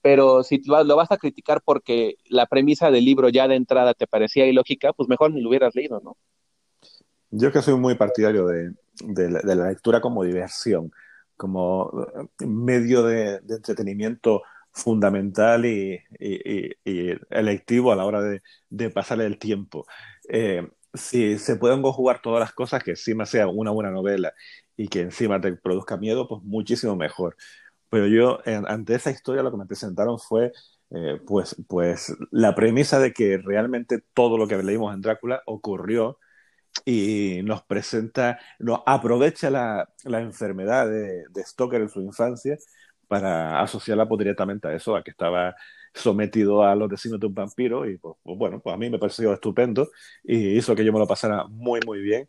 Pero si lo vas a criticar porque la premisa del libro ya de entrada te parecía ilógica, pues mejor ni lo hubieras leído, ¿no? Yo que soy muy partidario de, la, lectura como diversión, como medio de entretenimiento fundamental y, electivo a la hora de, pasar el tiempo. Eh, si se pueden jugar todas las cosas, que encima sea una buena novela y que encima te produzca miedo, pues muchísimo mejor. Pero yo, ante esa historia, lo que me presentaron fue eh, pues, pues la premisa de que realmente todo lo que leímos en Drácula ocurrió y nos presenta, nos aprovecha la, enfermedad de, de Stoker en su infancia para asociarla pues, directamente a eso, a que estaba sometido a los designios de un vampiro y pues, pues, bueno, pues a mí me pareció estupendo y hizo que yo me lo pasara muy muy bien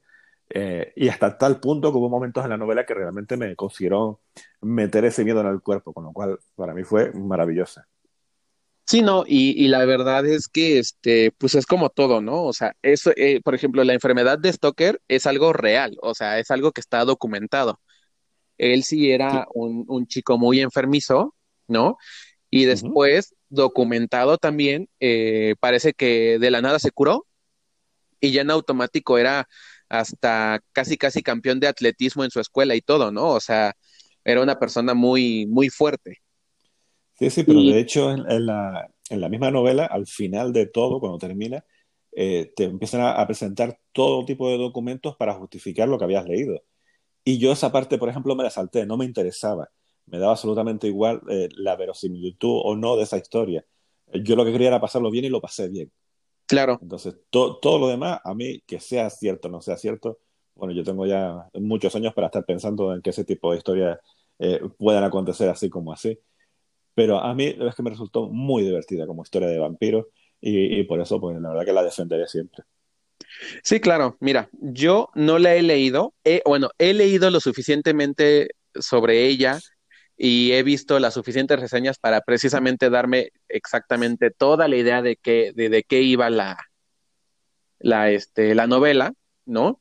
eh, y hasta tal punto que hubo momentos en la novela que realmente me consiguieron meter ese miedo en el cuerpo, con lo cual para mí fue maravillosa. Sí, no, y, la verdad es que este, pues es como todo, ¿no? O sea, eso, eh, por ejemplo, la enfermedad de Stoker es algo real, o sea, es algo que está documentado. Él sí era Un, chico muy enfermizo, ¿no? Y después, documentado también, eh, parece que de la nada se curó y ya en automático era hasta casi, casi campeón de atletismo en su escuela y todo, ¿no? O sea, era una persona muy, muy fuerte. Sí, sí, pero de hecho en, la, en, la, misma novela, al final de todo, cuando termina, eh, te empiezan a, presentar todo tipo de documentos para justificar lo que habías leído. Y yo esa parte, por ejemplo, me la salté, no me interesaba. Me daba absolutamente igual eh, la verosimilitud o no de esa historia. Yo lo que quería era pasarlo bien y lo pasé bien. Claro. Entonces, todo lo demás, a mí, que sea cierto o no sea cierto, bueno, yo tengo ya muchos años para estar pensando en que ese tipo de historias eh, puedan acontecer así como así. Pero a mí es que me resultó muy divertida como historia de vampiros y, por eso, pues la verdad que la defenderé siempre. Sí, claro. Mira, yo no la he leído. bueno, he leído lo suficientemente sobre ella y he visto las suficientes reseñas para precisamente darme exactamente toda la idea de qué, de, qué iba la, la, este, la novela, ¿no?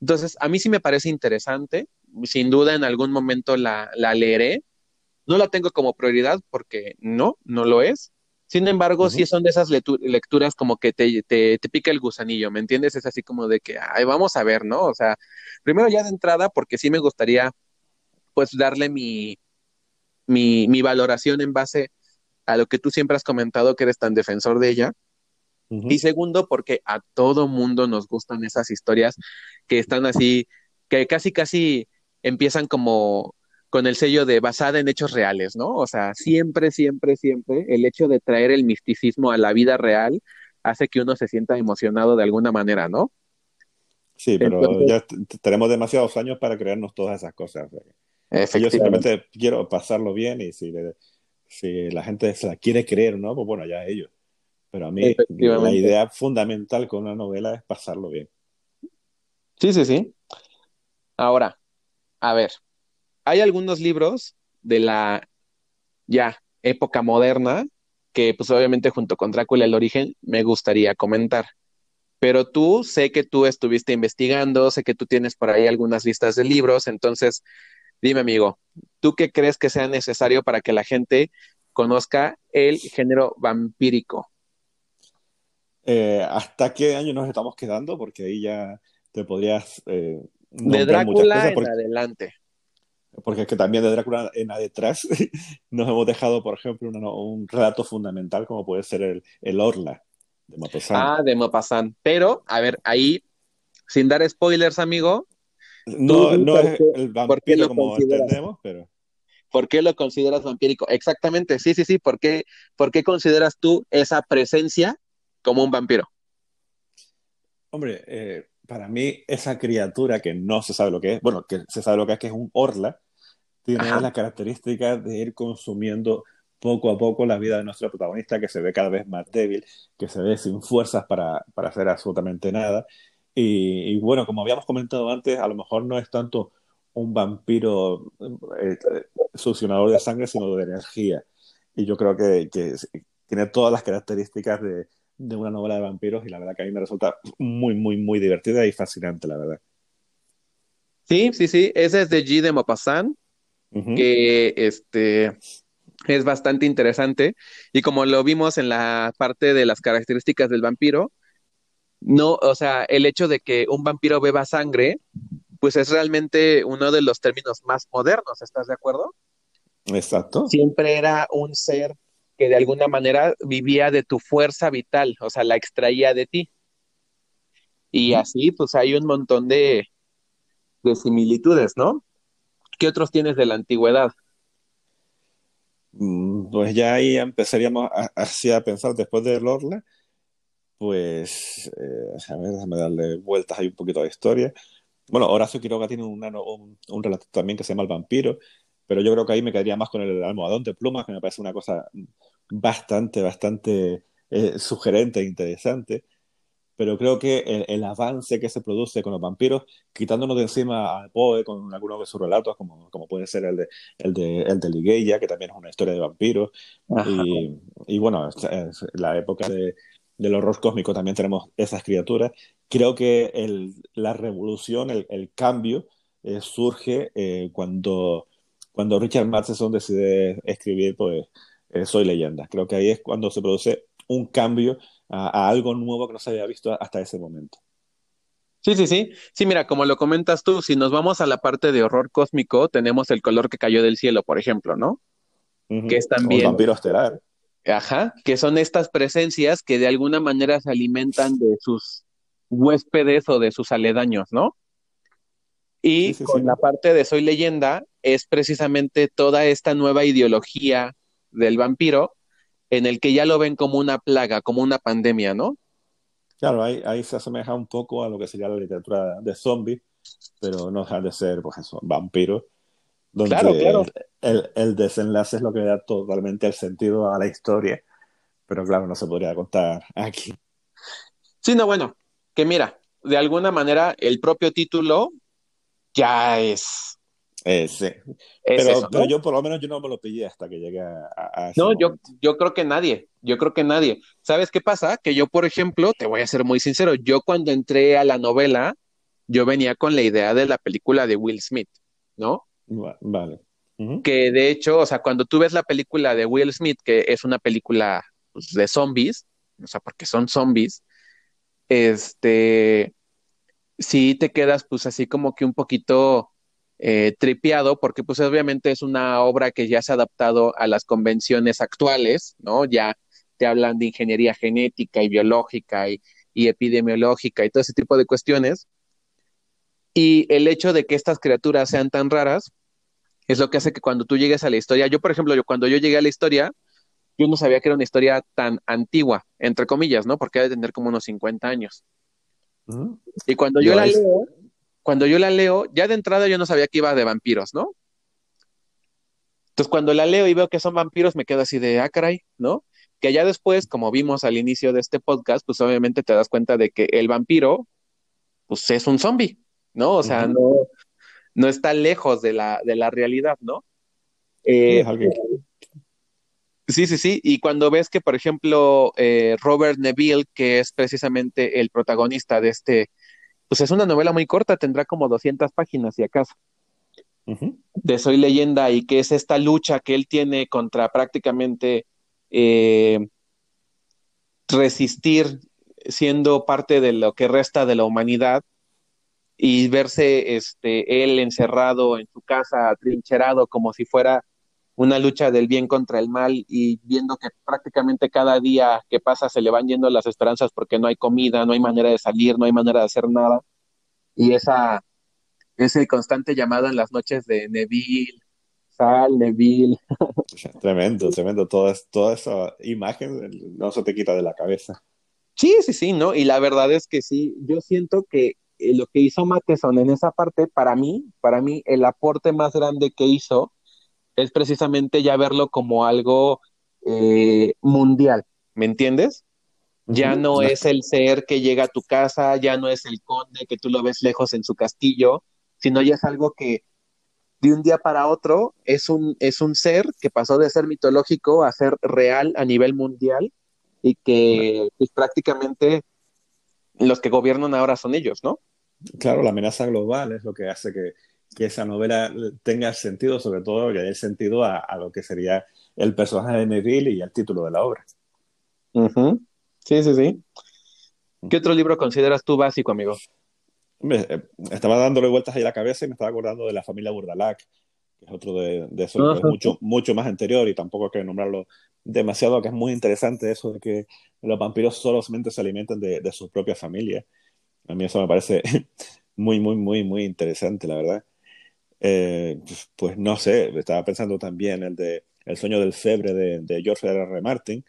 Entonces, a mí sí me parece interesante. Sin duda, en algún momento la, la leeré. No la tengo como prioridad porque no, no lo es. Sin embargo, sí son de esas lecturas como que te, te, pica el gusanillo, ¿me entiendes? Es así como de que, ay, vamos a ver, ¿no? O sea, primero ya de entrada, porque sí me gustaría, pues, darle mi, mi, mi valoración en base a lo que tú siempre has comentado, que eres tan defensor de ella. Y segundo, porque a todo mundo nos gustan esas historias que están así, que casi, casi empiezan como con el sello de basada en hechos reales, ¿no? O sea, siempre, siempre, siempre el hecho de traer el misticismo a la vida real hace que uno se sienta emocionado de alguna manera, ¿no? Sí, pero ya tenemos demasiados años para crearnos todas esas cosas. Yo simplemente quiero pasarlo bien y si, si la gente se la quiere creer, ¿no? Pues bueno, ya ellos. Pero a mí la idea fundamental con una novela es pasarlo bien. Sí, sí, sí. Ahora, a ver, hay algunos libros de la ya época moderna que pues obviamente junto con Drácula el origen me gustaría comentar. Pero tú sé que tú estuviste investigando, sé que tú tienes por ahí algunas listas de libros, entonces dime amigo, ¿tú qué crees que sea necesario para que la gente conozca el género vampírico? Eh, ¿Hasta qué año nos estamos quedando? Porque ahí ya te podrías... Eh, de Drácula en adelante porque es que también de Drácula en detrás nos hemos dejado, por ejemplo, un relato fundamental como puede ser el, el Orla de Maupassant. Ah, de Maupassant. Pero, a ver, ahí, sin dar spoilers, amigo. No, no es el vampiro como entendemos, pero. ¿Por qué lo consideras vampírico? Exactamente, sí, sí, sí. ¿Por qué, ¿Por qué consideras tú esa presencia como un vampiro? Hombre, eh, para mí esa criatura que no se sabe lo que es, bueno, que se sabe lo que es, que es un orla, tiene la característica de ir consumiendo poco a poco la vida de nuestro protagonista, que se ve cada vez más débil, que se ve sin fuerzas para, para hacer absolutamente nada. Y, bueno, como habíamos comentado antes, a lo mejor no es tanto un vampiro eh, succionador de sangre, sino de energía. Y yo creo que, que tiene todas las características de, de una novela de vampiros y la verdad que a mí me resulta muy, muy, muy divertida y fascinante, la verdad. Sí, sí, sí, ese es de G. de Maupassant que este es bastante interesante y como lo vimos en la parte de las características del vampiro, no, o sea, el hecho de que un vampiro beba sangre, pues es realmente uno de los términos más modernos, ¿estás de acuerdo? Exacto. Siempre era un ser que de alguna manera vivía de tu fuerza vital, o sea, la extraía de ti. Y así, pues hay un montón de, de similitudes, ¿no? ¿Qué otros tienes de la antigüedad? Mm, pues ya ahí empezaríamos así a pensar después de Lorla, pues, eh, a ver, déjame darle vueltas ahí un poquito a la historia. Bueno, Horacio Quiroga tiene un, un, relato también que se llama El vampiro, pero yo creo que ahí me quedaría más con el almohadón de plumas, que me parece una cosa bastante, bastante eh, sugerente e interesante pero creo que el, avance que se produce con los vampiros, quitándonos de encima a Poe con algunos de sus relatos, como, como puede ser el de, el, de, el de Ligueya, que también es una historia de vampiros, y, y, bueno, la época de, del horror cósmico también tenemos esas criaturas. Creo que el, la revolución, el, el cambio, eh, surge eh, cuando, cuando Richard Matheson decide escribir pues, eh, Soy leyenda. Creo que ahí es cuando se produce un cambio a, algo nuevo que no se había visto hasta ese momento. Sí, sí, sí. Sí, mira, como lo comentas tú, si nos vamos a la parte de horror cósmico, tenemos el color que cayó del cielo, por ejemplo, ¿no? Que es también. el vampiro estelar. Ajá, que son estas presencias que de alguna manera se alimentan de sus huéspedes o de sus aledaños, ¿no? Y con la parte de Soy leyenda es precisamente toda esta nueva ideología del vampiro en el que ya lo ven como una plaga, como una pandemia, ¿no? Claro, ahí, ahí se asemeja un poco a lo que sería la literatura de zombies, pero no deja de ser, pues eso, vampiros, donde claro, claro. El, el, desenlace es lo que da totalmente el sentido a la historia, pero claro, no se podría contar aquí. Sí, no, bueno, que mira, de alguna manera el propio título ya es. Eh, sí. pero, pero, yo por lo menos yo no me lo pillé hasta que llegué a... no, yo, yo creo que nadie, yo creo que nadie. ¿Sabes qué pasa? Que yo, por ejemplo, te voy a ser muy sincero, yo cuando entré a la novela, yo venía con la idea de la película de Will Smith, ¿no? Vale. Que de hecho, o sea, cuando tú ves la película de Will Smith, que es una película pues, de zombies, o sea, porque son zombies, este, sí te quedas pues así como que un poquito eh, tripeado, porque pues obviamente es una obra que ya se ha adaptado a las convenciones actuales, ¿no? Ya te hablan de ingeniería genética y biológica y, y epidemiológica y todo ese tipo de cuestiones. Y el hecho de que estas criaturas sean tan raras es lo que hace que cuando tú llegues a la historia, yo por ejemplo, yo, cuando yo llegué a la historia, yo no sabía que era una historia tan antigua, entre comillas, ¿no? Porque debe tener como unos 50 años. Y cuando yo, la leo, cuando yo la leo, ya de entrada yo no sabía que iba de vampiros, ¿no? Entonces cuando la leo y veo que son vampiros, me quedo así de, ah, caray, ¿no? Que ya después, como vimos al inicio de este podcast, pues obviamente te das cuenta de que el vampiro, pues es un zombie, ¿no? O sea, no, no está lejos de la, de la realidad, ¿no? Eh, Sí, sí, sí. Y cuando ves que, por ejemplo, eh, Robert Neville, que es precisamente el protagonista de este, pues es una novela muy corta, tendrá como 200 páginas, si acaso, de Soy leyenda, y que es esta lucha que él tiene contra prácticamente eh, resistir siendo parte de lo que resta de la humanidad y verse este, él encerrado en su casa, trincherado, como si fuera una lucha del bien contra el mal y viendo que prácticamente cada día que pasa se le van yendo las esperanzas porque no hay comida, no hay manera de salir, no hay manera de hacer nada. Y esa, ese constante llamado en las noches de Neville, Sal, Neville. Tremendo, tremendo. Toda, toda esa imagen no se te quita de la cabeza. Sí, sí, sí, ¿no? Y la verdad es que sí, yo siento que eh, lo que hizo Mateson en esa parte, para mí, para mí, el aporte más grande que hizo es precisamente ya verlo como algo eh, mundial, ¿me entiendes? Ya no es el ser que llega a tu casa, ya no es el conde que tú lo ves lejos en su castillo, sino ya es algo que de un día para otro es un, es un ser que pasó de ser mitológico a ser real a nivel mundial y que pues, prácticamente los que gobiernan ahora son ellos, ¿no? Claro, la amenaza global es lo que hace que, que esa novela tenga sentido, sobre todo que dé sentido a, lo que sería el personaje de Neville y el título de la obra. Sí, sí, sí. ¿Qué otro libro consideras tú básico, amigo? Eh, estaba dándole vueltas ahí a la cabeza y me estaba acordando de la familia Burdalac, que es otro de, esos que es mucho, mucho más anterior y tampoco hay que nombrarlo demasiado, que es muy interesante eso de que los vampiros solamente se alimentan de, de su propia familia. A mí eso me parece muy, muy, muy, muy interesante, la verdad. Eh, pues, pues, no sé, estaba pensando también el de El sueño del febre de, George R. R. Martin.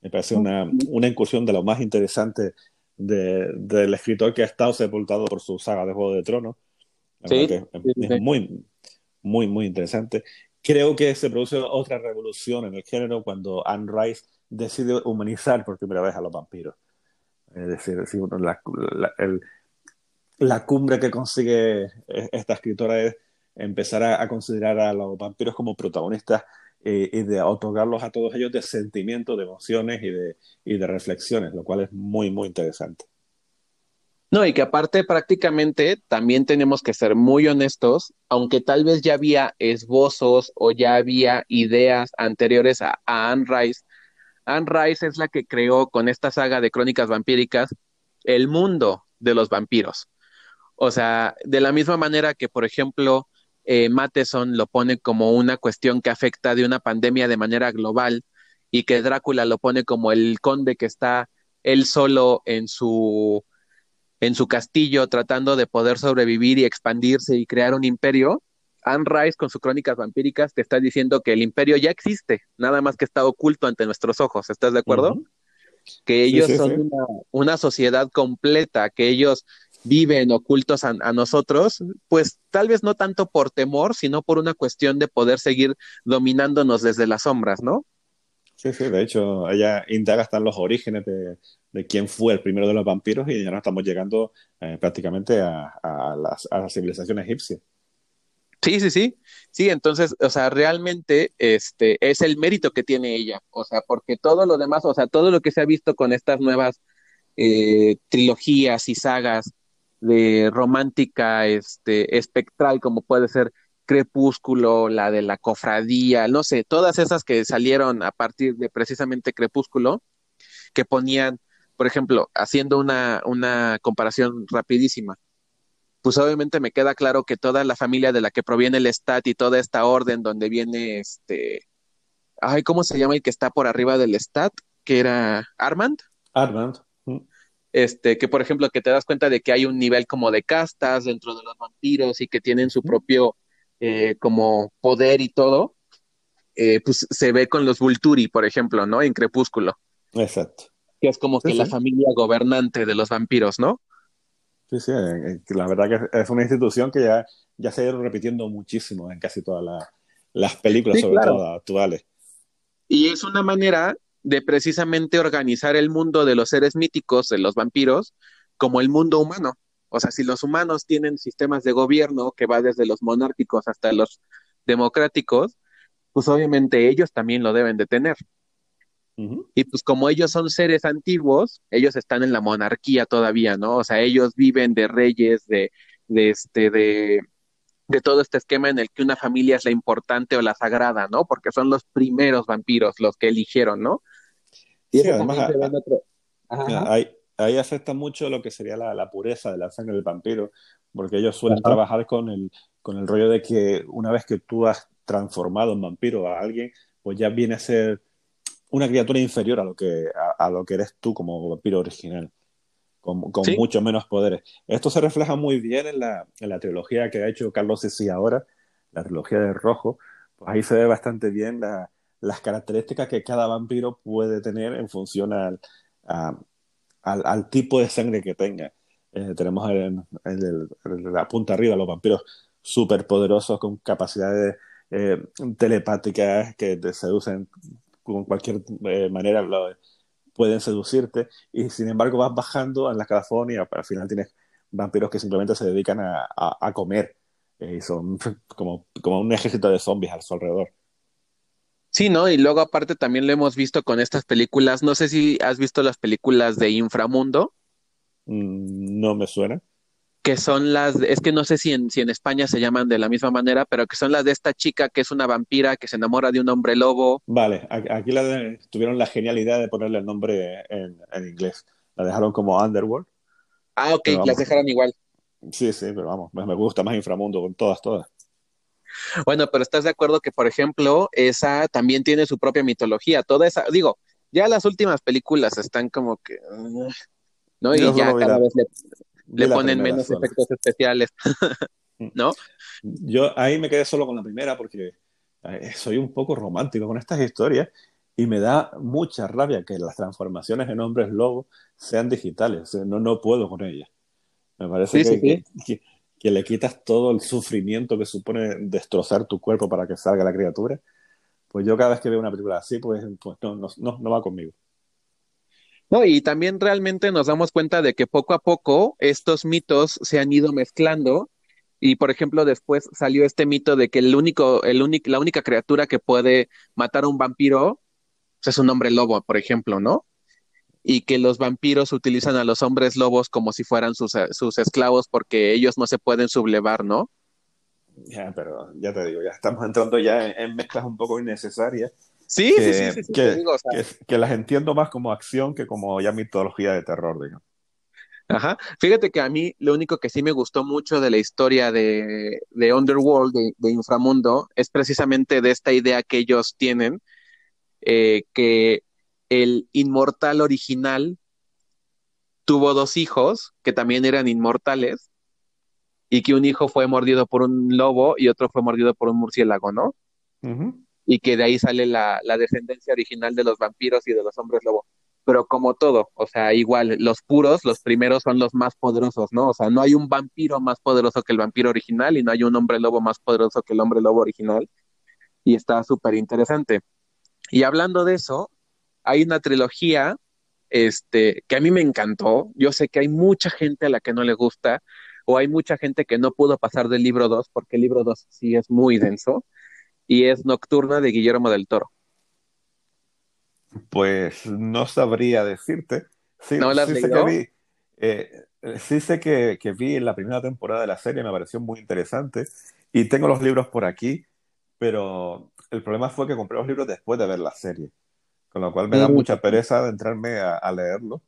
Me parece una, una incursión de lo más interesante del escritor que ha estado sepultado por su saga de Juego de Tronos. Sí, es muy, muy, muy interesante. Creo que se produce otra revolución en el género cuando Anne Rice decide humanizar por primera vez a los vampiros. Es decir, la, la, la cumbre que consigue esta escritora es empezar a, considerar a los vampiros como protagonistas eh, y de otorgarlos a todos ellos de sentimientos, de emociones y de, y de reflexiones, lo cual es muy, muy interesante. No, y que aparte prácticamente también tenemos que ser muy honestos, aunque tal vez ya había esbozos o ya había ideas anteriores a, Anne Rice. Anne Rice es la que creó con esta saga de crónicas vampíricas el mundo de los vampiros. O sea, de la misma manera que, por ejemplo, eh, Matheson lo pone como una cuestión que afecta de una pandemia de manera global y que Drácula lo pone como el conde que está él solo en su en su castillo tratando de poder sobrevivir y expandirse y crear un imperio, Anne Rice con sus crónicas vampíricas te está diciendo que el imperio ya existe, nada más que está oculto ante nuestros ojos, ¿estás de acuerdo? Que ellos son Una, sociedad completa, que ellos viven ocultos a, nosotros, pues tal vez no tanto por temor, sino por una cuestión de poder seguir dominándonos desde las sombras, ¿no? Sí, sí, de hecho, ella indaga hasta los orígenes de, quién fue el primero de los vampiros y ya no estamos llegando eh, prácticamente a la civilización egipcia. Sí, sí, sí. Sí, entonces, o sea, realmente este es el mérito que tiene ella, o sea, porque todo lo demás, o sea, todo lo que se ha visto con estas nuevas eh, trilogías y sagas de romántica, este, espectral, como puede ser Crepúsculo, la de la cofradía, no sé, todas esas que salieron a partir de precisamente Crepúsculo, que ponían, por ejemplo, haciendo una, una comparación rapidísima, pues obviamente me queda claro que toda la familia de la que proviene el Stat y toda esta orden donde viene este, ay, ¿cómo se llama el que está por arriba del Stat? Que era Armand. Armand. Este, que por ejemplo, que te das cuenta de que hay un nivel como de castas dentro de los vampiros y que tienen su propio eh, como poder y todo, eh, pues se ve con los Vulturi, por ejemplo, ¿no? En Crepúsculo. Exacto. Que es como que la familia gobernante de los vampiros, ¿no? Sí, sí, eh, la verdad que es una institución que ya, ya se ha ido repitiendo muchísimo en casi todas las películas, sobre todo actuales. Y es una manera de precisamente organizar el mundo de los seres míticos, de los vampiros, como el mundo humano. O sea, si los humanos tienen sistemas de gobierno que va desde los monárquicos hasta los democráticos, pues obviamente ellos también lo deben de tener. Y pues como ellos son seres antiguos, ellos están en la monarquía todavía, ¿no? O sea, ellos viven de reyes, de, de este, de, de todo este esquema en el que una familia es la importante o la sagrada, ¿no? Porque son los primeros vampiros los que eligieron, ¿no? Y sí, además, ahí, ahí, afecta mucho lo que sería la, la, pureza de la sangre del vampiro, porque ellos suelen trabajar con el, con el rollo de que una vez que tú has transformado en vampiro a alguien, pues ya viene a ser una criatura inferior a lo que, a, lo que eres tú como vampiro original, con, con mucho menos poderes. Esto se refleja muy bien en la, en la trilogía que ha hecho Carlos Sisi ahora, la trilogía de Rojo. Pues ahí se ve bastante bien la, las características que cada vampiro puede tener en función al, al, al, tipo de sangre que tenga. Eh, tenemos en, la punta arriba los vampiros superpoderosos con capacidades eh, telepáticas que te seducen con cualquier eh, manera pueden seducirte y sin embargo vas bajando en la escalafón y al final tienes vampiros que simplemente se dedican a, a, comer y son como, como un ejército de zombies a su alrededor. Sí, ¿no? Y luego aparte también lo hemos visto con estas películas, no sé si has visto las películas de Inframundo. Mm, no me suena que son las, es que no sé si en, si en España se llaman de la misma manera, pero que son las de esta chica que es una vampira que se enamora de un hombre lobo. Vale, aquí la tuvieron la genialidad de ponerle el nombre en, inglés. La dejaron como Underworld. Ah, ok, las dejaron igual. Sí, sí, pero vamos, me gusta más Inframundo con todas, todas. Bueno, pero estás de acuerdo que, por ejemplo, esa también tiene su propia mitología. Toda esa, digo, ya las últimas películas están como que. ¿No? Y ya cada vez le, le ponen menos efectos especiales. ¿no? Yo ahí me quedé solo con la primera porque soy un poco romántico con estas historias y me da mucha rabia que las transformaciones en hombres lobos sean digitales. No, no puedo con ellas. Me parece que, Que, le quitas todo el sufrimiento que supone destrozar tu cuerpo para que salga la criatura. Pues yo cada vez que veo una película así, pues, pues no, no, no va conmigo. No, y también realmente nos damos cuenta de que poco a poco estos mitos se han ido mezclando y por ejemplo después salió este mito de que el único, el único, la única criatura que puede matar a un vampiro pues, es un hombre lobo, por ejemplo, ¿no? Y que los vampiros utilizan a los hombres lobos como si fueran sus, sus esclavos porque ellos no se pueden sublevar, ¿no? Ya, pero ya te digo, ya estamos entrando ya en mezclas un poco innecesarias Sí, sí, sí, sí, que, que, las entiendo más como acción que como ya mitología de terror, digamos. Ajá. Fíjate que a mí lo único que sí me gustó mucho de la historia de, de Underworld, de, Inframundo, es precisamente de esta idea que ellos tienen, eh, que el inmortal original tuvo dos hijos que también eran inmortales y que un hijo fue mordido por un lobo y otro fue mordido por un murciélago, ¿no? Y que de ahí sale la, la, descendencia original de los vampiros y de los hombres lobo. Pero como todo, o sea, igual, los puros, los primeros son los más poderosos, ¿no? O sea, no hay un vampiro más poderoso que el vampiro original y no hay un hombre lobo más poderoso que el hombre lobo original. Y está súper interesante. Y hablando de eso, hay una trilogía este, que a mí me encantó. Yo sé que hay mucha gente a la que no le gusta, o hay mucha gente que no pudo pasar del libro 2, porque el libro 2 sí es muy denso, y es Nocturna de Guillermo del Toro. Pues no sabría decirte. Sí, ¿No sí sé que vi, eh, sí sé que, que, vi la primera temporada de la serie, me pareció muy interesante, y tengo los libros por aquí, pero el problema fue que compré los libros después de ver la serie con lo cual me da mucha pereza de entrarme a, leerlo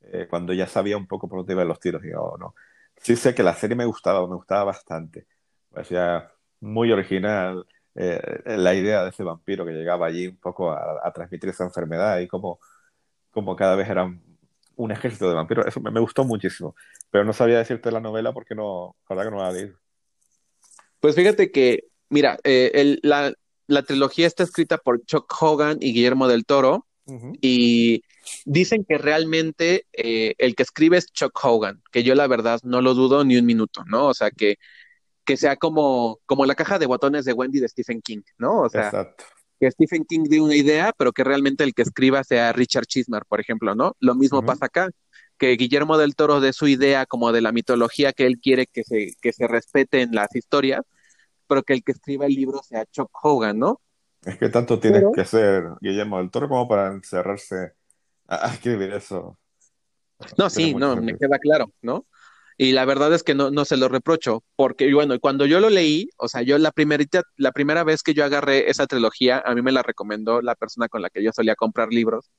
eh, cuando ya sabía un poco por dónde iban los tiros. Digo, oh, no. Sí sé que la serie me gustaba, me gustaba bastante. Parecía muy original eh, la idea de ese vampiro que llegaba allí un poco a, transmitir esa enfermedad y como, como cada vez eran un ejército de vampiros. Eso me, gustó muchísimo. Pero no sabía decirte la novela porque no, la verdad que no la leí. Pues fíjate que, mira, eh, el, la, la trilogía está escrita por Chuck Hogan y Guillermo del Toro. Y dicen que realmente eh, el que escribe es Chuck Hogan, que yo la verdad no lo dudo ni un minuto, ¿no? O sea, que, que sea como, como la caja de botones de Wendy de Stephen King, ¿no? O sea, que Stephen King dé una idea, pero que realmente el que escriba sea Richard Chismar, por ejemplo, ¿no? Lo mismo pasa acá, que Guillermo del Toro dé su idea como de la mitología que él quiere que se, que se respete en las historias, pero que el que escriba el libro sea Chuck Hogan, ¿no? Es que tanto tiene que ser Guillermo del Toro como para encerrarse a, escribir eso. No, sí, no, me queda claro, ¿no? Y la verdad es que no, no se lo reprocho, porque bueno, cuando yo lo leí, o sea, yo la primerita, la primera vez que yo agarré esa trilogía, a mí me la recomendó la persona con la que yo solía comprar libros.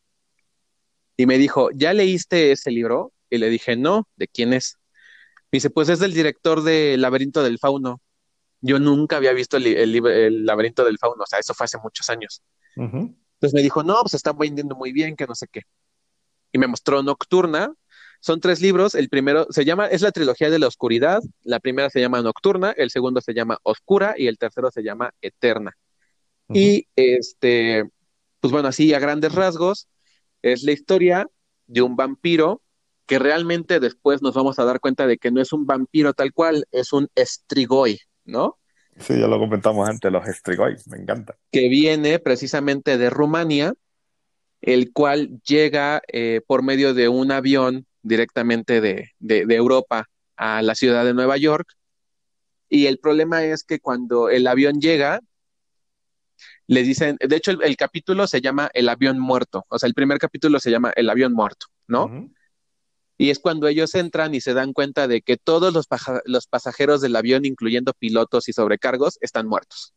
Y me dijo, ¿ya leíste ese libro? Y le dije, no, ¿de quién es? Me dice, pues es del director de Laberinto del Fauno. Yo nunca había visto el, el, laberinto del fauno, o sea, eso fue hace muchos años. Entonces me dijo, no, pues se está vendiendo muy bien, que no sé qué. Y me mostró Nocturna. Son tres libros. El primero se llama, es la trilogía de la oscuridad. La primera se llama Nocturna, el segundo se llama Oscura y el tercero se llama Eterna. Y este, pues bueno, así a grandes rasgos, es la historia de un vampiro que realmente después nos vamos a dar cuenta de que no es un vampiro tal cual, es un estrigoi, ¿no? Sí, ya lo comentamos antes, los Strigoi, me encanta. Que viene precisamente de Rumania, el cual llega eh, por medio de un avión directamente de, Europa a la ciudad de Nueva York. Y el problema es que cuando el avión llega, le dicen, de hecho el, capítulo se llama El avión muerto, o sea, el primer capítulo se llama El avión muerto, ¿no? Y es cuando ellos entran y se dan cuenta de que todos los, pasajeros del avión, incluyendo pilotos y sobrecargos, están muertos,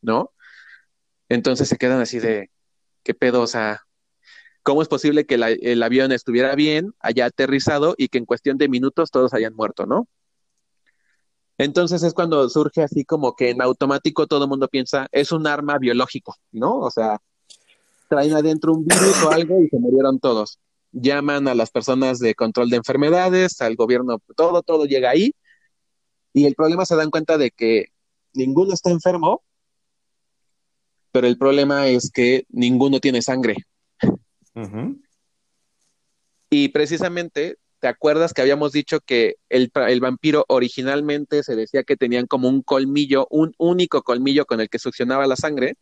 ¿no? Entonces se quedan así de, ¿qué pedo? O sea, ¿cómo es posible que el avión estuviera bien, haya aterrizado y que en cuestión de minutos todos hayan muerto, ¿no? Entonces es cuando surge así como que en automático todo el mundo piensa, es un arma biológico, ¿no? O sea, traen adentro un virus o algo y se murieron todos llaman a las personas de control de enfermedades, al gobierno, todo, todo llega ahí. Y el problema se dan cuenta de que ninguno está enfermo, pero el problema es que ninguno tiene sangre. Y precisamente, ¿te acuerdas que habíamos dicho que el, el, vampiro originalmente se decía que tenían como un colmillo, un único colmillo con el que succionaba la sangre?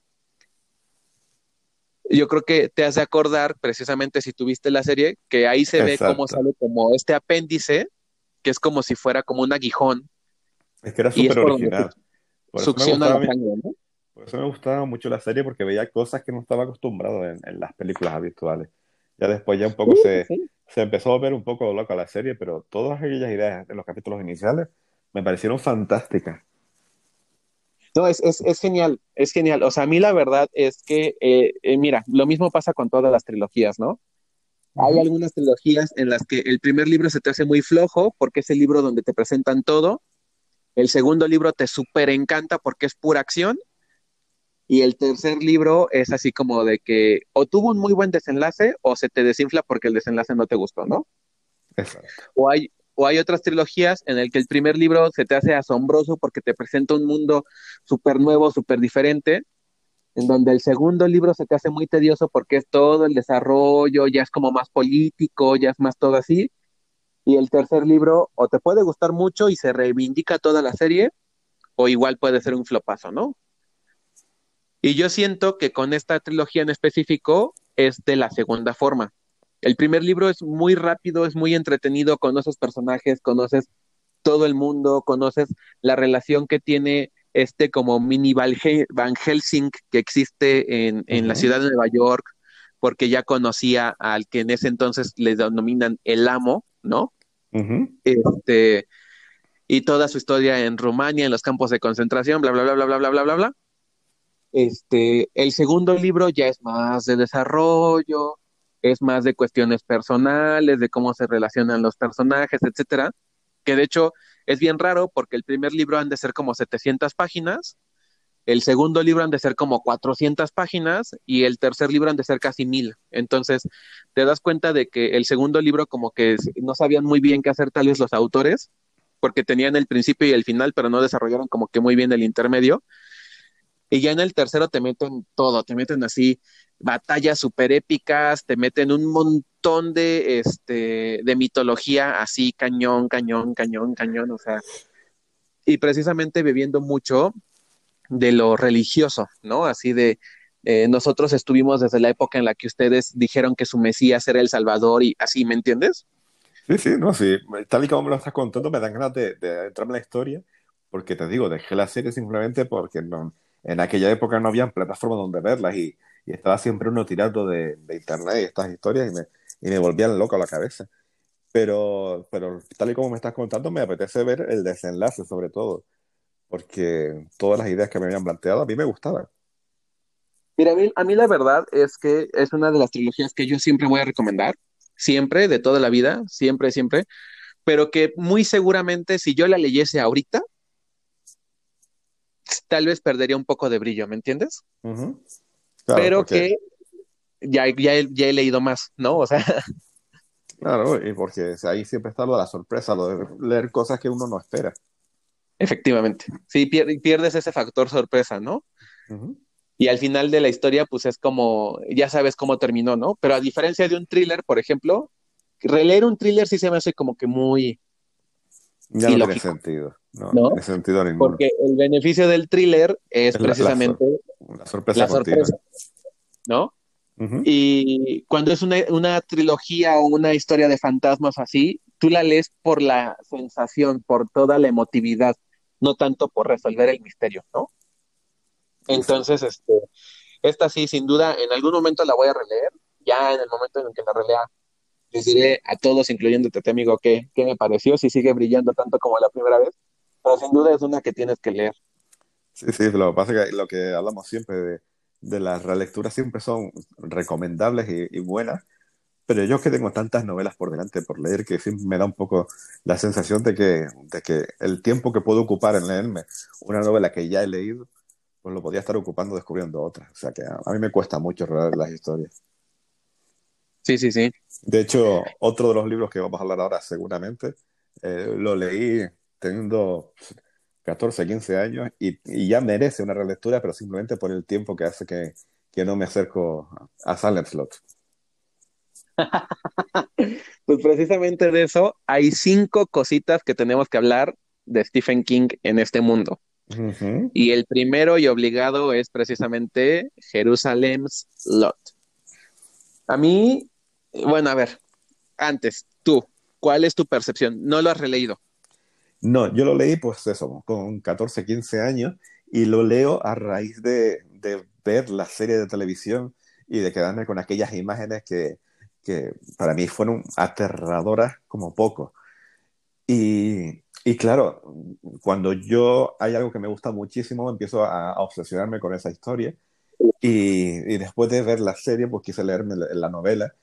Yo creo que te has de acordar, precisamente si tuviste la serie, que ahí se ve cómo sale como este apéndice, que es como si fuera como un aguijón. Es que era súper original. Por succiona la sangre, ¿no? Por eso me gustaba mucho la serie, porque veía cosas que no estaba acostumbrado en, las películas habituales. Ya después ya un poco se, se empezó a ver un poco loca la serie, pero todas aquellas ideas en los capítulos iniciales me parecieron fantásticas. No, es, es, es, genial, es genial. O sea, a mí la verdad es que, eh, eh, mira, lo mismo pasa con todas las trilogías, ¿no? Hay algunas trilogías en las que el primer libro se te hace muy flojo porque es el libro donde te presentan todo. El segundo libro te súper encanta porque es pura acción. Y el tercer libro es así como de que o tuvo un muy buen desenlace o se te desinfla porque el desenlace no te gustó, ¿no? Exacto. O hay, o hay otras trilogías en el que el primer libro se te hace asombroso porque te presenta un mundo súper nuevo, súper diferente, en donde el segundo libro se te hace muy tedioso porque es todo el desarrollo, ya es como más político, ya es más todo así, y el tercer libro o te puede gustar mucho y se reivindica toda la serie, o igual puede ser un flopazo, ¿no? Y yo siento que con esta trilogía en específico es de la segunda forma. El primer libro es muy rápido, es muy entretenido, conoces personajes, conoces todo el mundo, conoces la relación que tiene este como mini Van Helsing que existe en, en la ciudad de Nueva York, porque ya conocía al que en ese entonces le denominan el amo, ¿no? Este, y toda su historia en Rumania, en los campos de concentración, bla, bla, bla, bla, bla, bla, bla, bla, bla. Este, el segundo libro ya es más de desarrollo, es más de cuestiones personales, de cómo se relacionan los personajes, etcétera, que de hecho es bien raro porque el primer libro han de ser como 700 páginas, el segundo libro han de ser como 400 páginas y el tercer libro han de ser casi mil. Entonces, te das cuenta de que el segundo libro como que no sabían muy bien qué hacer tal vez los autores, porque tenían el principio y el final, pero no desarrollaron como que muy bien el intermedio. Y ya en el tercero te meten todo, te meten así batallas súper épicas, te meten un montón de, este, de mitología así, cañón, cañón, cañón, cañón, o sea, y precisamente bebiendo mucho de lo religioso, ¿no? Así de, eh, nosotros estuvimos desde la época en la que ustedes dijeron que su Mesías era el Salvador y así, ¿me entiendes? Sí, sí, no, sí, tal y como me lo estás contando, me dan ganas de, de entrarme en la historia, porque te digo, dejé la serie simplemente porque no, en aquella época no había plataformas donde verlas y, estaba siempre uno tirando de, de, internet y estas historias y me, y me volvían loco a la cabeza. Pero, pero tal y como me estás contando, me apetece ver el desenlace sobre todo, porque todas las ideas que me habían planteado a mí me gustaban. Mira, a mí, a mí la verdad es que es una de las trilogías que yo siempre voy a recomendar, siempre, de toda la vida, siempre, siempre, pero que muy seguramente si yo la leyese ahorita, tal vez perdería un poco de brillo, ¿me entiendes? Claro, pero porque, que ya, ya, he- ya he leído más, ¿no? O sea, claro, y porque ahí siempre está lo de la sorpresa, lo de leer cosas que uno no espera. efectivamente, sí, pier- pierdes ese factor sorpresa, ¿no? Y al final de la historia, pues es como, ya sabes cómo terminó, ¿no? Pero a diferencia de un thriller, por ejemplo, releer un thriller sí se me hace como que muy Ya no tiene sentido, no, tiene sentido ninguno. Porque el beneficio del thriller es la, precisamente la sorpresa la continua. sorpresa, ¿no? Y cuando es una, una trilogía o una historia de fantasmas así, tú la lees por la sensación, por toda la emotividad, no tanto por resolver el misterio, ¿no? Entonces, este, esta sí, sin duda, en algún momento la voy a releer. Ya en el momento en el que la relea, les diré a todos, incluyéndote, a ti, amigo, qué, qué me pareció, si sigue brillando tanto como la primera vez. Pero sin duda es una que tienes que leer. Sí, sí, lo que pasa es que lo que hablamos siempre de, de las relecturas siempre son recomendables y, y buenas, pero yo que tengo tantas novelas por delante por leer que me da un poco la sensación de que, de que el tiempo que puedo ocupar en leerme una novela que ya he leído, pues lo podía estar ocupando descubriendo otras. O sea que a, a mí me cuesta mucho releer las historias. Sí, sí, sí. De hecho, otro de los libros que vamos a hablar ahora seguramente, eh, lo leí teniendo 14, 15 años y, y ya merece una relectura, pero simplemente por el tiempo que hace que, que no me acerco a Silent Slot. Pues precisamente de eso hay cinco cositas que tenemos que hablar de Stephen King en este mundo. Y el primero y obligado es precisamente Jerusalem's Lot. A mí, bueno, a ver, antes, tú, ¿cuál es tu percepción? No lo has releído. No, yo lo leí pues eso, con 14, 15 años y lo leo a raíz de, de ver la serie de televisión y de quedarme con aquellas imágenes que, que para mí fueron aterradoras como poco. Y, y claro, cuando yo hay algo que me gusta muchísimo, empiezo a, obsesionarme con esa historia y, y después de ver la serie pues quise leerme la novela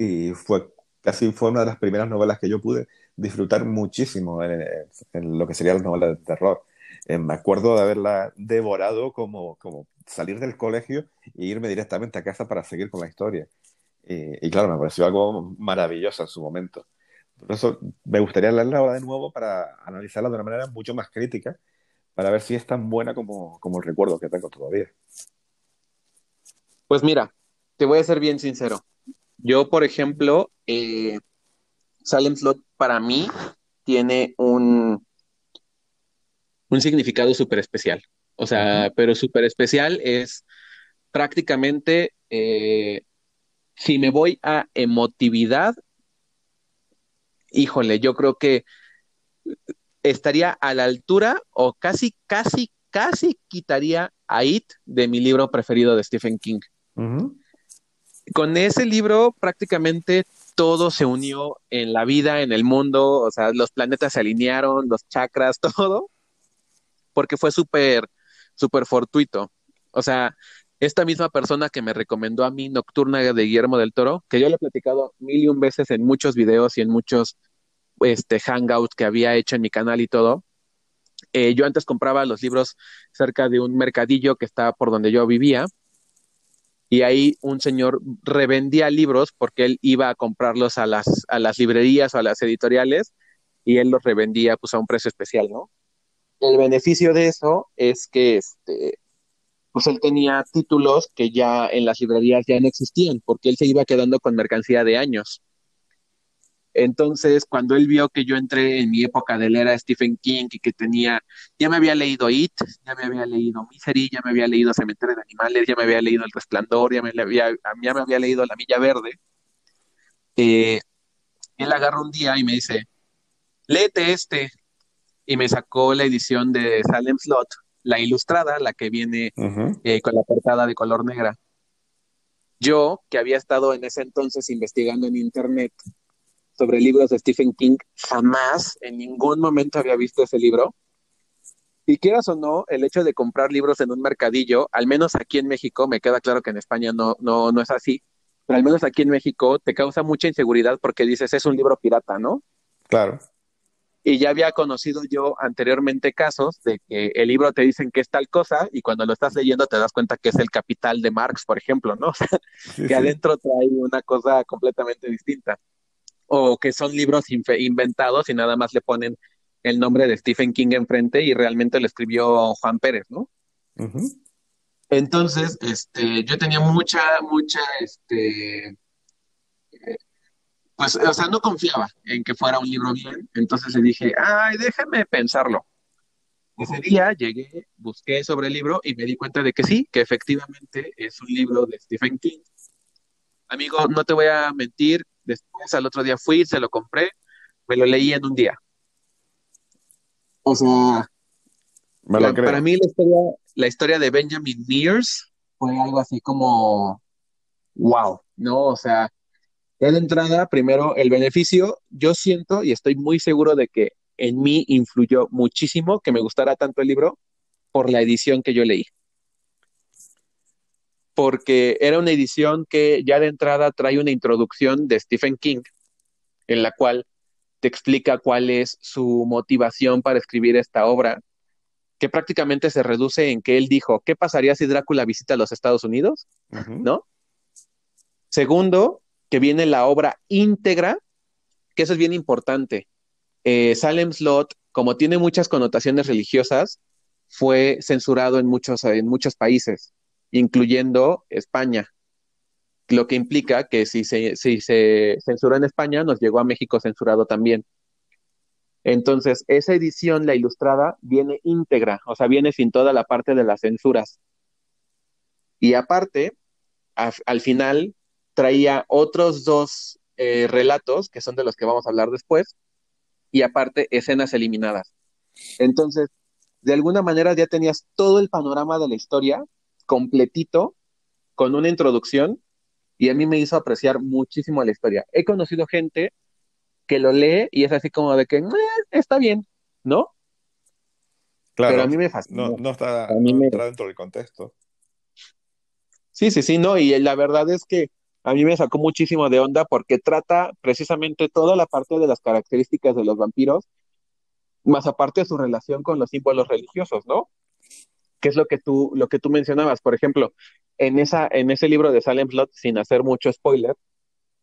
y fue casi fue una de las primeras novelas que yo pude disfrutar muchísimo en, en lo que sería las novelas de terror. eh, me acuerdo de haberla devorado como, como salir del colegio e irme directamente a casa para seguir con la historia. y claro, me pareció algo maravilloso en su momento. Por eso me gustaría leerla ahora de nuevo para analizarla de una manera mucho más crítica, para ver si es tan buena como, como el recuerdo que tengo todavía. Pues mira, te voy a ser bien sincero. Yo, por ejemplo, eh, Salem Slot para mí tiene un, un significado súper especial. O sea, pero súper especial es prácticamente, eh, si me voy a emotividad, híjole, yo creo que estaría a la altura o casi, casi, casi quitaría a It de mi libro preferido de Stephen King. Con ese libro prácticamente todo se unió en la vida, en el mundo, o sea, los planetas se alinearon, los chakras, todo, porque fue súper, súper fortuito. O sea, esta misma persona que me recomendó a mí Nocturna de Guillermo del Toro, que yo le he platicado mil y un veces en muchos videos y en muchos este, hangouts que había hecho en mi canal y todo. Eh, yo antes compraba los libros cerca de un mercadillo que estaba por donde yo vivía y ahí un señor revendía libros porque él iba a comprarlos a las, a las librerías o a las editoriales y él los revendía pues a un precio especial, ¿no? El beneficio de eso es que este, pues él tenía títulos que ya en las librerías ya no existían porque él se iba quedando con mercancía de años. Entonces, cuando él vio que yo entré en mi época de leer a Stephen King y que tenía, ya me había leído It, ya me había leído Misery, ya me había leído Cementerio de Animales, ya me había leído El Resplandor, ya me había, ya me había leído La Milla Verde, eh, él agarra un día y me dice, léete este, y me sacó la edición de Salem Slot, la ilustrada, la que viene eh, con la portada de color negra. Yo, que había estado en ese entonces investigando en internet sobre libros de Stephen King, jamás en ningún momento había visto ese libro. Y quieras o no, el hecho de comprar libros en un mercadillo, al menos aquí en México, me queda claro que en España no, no, no es así, pero al menos aquí en México te causa mucha inseguridad porque dices, es un libro pirata, ¿no? Claro. Y ya había conocido yo anteriormente casos de que el libro te dicen que es tal cosa y cuando lo estás leyendo te das cuenta que es el capital de Marx, por ejemplo, ¿no? que adentro trae una cosa completamente distinta o que son libros inventados y nada más le ponen el nombre de Stephen King enfrente y realmente lo escribió Juan Pérez, ¿no? Entonces, este, yo tenía mucha, mucha, este, pues, o sea, no confiaba en que fuera un libro bien, entonces le dije, ay, déjame pensarlo. Ese día llegué, busqué sobre el libro y me di cuenta de que sí, que efectivamente es un libro de Stephen King. Amigo, no te voy a mentir, Después al otro día fui, se lo compré, me lo leí en un día. O sea, para mí la historia, la historia de Benjamin Mears fue algo así como, wow, ¿no? O sea, de entrada, primero, el beneficio, yo siento y estoy muy seguro de que en mí influyó muchísimo que me gustara tanto el libro por la edición que yo leí porque era una edición que ya de entrada trae una introducción de Stephen King, en la cual te explica cuál es su motivación para escribir esta obra, que prácticamente se reduce en que él dijo, ¿qué pasaría si Drácula visita los Estados Unidos? ¿No? Segundo, que viene la obra íntegra, que eso es bien importante. Eh, Salem Slot, como tiene muchas connotaciones religiosas, fue censurado en muchos, en muchos países incluyendo España, lo que implica que si se, censuró en España, nos llegó a México censurado también. Entonces, esa edición, la ilustrada, viene íntegra, o sea, viene sin toda la parte de las censuras. Y aparte, al final, traía otros dos eh, relatos, que son de los que vamos a hablar después, y aparte, escenas eliminadas. Entonces, de alguna manera ya tenías todo el panorama de la historia completito con una introducción y a mí me hizo apreciar muchísimo la historia. He conocido gente que lo lee y es así como de que está bien, ¿no? Claro, Pero a mí me fascina. No, está, dentro del contexto. Sí, sí, sí, no, y la verdad es que a mí me sacó muchísimo de onda porque trata precisamente toda la parte de las características de los vampiros más aparte de su relación con los símbolos religiosos, ¿no? Que es lo que tú, lo que tú mencionabas, por ejemplo, en, esa, en ese libro de Salem Slot, sin hacer mucho spoiler,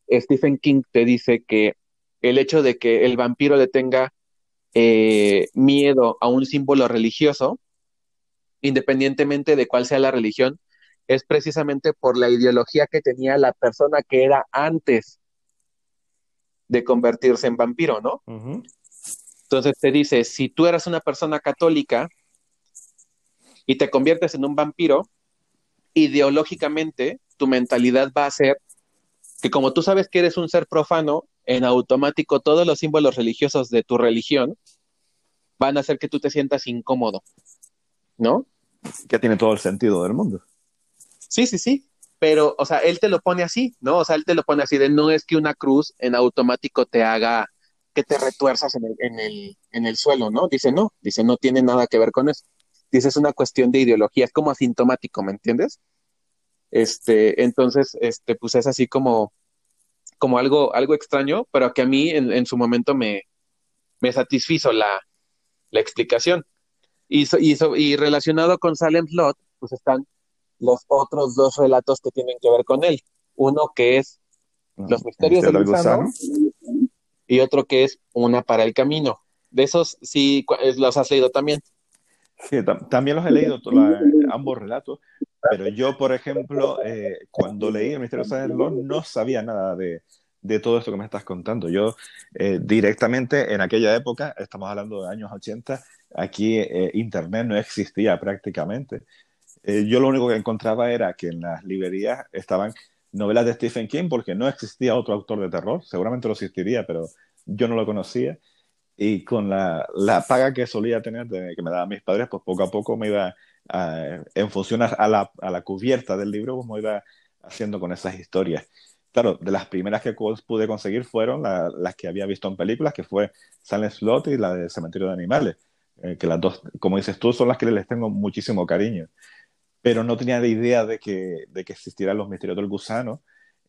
Stephen King te dice que el hecho de que el vampiro le tenga eh, miedo a un símbolo religioso, independientemente de cuál sea la religión, es precisamente por la ideología que tenía la persona que era antes de convertirse en vampiro, ¿no? Entonces te dice, si tú eras una persona católica y te conviertes en un vampiro, ideológicamente tu mentalidad va a ser que como tú sabes que eres un ser profano, en automático todos los símbolos religiosos de tu religión van a hacer que tú te sientas incómodo, ¿no? Que tiene todo el sentido del mundo. Sí, sí, sí. Pero, o sea, él te lo pone así, ¿no? O sea, él te lo pone así de no es que una cruz en automático te haga que te retuerzas en el, en el, en el suelo, ¿no? Dice, no, dice, no tiene nada que ver con eso. Dice, es una cuestión de ideología, es como asintomático, ¿me entiendes? Este, entonces, este, pues es así como, como algo, algo extraño, pero que a mí en, en su momento me, me satisfizo la, la explicación. Y, y, y, relacionado con Salem Slot, pues están los otros dos relatos que tienen que ver con él. Uno que es Los misterios del gusano, y otro que es Una para el camino. De esos sí los has leído también. Sí, también los he leído ambos relatos, pero yo, por ejemplo, eh, cuando leí El misterio de Salem no sabía nada de, de todo esto que me estás contando. Yo eh, directamente en aquella época, estamos hablando de años 80, aquí eh, Internet no existía prácticamente. Eh, yo lo único que encontraba era que en las librerías estaban novelas de Stephen King porque no existía otro autor de terror, seguramente lo existiría, pero yo no lo conocía. Y con la, la paga que solía tener, que me daban mis padres, pues poco a poco me iba, en función a la, a la cubierta del libro, pues me iba haciendo con esas historias claro, de las primeras que pude conseguir fueron las que había visto en películas, que fue Silent Slot y la de Cementerio de Animales, eh, que las dos, como dices tú, son las que les tengo muchísimo cariño. Pero no tenía de idea de que, de que existieran los misterios del gusano,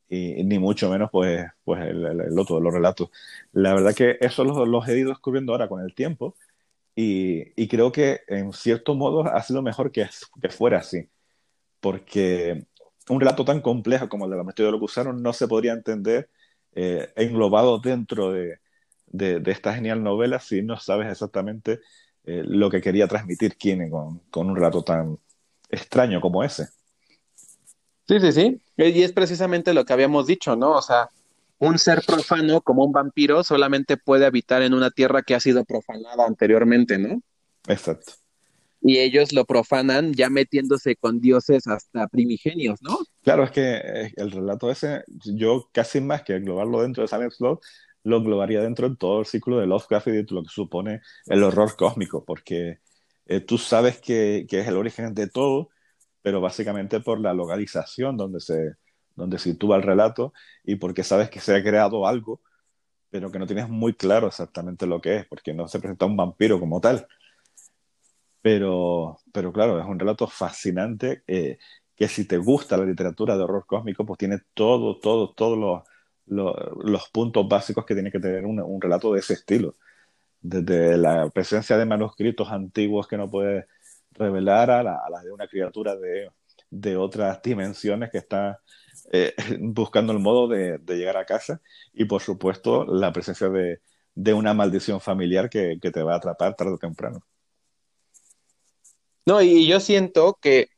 y, ni mucho menos pues, pues el, el, otro de los relatos. La verdad que eso los, los, he ido descubriendo ahora con el tiempo, y, y creo que en cierto modo ha sido mejor que, que fuera así, porque un relato tan complejo como el de la Misterio de los Gusanos no se podría entender eh, englobado dentro de, de, esta genial novela si no sabes exactamente eh, lo que quería transmitir Kine con, con un relato tan extraño como ese. Sí, sí, sí. Y es precisamente lo que habíamos dicho, ¿no? O sea, un ser profano como un vampiro solamente puede habitar en una tierra que ha sido profanada anteriormente, ¿no? Exacto y ellos lo profanan ya metiéndose con dioses hasta primigenios, ¿no? Claro, es que eh, el relato ese, yo casi más que englobarlo dentro de Silent Slot, lo englobaría dentro de todo el ciclo de Lovecraft y de lo que supone el horror cósmico, porque eh, tú sabes que, que, es el origen de todo, pero básicamente por la localización donde se donde sitúa el relato y porque sabes que se ha creado algo, pero que no tienes muy claro exactamente lo que es, porque no se presenta un vampiro como tal, pero, pero claro, es un relato fascinante eh, que si te gusta la literatura de horror cósmico, pues tiene todo, todo, todos los, los, los, puntos básicos que tiene que tener un, un, relato de ese estilo. Desde la presencia de manuscritos antiguos que no puedes revelar a la, de una criatura de, de, otras dimensiones que está eh, buscando el modo de, de, llegar a casa y por supuesto la presencia de, de una maldición familiar que, que te va a atrapar tarde o temprano. No, y yo siento que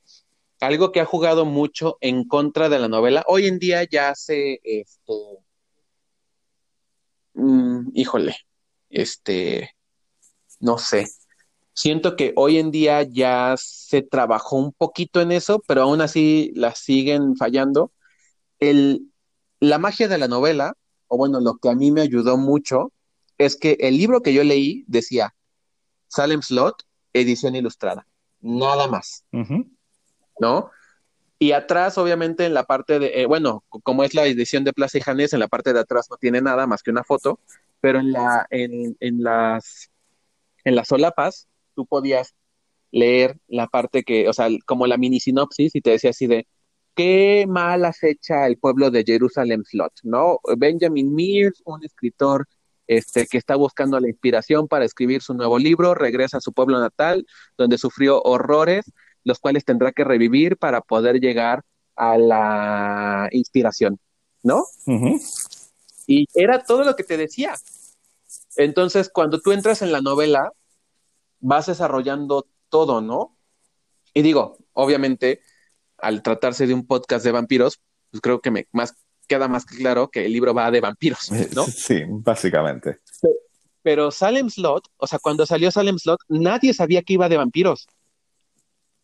algo que ha jugado mucho en contra de la novela, hoy en día ya se, este, mm, híjole, este, no sé, siento que hoy en día ya se trabajó un poquito en eso, pero aún así la siguen fallando. El, la magia de la novela, o bueno, lo que a mí me ayudó mucho, es que el libro que yo leí decía Salem Slot, edición ilustrada nada más, ¿no? Y atrás, obviamente, en la parte de, eh, bueno, como es la edición de Plaza y Janés, en la parte de atrás no tiene nada más que una foto, pero en la, en, en las, en las solapas, tú podías leer la parte que, o sea, como la mini sinopsis, y te decía así de, qué mal acecha el pueblo de Jerusalem Slot, ¿no? Benjamin Mears, un escritor este, que está buscando la inspiración para escribir su nuevo libro, regresa a su pueblo natal, donde sufrió horrores, los cuales tendrá que revivir para poder llegar a la inspiración, ¿no? Y era todo lo que te decía. Entonces, cuando tú entras en la novela, vas desarrollando todo, ¿no? Y digo, obviamente, al tratarse de un podcast de vampiros, pues creo que me más queda más claro que el libro va de vampiros, ¿no? Sí, básicamente. Pero, Salem Slot, o sea, cuando salió Salem Slot, nadie sabía que iba de vampiros.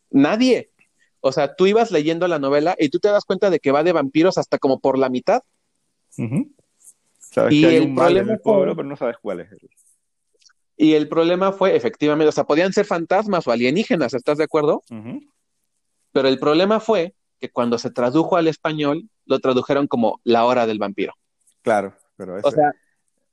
Nadie. O sea, tú ibas leyendo la novela y tú te das cuenta de que va de vampiros hasta como por la mitad. Sabes y que hay un mal en el pueblo, pero no sabes cuál es. Y el problema fue, efectivamente, o sea, podían ser fantasmas o alienígenas, ¿estás de acuerdo? Pero el problema fue que cuando se tradujo al español, lo tradujeron como La Hora del Vampiro. Claro, pero ese, o sea,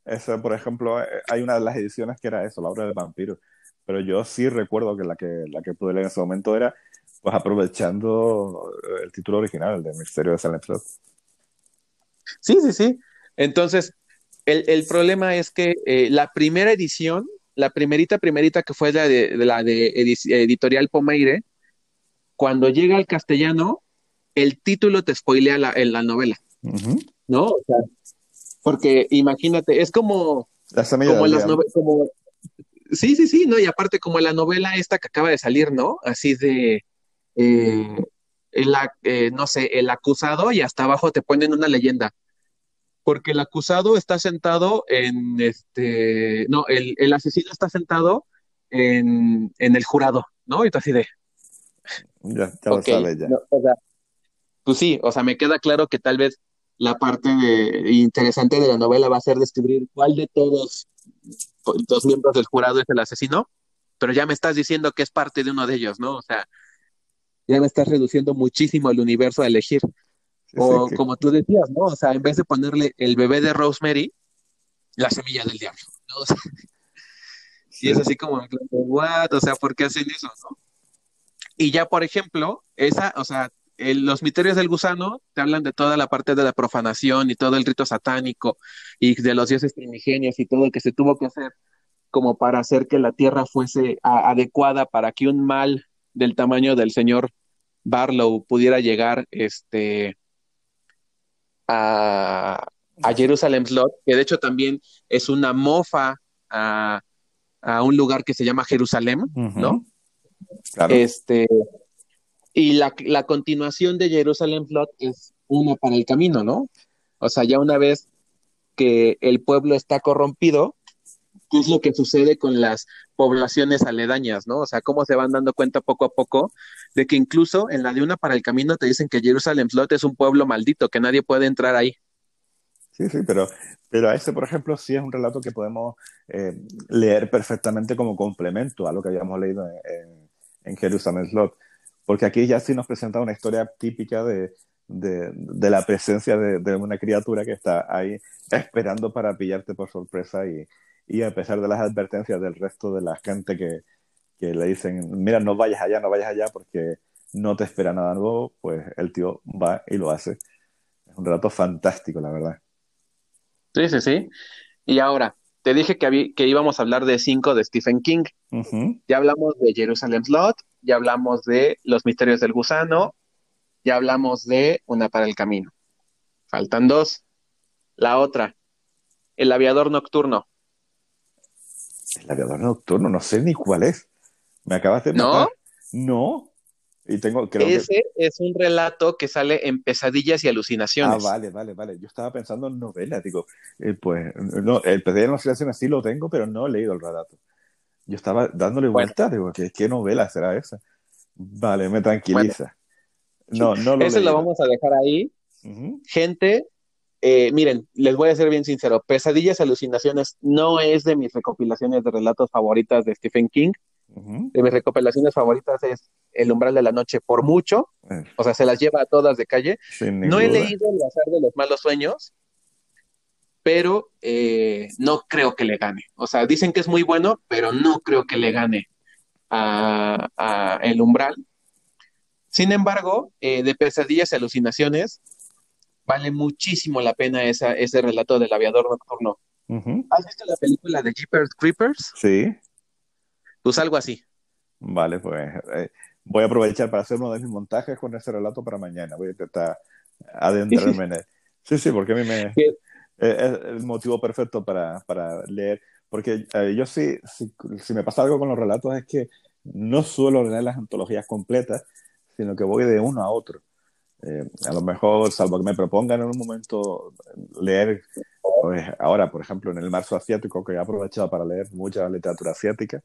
eso, por ejemplo, eh, hay una de las ediciones que era eso, La Hora del Vampiro. Pero yo sí recuerdo que la que, la que pude leer en ese momento era, pues aprovechando el título original, el de Misterio de Silent Hill. Sí, sí, sí. Entonces, el, el problema es que eh, la primera edición, la primerita, primerita que fue la de, la de Editorial Pomeire, cuando llega al castellano, el título te spoilea la, en la novela, ¿no? O sea, porque imagínate, es como, como las novelas, como, sí, sí, sí, ¿no? Y aparte como la novela esta que acaba de salir, ¿no? Así de, eh, el, eh, no sé, el acusado y hasta abajo te ponen una leyenda. Porque el acusado está sentado en este, no, el, el asesino está sentado en, en, el jurado, ¿no? Y tú así de. Ya, ya lo sabes ya. o sea, pues sí, o sea, me queda claro que tal vez la parte interesante de la novela va a ser descubrir cuál de todos los miembros del jurado es el asesino, pero ya me estás diciendo que es parte de uno de ellos, ¿no? O sea, ya me estás reduciendo muchísimo el universo a elegir. O como tú decías, ¿no? O sea, en vez de ponerle el bebé de Rosemary, la semilla del diablo, ¿no? O sea, y es así como ¿what? O sea, ¿por qué hacen eso, no? Y ya, por ejemplo, esa, o sea, los misterios del gusano te hablan de toda la parte de la profanación y todo el rito satánico y de los dioses primigenios y todo lo que se tuvo que hacer como para hacer que la tierra fuese adecuada para que un mal del tamaño del señor Barlow pudiera llegar este a, a Jerusalem Slot, que de hecho también es una mofa a, un lugar que se llama Jerusalén, ¿no? Este, y la, la continuación de Jerusalem Flood es una para el camino, ¿no? O sea, ya una vez que el pueblo está corrompido, ¿qué es lo que sucede con las poblaciones aledañas, ¿no? O sea, cómo se van dando cuenta poco a poco de que incluso en la de una para el camino te dicen que Jerusalem Flood es un pueblo maldito, que nadie puede entrar ahí. Sí, sí, pero, pero a ese, por ejemplo, sí es un relato que podemos eh, leer perfectamente como complemento a lo que habíamos leído en, en Jerusalem Slot porque aquí ya sí nos presenta una historia típica de, de, la presencia de, una criatura que está ahí esperando para pillarte por sorpresa y, y, a pesar de las advertencias del resto de la gente que, que le dicen, mira, no vayas allá, no vayas allá porque no te espera nada nuevo, pues el tío va y lo hace. Es un relato fantástico, la verdad. Sí, sí, sí. Y ahora, te dije que, que íbamos a hablar de cinco de Stephen King. Ya hablamos de Jerusalem Slot, ya hablamos de Los Misterios del Gusano, ya hablamos de Una para el Camino. Faltan dos. La otra, El Aviador Nocturno. El Aviador Nocturno, no sé ni cuál es. Me acabas de ¿No? No. Y tengo, Ese es un relato que sale en Pesadillas y Alucinaciones. Ah, vale, vale, vale. Yo estaba pensando en novela, digo, eh, pues, no, el Pesadillas y Alucinaciones sí lo tengo, pero no he leído el relato. Yo estaba dándole vueltas, digo, ¿qué, ¿qué, novela será esa? Vale, me tranquiliza. No, no lo Ese lo vamos a dejar ahí. Gente, eh, miren, les voy a ser bien sincero, Pesadillas y Alucinaciones no es de mis recopilaciones de relatos favoritas de Stephen King. De mis recopilaciones favoritas es El umbral de la noche por mucho, eh. o sea, se las lleva a todas de calle. No he leído El azar de los malos sueños, pero eh, no creo que le gane. O sea, dicen que es muy bueno, pero no creo que le gane a, El umbral. Sin embargo, de pesadillas y alucinaciones, vale muchísimo la pena esa, ese relato del aviador nocturno. ¿Has visto la película de Jeepers Creepers? Sí. Pues algo así. Vale, pues eh, voy a aprovechar para hacer uno de mis montajes con ese relato para mañana. Voy a intentar adentrarme en él. Sí, sí, porque a mí me, es el motivo perfecto para, para leer. Porque eh, yo sí, si, si, me pasa algo con los relatos es que no suelo leer las antologías completas, sino que voy de uno a otro. Eh, a lo mejor, salvo que me propongan en un momento leer, pues ahora, por ejemplo, en el marzo asiático, que he aprovechado para leer mucha literatura asiática,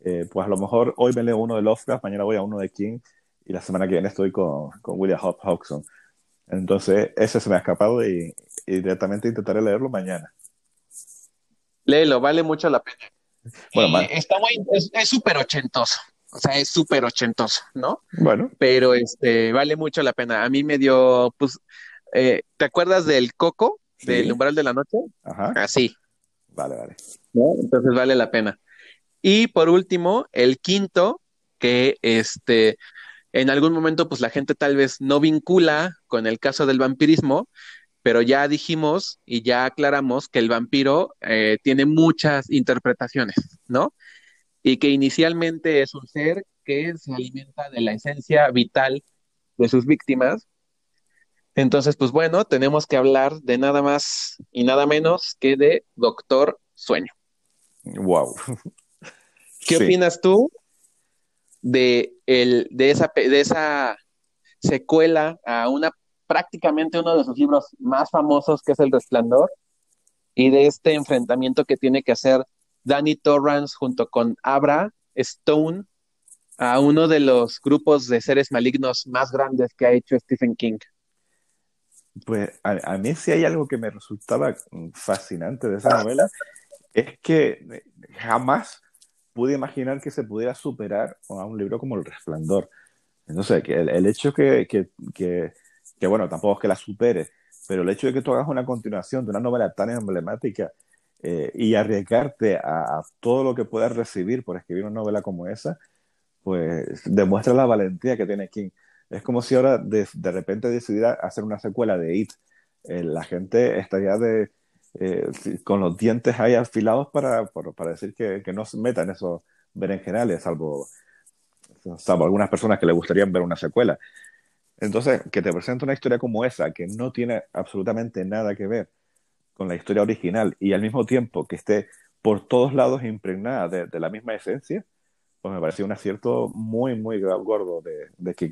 eh, pues a lo mejor hoy me leo uno de Lovecraft, mañana voy a uno de King y la semana que viene estoy con, con William Hobson. Entonces, ese se me ha escapado y, y, directamente intentaré leerlo mañana. Léelo, vale mucho la pena. Bueno, eh, está muy, es súper ochentoso. O sea, es súper ochentoso, ¿no? Bueno. Pero este, vale mucho la pena. A mí me dio, pues, eh, ¿te acuerdas del Coco? Del umbral de la noche. Ajá. Así. Vale, vale. Entonces vale la pena. Y por último, el quinto, que este, en algún momento, pues la gente tal vez no vincula con el caso del vampirismo, pero ya dijimos y ya aclaramos que el vampiro eh, tiene muchas interpretaciones, ¿no? Y que inicialmente es un ser que se alimenta de la esencia vital de sus víctimas. Entonces, pues bueno, tenemos que hablar de nada más y nada menos que de Doctor Sueño. Wow. ¿Qué opinas tú de, el, de, esa, de esa secuela a una prácticamente uno de sus libros más famosos, que es El Resplandor, y de este enfrentamiento que tiene que hacer Danny Torrance junto con Abra Stone a uno de los grupos de seres malignos más grandes que ha hecho Stephen King. Pues a, mí sí hay algo que me resultaba fascinante de esa novela, es que jamás pude imaginar que se pudiera superar a un libro como El Resplandor. Entonces, que el, hecho que, que, que, bueno, tampoco es que la supere, pero el hecho de que tú hagas una continuación de una novela tan emblemática eh, y arriesgarte a, todo lo que puedas recibir por escribir una novela como esa, pues demuestra la valentía que tiene King. Es como si ahora de, de repente decidiera hacer una secuela de It. Eh, la gente estaría de, eh, con los dientes ahí afilados para, para, decir que, que, no se metan esos berenjenales, salvo, salvo algunas personas que le gustarían ver una secuela. Entonces, que te presente una historia como esa, que no tiene absolutamente nada que ver con la historia original y al mismo tiempo que esté por todos lados impregnada de, de la misma esencia, pues me pareció un acierto muy, muy gordo de, de King.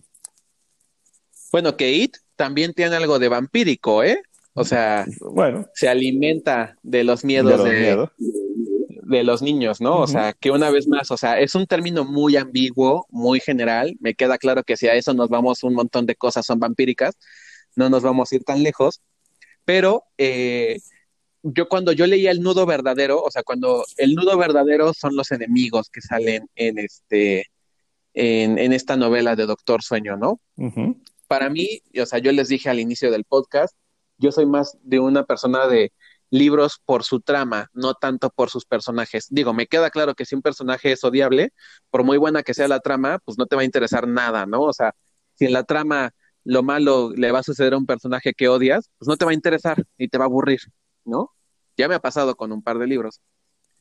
Bueno, que It también tiene algo de vampírico, ¿eh? O sea, bueno. se alimenta de los miedos de, de, los niños, ¿no? O sea, que una vez más, o sea, es un término muy ambiguo, muy general. Me queda claro que si a eso nos vamos, un montón de cosas son vampíricas, no nos vamos a ir tan lejos. Pero eh, yo cuando yo leía el nudo verdadero, o sea, cuando el nudo verdadero son los enemigos que salen en este, en, en esta novela de Doctor Sueño, ¿no? Para mí, o sea, yo les dije al inicio del podcast, yo soy más de una persona de libros por su trama, no tanto por sus personajes. Digo, me queda claro que si un personaje es odiable, por muy buena que sea la trama, pues no te va a interesar nada, ¿no? O sea, si en la trama lo malo le va a suceder a un personaje que odias, pues no te va a interesar y te va a aburrir, ¿no? Ya me ha pasado con un par de libros.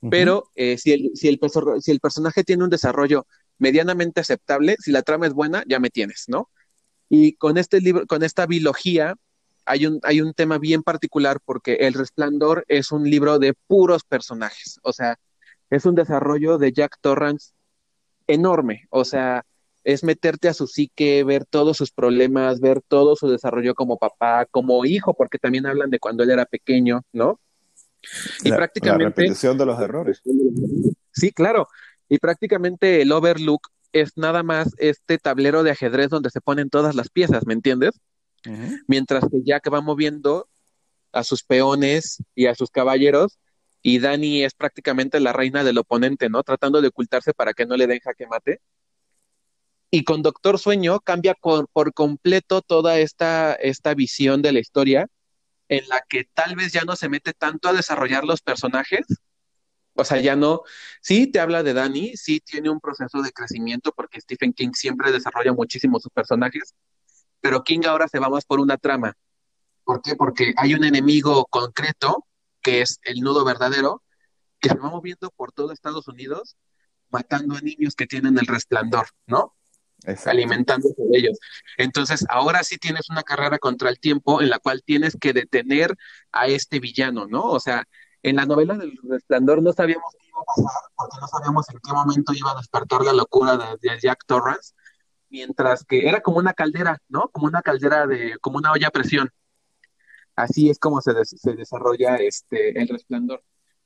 Pero eh, si, el, si, el, si el personaje tiene un desarrollo medianamente aceptable, si la trama es buena, ya me tienes, ¿no? Y con este libro, con esta biología, hay un, hay un tema bien particular porque El Resplandor es un libro de puros personajes, o sea, es un desarrollo de Jack Torrance enorme, o sea, es meterte a su psique, ver todos sus problemas, ver todo su desarrollo como papá, como hijo, porque también hablan de cuando él era pequeño, ¿no? Y prácticamente... La repetición de los errores. Sí, claro. Y prácticamente el Overlook es nada más este tablero de ajedrez donde se ponen todas las piezas, ¿me entiendes? Mientras que Jack va moviendo a sus peones y a sus caballeros, y Dani es prácticamente la reina del oponente, ¿no? Tratando de ocultarse para que no le den jaque mate. Y con Doctor Sueño cambia por, completo toda esta, esta visión de la historia, en la que tal vez ya no se mete tanto a desarrollar los personajes. O sea, ya no, sí te habla de Dani, sí tiene un proceso de crecimiento, porque Stephen King siempre desarrolla muchísimo sus personajes, pero King ahora se va más por una trama. ¿Por qué? Porque hay un enemigo concreto que es el nudo verdadero, que se va moviendo por todo Estados Unidos, matando a niños que tienen el resplandor, ¿no? Alimentándose de ellos. Entonces, ahora sí tienes una carrera contra el tiempo en la cual tienes que detener a este villano, ¿no? O sea, en la novela del resplandor no sabíamos qué iba a pasar, porque no sabíamos en qué momento iba a despertar la locura de, Jack Torrance, mientras que era como una caldera, ¿no? Como una caldera de, como una olla a presión. Así es como se, se desarrolla este, el resplandor.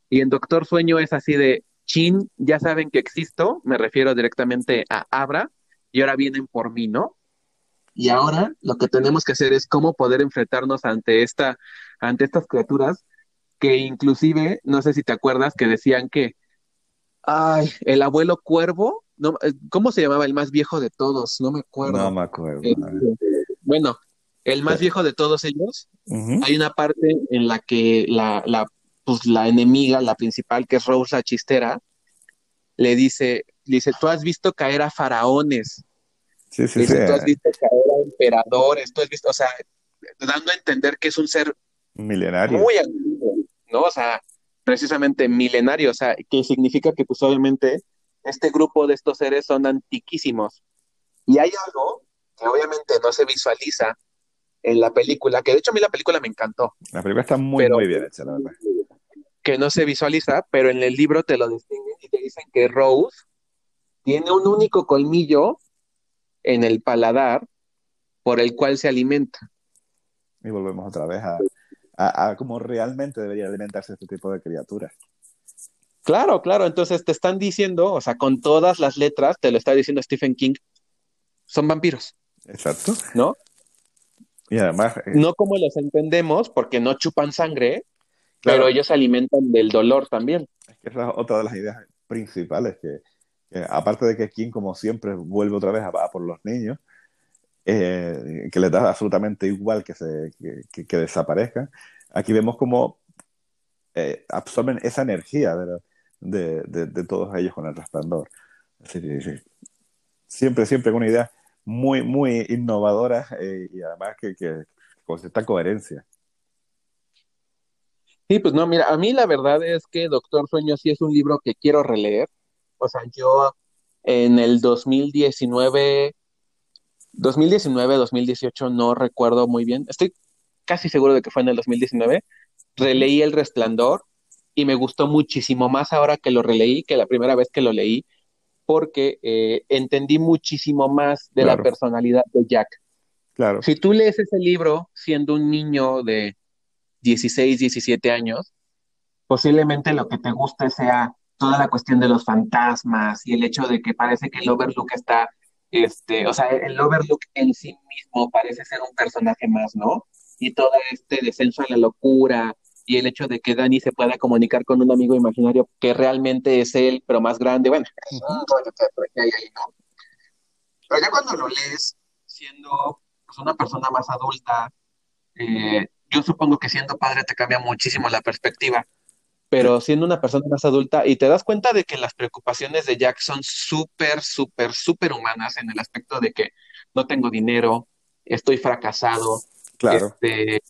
Y en Doctor Sueño es así de, chin, ya saben que existo, me refiero directamente a Abra, y ahora vienen por mí, ¿no? Y ahora lo que tenemos que hacer es cómo poder enfrentarnos ante esta, ante estas criaturas que inclusive, no sé si te acuerdas, que decían que, ay, el abuelo cuervo, no, eh, ¿cómo se llamaba el más viejo de todos? No me acuerdo. No me acuerdo. Este, bueno, el más viejo de todos ellos, hay una parte en la que la, la, pues, la enemiga, la principal, que es Rosa Chistera, le dice, dice, tú has visto caer a faraones. Sí, sí, dice, tú has visto caer a emperadores, tú has visto, o sea, dando a entender que es un ser milenario. Muy antiguo, ¿no? O sea, precisamente milenario, o sea, que significa que pues obviamente este grupo de estos seres son antiquísimos. Y hay algo que obviamente no se visualiza en la película, que de hecho a mí la película me encantó. La película está muy, muy bien hecha, la verdad. Que no se visualiza, pero en el libro te lo distinguen y te dicen que Rose tiene un único colmillo en el paladar por el cual se alimenta. Y volvemos otra vez a, a, cómo realmente debería alimentarse este tipo de criaturas. Claro, claro, entonces te están diciendo, o sea, con todas las letras, te lo está diciendo Stephen King, son vampiros. Exacto. ¿No? Y además... Eh, no como los entendemos, porque no chupan sangre, pero ellos se alimentan del dolor también. Es que es otra de las ideas principales que, aparte de que King, como siempre, vuelve otra vez a, por los niños, eh, que les da absolutamente igual que, se, que, desaparezcan, aquí vemos como eh, absorben esa energía de, de, todos ellos con el resplandor. Siempre, siempre con una idea muy, muy innovadora eh, y además que, que con esta coherencia. Sí, pues no, mira, a mí la verdad es que Doctor Sueño sí es un libro que quiero releer. O sea, yo en el 2019, 2019, 2018, no recuerdo muy bien, estoy casi seguro de que fue en el 2019, releí El Resplandor y me gustó muchísimo más ahora que lo releí que la primera vez que lo leí, porque eh, entendí muchísimo más de la personalidad de Jack. Claro. Si tú lees ese libro siendo un niño de 16, 17 años, posiblemente lo que te guste sea toda la cuestión de los fantasmas y el hecho de que parece que el Overlook está, este, o sea, el Overlook en sí mismo parece ser un personaje más, ¿no? Y todo este descenso a la locura y el hecho de que Dani se pueda comunicar con un amigo imaginario que realmente es él, pero más grande, bueno, es un rollo que hay ahí, ¿no? Pero ya cuando lo lees, siendo pues, una persona más adulta, eh, yo supongo que siendo padre te cambia muchísimo la perspectiva pero siendo una persona más adulta y te das cuenta de que las preocupaciones de Jack son súper, súper, súper humanas en el aspecto de que no tengo dinero, estoy fracasado, claro. Este,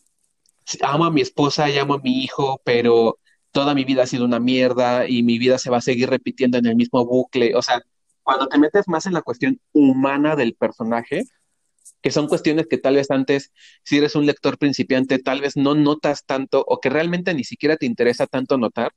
amo a mi esposa y amo a mi hijo, pero toda mi vida ha sido una mierda y mi vida se va a seguir repitiendo en el mismo bucle. O sea, cuando te metes más en la cuestión humana del personaje, que son cuestiones que tal vez antes, si eres un lector principiante, tal vez no notas tanto o que realmente ni siquiera te interesa tanto notar,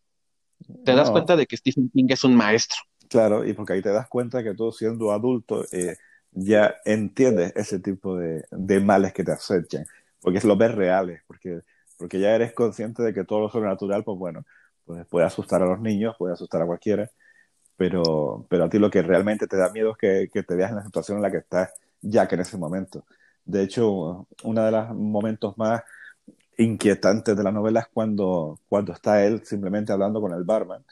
te das cuenta de que Stephen King es un maestro. Claro, y porque ahí te das cuenta que tú siendo adulto eh, ya entiendes ese tipo de, males que te acechan, porque es lo ves reales, porque, porque ya eres consciente de que todo lo sobrenatural, pues bueno, pues puede asustar a los niños, puede asustar a cualquiera, pero, pero a ti lo que realmente te da miedo es que, que te veas en la situación en la que estás Jack en ese momento. De hecho, uno de los momentos más inquietantes de la novela es cuando, cuando está él simplemente hablando con el barman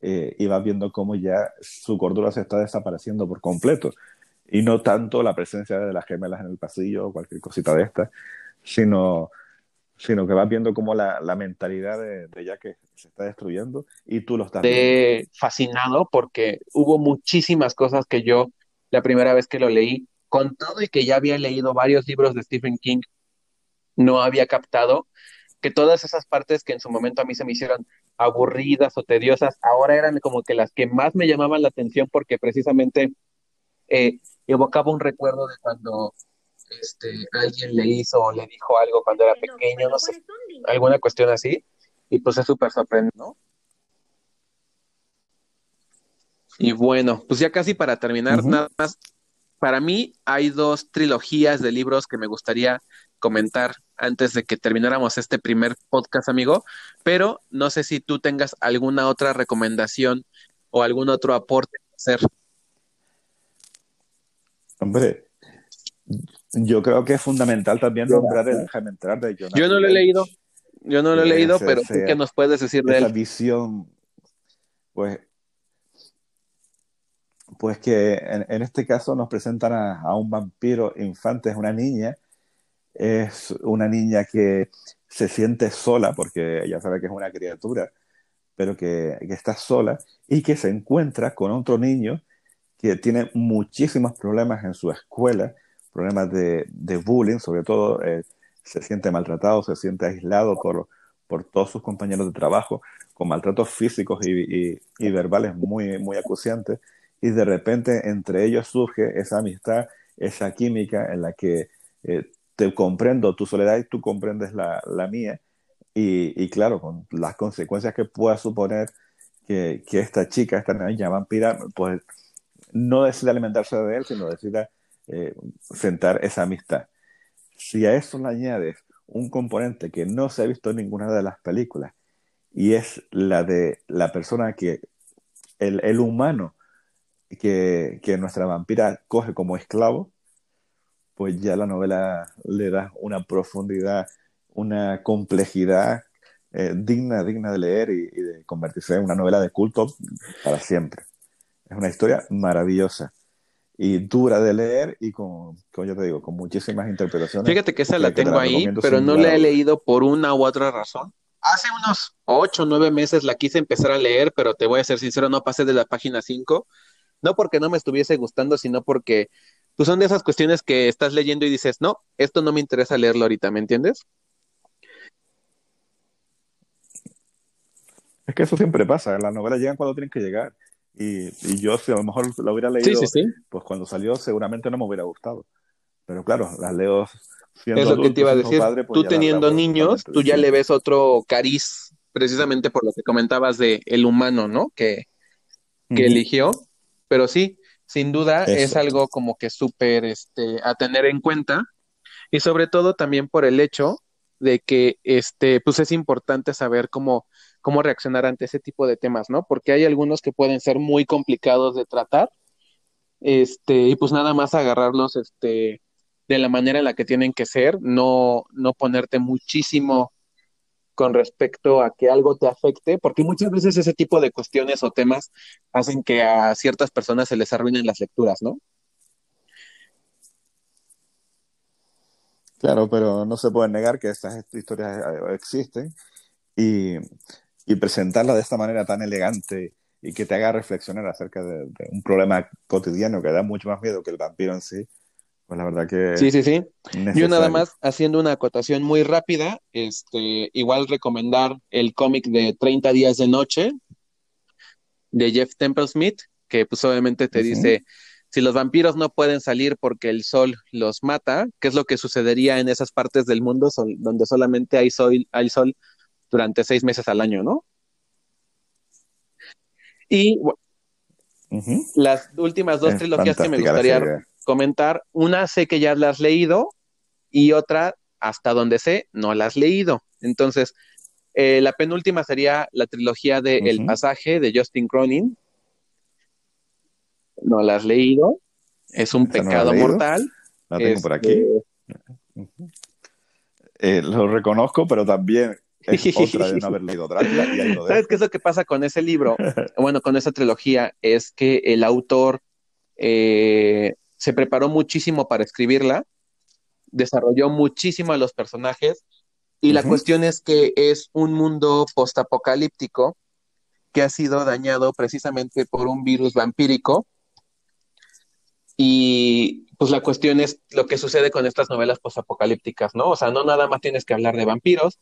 eh, y va viendo cómo ya su cordura se está desapareciendo por completo. Y no tanto la presencia de las gemelas en el pasillo o cualquier cosita de esta, sino, sino que vas viendo cómo la, la mentalidad de, de Jack se está destruyendo y tú lo estás viendo. fascinado porque hubo muchísimas cosas que yo la primera vez que lo leí con todo y que ya había leído varios libros de Stephen King, no había captado. que todas esas partes que en su momento a mí se me hicieron aburridas o tediosas, ahora eran como que las que más me llamaban la atención porque precisamente eh, evocaba un recuerdo de cuando este, alguien le hizo o le dijo algo cuando era pequeño, no sé, alguna cuestión así, y pues es súper sorprendente, ¿no? Y bueno, pues ya casi para terminar, nada más, para mí hay dos trilogías de libros que me gustaría comentar antes de que termináramos este primer podcast, amigo, pero no sé si tú tengas alguna otra recomendación o algún otro aporte que hacer. Hombre, yo creo que es fundamental también nombrar el Déjame entrar de Jonathan. Yo no lo he leído, yo no lo he leído, pero ¿qué nos puedes decir de esa visión, pues, pues que en, este caso nos presentan a, un vampiro infante, es una niña, es una niña que se siente sola, porque ella sabe que es una criatura, pero que, que está sola, y que se encuentra con otro niño que tiene muchísimos problemas en su escuela, problemas de, bullying, sobre todo eh, se siente maltratado, se siente aislado por, por todos sus compañeros de trabajo, con maltratos físicos y, y, verbales muy, muy acuciantes, y de repente entre ellos surge esa amistad, esa química en la que eh, te comprendo tu soledad y tú comprendes la, la mía, y, y, claro, con las consecuencias que pueda suponer que, que esta chica, esta niña vampira, pues no decide alimentarse de él, sino decide eh, sentar esa amistad. Si a eso le añades un componente que no se ha visto en ninguna de las películas, y es la de la persona que, el, el humano que, que, nuestra vampira coge como esclavo, pues ya la novela le da una profundidad, una complejidad eh, digna, digna de leer y, y, de convertirse en una novela de culto para siempre. Es una historia maravillosa y dura de leer y con, como yo te digo, con muchísimas interpretaciones. Fíjate que esa la tengo ahí, pero no la he leído por una u otra razón. Hace unos ocho o nueve meses la quise empezar a leer, pero te voy a ser sincero, no pasé de la página 5. No porque no me estuviese gustando, sino porque pues son de esas cuestiones que estás leyendo y dices, no, esto no me interesa leerlo ahorita, ¿me entiendes? Es que eso siempre pasa, las novelas llegan cuando tienen que llegar. Y, yo, si a lo mejor lo hubiera leído, pues cuando salió seguramente no me hubiera gustado. Pero claro, las leo siendo Es lo que te iba a decir. Pues tú teniendo niños, tú ya le ves otro cariz, precisamente por lo que comentabas de el humano, ¿no? Que, que eligió. Pero sí, sin duda es algo como que súper este, a tener en cuenta. Y sobre todo también por el hecho de que este, pues es importante saber cómo cómo reaccionar ante ese tipo de temas, ¿no? Porque hay algunos que pueden ser muy complicados de tratar, este, y pues nada más agarrarlos, este, de la manera en la que tienen que ser, no, no ponerte muchísimo con respecto a que algo te afecte, porque muchas veces ese tipo de cuestiones o temas hacen que a ciertas personas se les arruinen las lecturas, ¿no? Claro, pero no se puede negar que estas historias eh, existen y, y presentarla de esta manera tan elegante y que te haga reflexionar acerca de, un problema cotidiano que da mucho más miedo que el vampiro en sí, pues la verdad que... Sí, sí, sí. Yo nada más haciendo una acotación muy rápida, este, igual recomendar el cómic de 30 días de noche de Jeff Temple Smith, que pues obviamente te dice, si los vampiros no pueden salir porque el sol los mata, ¿qué es lo que sucedería en esas partes del mundo donde solamente hay sol, hay sol durante seis meses al año, ¿no? Y las últimas dos trilogías que me gustaría comentar, una sé que ya las has leído y otra, hasta donde sé, no la has leído. Entonces, eh, la penúltima sería la trilogía de El Pasaje de Justin Cronin. No la has leído. Es un pecado mortal. La tengo por aquí. Este, eh, lo reconozco, pero también otra de no haber leído ¿Sabes qué es lo que pasa con ese libro? bueno, con esa trilogía, es que el autor eh, se preparó muchísimo para escribirla, desarrolló muchísimo a los personajes, y la cuestión es que es un mundo postapocalíptico que ha sido dañado precisamente por un virus vampírico. Y pues la cuestión es lo que sucede con estas novelas postapocalípticas, ¿no? O sea, no nada más tienes que hablar de vampiros,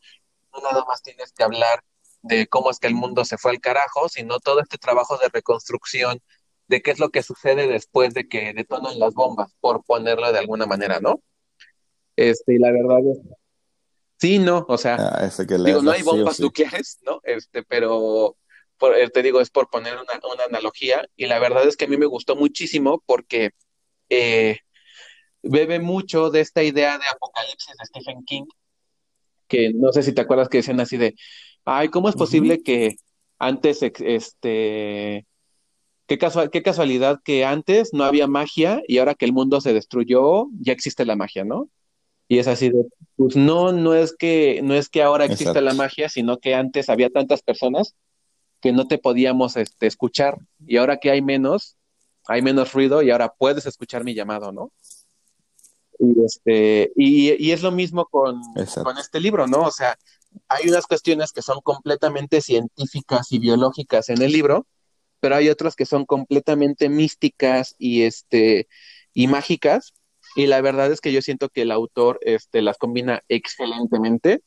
no nada más tienes que hablar de cómo es que el mundo se fue al carajo, sino todo este trabajo de reconstrucción de qué es lo que sucede después de que detonan las bombas, por ponerlo de alguna manera, ¿no? Este, y la verdad es, sí, no, o sea, Ah, que digo, no hay sí bombas, sí. quieres, ¿no? Este, pero por- eh, te digo, es por poner una, una analogía, y la verdad es que a mí me gustó muchísimo porque eh, bebe mucho de esta idea de apocalipsis de Stephen King, que no sé si te acuerdas que decían así de, ay, ¿cómo es posible que antes, este, qué casual, qué casualidad que antes no había magia y ahora que el mundo se destruyó, ya existe la magia, ¿no? Y es así de, pues no, no es que, no es que ahora exista la magia, sino que antes había tantas personas que no te podíamos, este, escuchar y ahora que hay menos, hay menos ruido y ahora puedes escuchar mi llamado, ¿no? Y, este, y, y es lo mismo con, con este libro, ¿no? O sea, hay unas cuestiones que son completamente científicas y biológicas en el libro, pero hay otras que son completamente místicas y, este, y mágicas. Y la verdad es que yo siento que el autor este, las combina excelentemente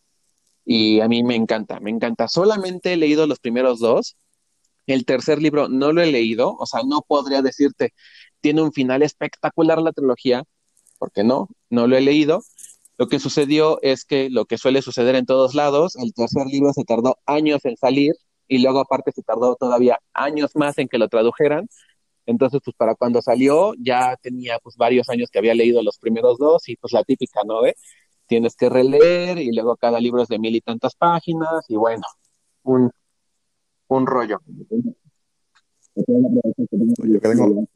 y a mí me encanta, me encanta. Solamente he leído los primeros dos. El tercer libro no lo he leído, o sea, no podría decirte, tiene un final espectacular la trilogía, porque no, no lo he leído. Lo que sucedió es que lo que suele suceder en todos lados, el tercer libro se tardó años en salir y luego aparte se tardó todavía años más en que lo tradujeran. Entonces, pues para cuando salió ya tenía pues varios años que había leído los primeros dos y pues la típica, ¿no? ¿Eh? Tienes que releer y luego cada libro es de mil y tantas páginas y bueno, un, un rollo. Yo que tengo,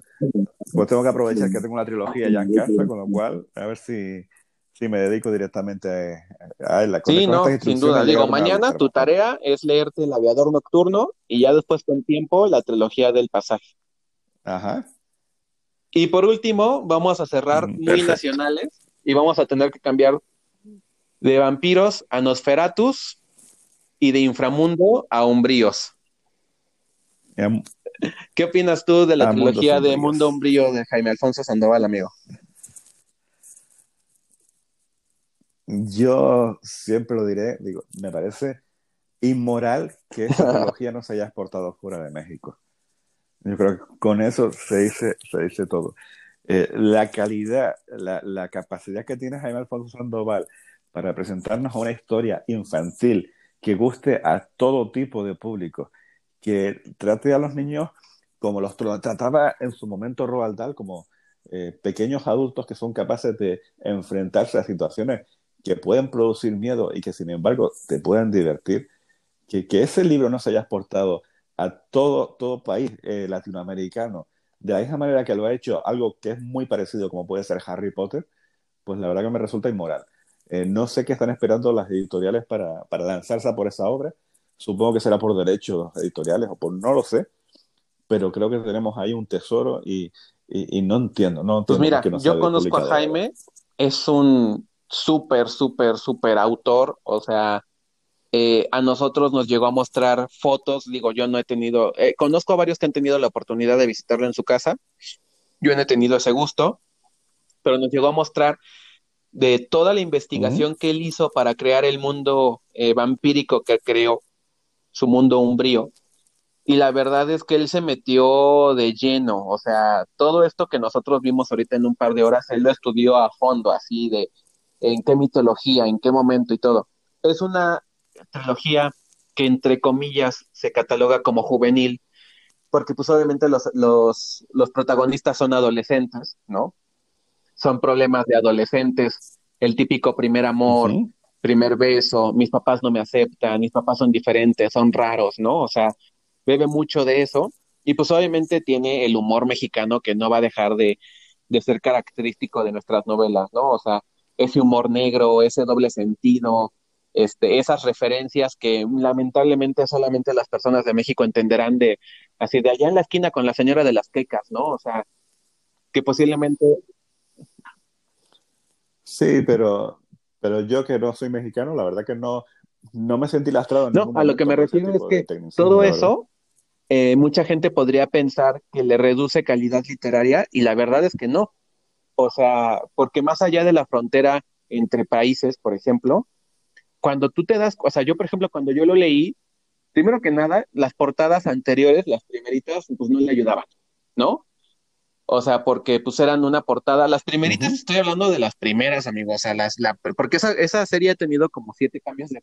pues tengo que aprovechar que tengo la trilogía ya en casa, con lo cual, a ver si, si me dedico directamente a, a ella. Con, Sí, no, sin duda. Digo, a mañana tu tarea es leerte El Aviador Nocturno y ya después con tiempo la trilogía del pasaje. Ajá. Y por último, vamos a cerrar Mm, muy Perfecto. nacionales y vamos a tener que cambiar de vampiros a Nosferatus y de inframundo a umbríos. Em, ¿Qué opinas tú de la A trilogía de Mundo. Umbrío de Jaime Alfonso Sandoval, amigo? Yo siempre lo diré, digo, me parece inmoral que esa trilogía no se haya exportado fuera de México. Yo creo que con eso se dice, se dice todo. Eh, la calidad, la, la, capacidad que tiene Jaime Alfonso Sandoval para presentarnos una historia infantil que guste a todo tipo de público, que trate a los niños como los trataba en su momento Roald Dahl, como eh, pequeños adultos que son capaces de enfrentarse a situaciones que pueden producir miedo y que sin embargo te pueden divertir, que, que ese libro no se haya exportado a todo, todo país eh, latinoamericano, de la misma manera que lo ha hecho algo que es muy parecido como puede ser Harry Potter, pues la verdad que me resulta inmoral. Eh, no sé qué están esperando las editoriales para, para lanzarse por esa obra. Supongo que será por derechos editoriales o por no lo sé, pero creo que tenemos ahí un tesoro y, y, y no entiendo, no Pues entiendo por mira, no yo conozco a. Jaime, es un súper, súper, súper autor, o sea, eh, a nosotros nos llegó a mostrar fotos, digo, yo no he tenido, eh, conozco a varios que han tenido la oportunidad de visitarlo en su casa, yo no he tenido ese gusto, pero nos llegó a mostrar de toda la Uh -huh. investigación que él hizo para crear el mundo eh, vampírico que creó, su mundo umbrío. Y la verdad es que él se metió de lleno, o sea, todo esto que nosotros vimos ahorita en un par de horas, él lo estudió a fondo, así de en qué mitología, en qué momento y todo. Es una trilogía que entre comillas se cataloga como juvenil, porque pues obviamente los, los, los protagonistas son adolescentes, ¿no? Son problemas de adolescentes, el típico primer amor, primer beso, mis papás no me aceptan, mis papás son diferentes, son raros, ¿no? O sea, bebe mucho de eso y pues obviamente tiene el humor mexicano que no va a dejar de, de ser característico de nuestras novelas, ¿no? O sea, ese humor negro, ese doble sentido, este, esas referencias que lamentablemente solamente las personas de México entenderán de así de allá en la esquina con la señora de las quecas, ¿no? O sea, que posiblemente Sí, pero, pero yo que no soy mexicano, la verdad que no, no me sentí lastrado en no, ningún a lo que me refiero es que todo eso eh, mucha gente podría pensar que le reduce calidad literaria y la verdad es que no. O sea, porque más allá de la frontera entre países, por ejemplo, cuando tú te das, o sea, yo por ejemplo, cuando yo lo leí, primero que nada, las portadas anteriores, las primeritas, pues no le ayudaban, ¿no? O sea, porque pues eran una portada, las primeritas, estoy hablando de las primeras, amigos, o sea, las, la, porque esa, esa serie ha tenido como siete cambios de,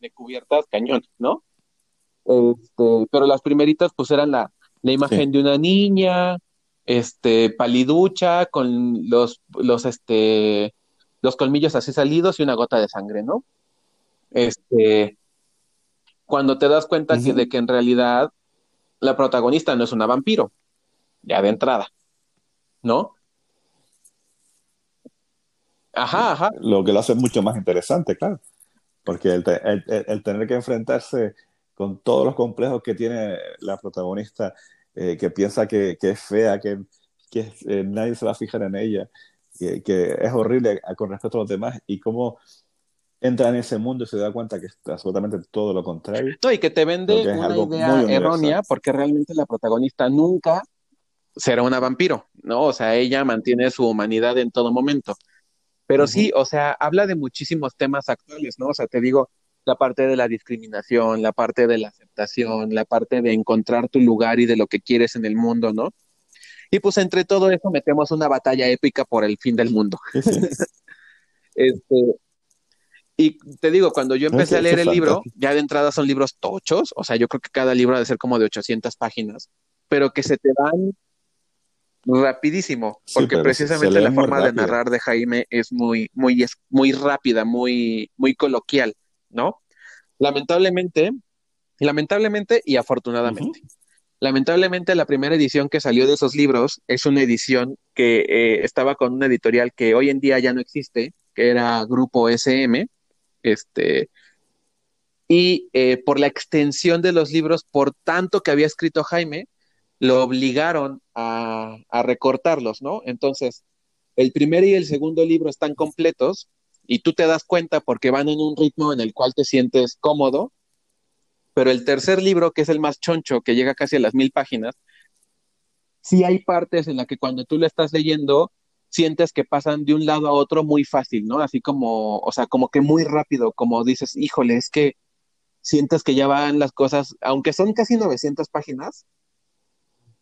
de, cubiertas cañón, ¿no? Este, pero las primeritas pues eran la, la imagen de una niña, este, paliducha, con los, los, este, los colmillos así salidos y una gota de sangre, ¿no? Este, cuando te das cuenta que, de que en realidad la protagonista no es una vampiro, ya de entrada, ¿no? Ajá, ajá. Lo que lo hace mucho más interesante, claro. Porque el, tener que enfrentarse con todos los complejos que tiene la protagonista, eh, que piensa que, es fea, que, que eh, nadie se va a fijar en ella, que, que, es horrible con respecto a los demás, y cómo entra en ese mundo y se da cuenta que es absolutamente todo lo contrario. No, y que te vende una idea errónea, porque realmente la protagonista nunca será una vampiro, ¿no? O sea, ella mantiene su humanidad en todo momento. Pero sí, o sea, habla de muchísimos temas actuales, ¿no? O sea, te digo, la parte de la discriminación, la parte de la aceptación, la parte de encontrar tu lugar y de lo que quieres en el mundo, ¿no? Y pues entre todo eso metemos una batalla épica por el fin del mundo. este, y te digo, cuando yo empecé a leer el libro, ya de entrada son libros tochos, o sea, yo creo que cada libro ha de ser como de 800 páginas, pero que se te dan rapidísimo, porque precisamente la forma de narrar de Jaime es muy, muy, es muy rápida, muy, muy coloquial, ¿no? Lamentablemente, lamentablemente y afortunadamente. Lamentablemente la primera edición que salió de esos libros es una edición que eh, estaba con una editorial que hoy en día ya no existe, que era Grupo SM, este, y eh, por la extensión de los libros, por tanto que había escrito Jaime, lo obligaron a, recortarlos, ¿no? Entonces, el primer y el segundo libro están completos y tú te das cuenta porque van en un ritmo en el cual te sientes cómodo, pero el tercer libro, que es el más choncho, que llega casi a las mil páginas, sí hay partes en las que cuando tú lo estás leyendo, sientes que pasan de un lado a otro muy fácil, ¿no? Así como, o sea, como que muy rápido, como dices, híjole, es que sientes que ya van las cosas, aunque son casi 900 páginas,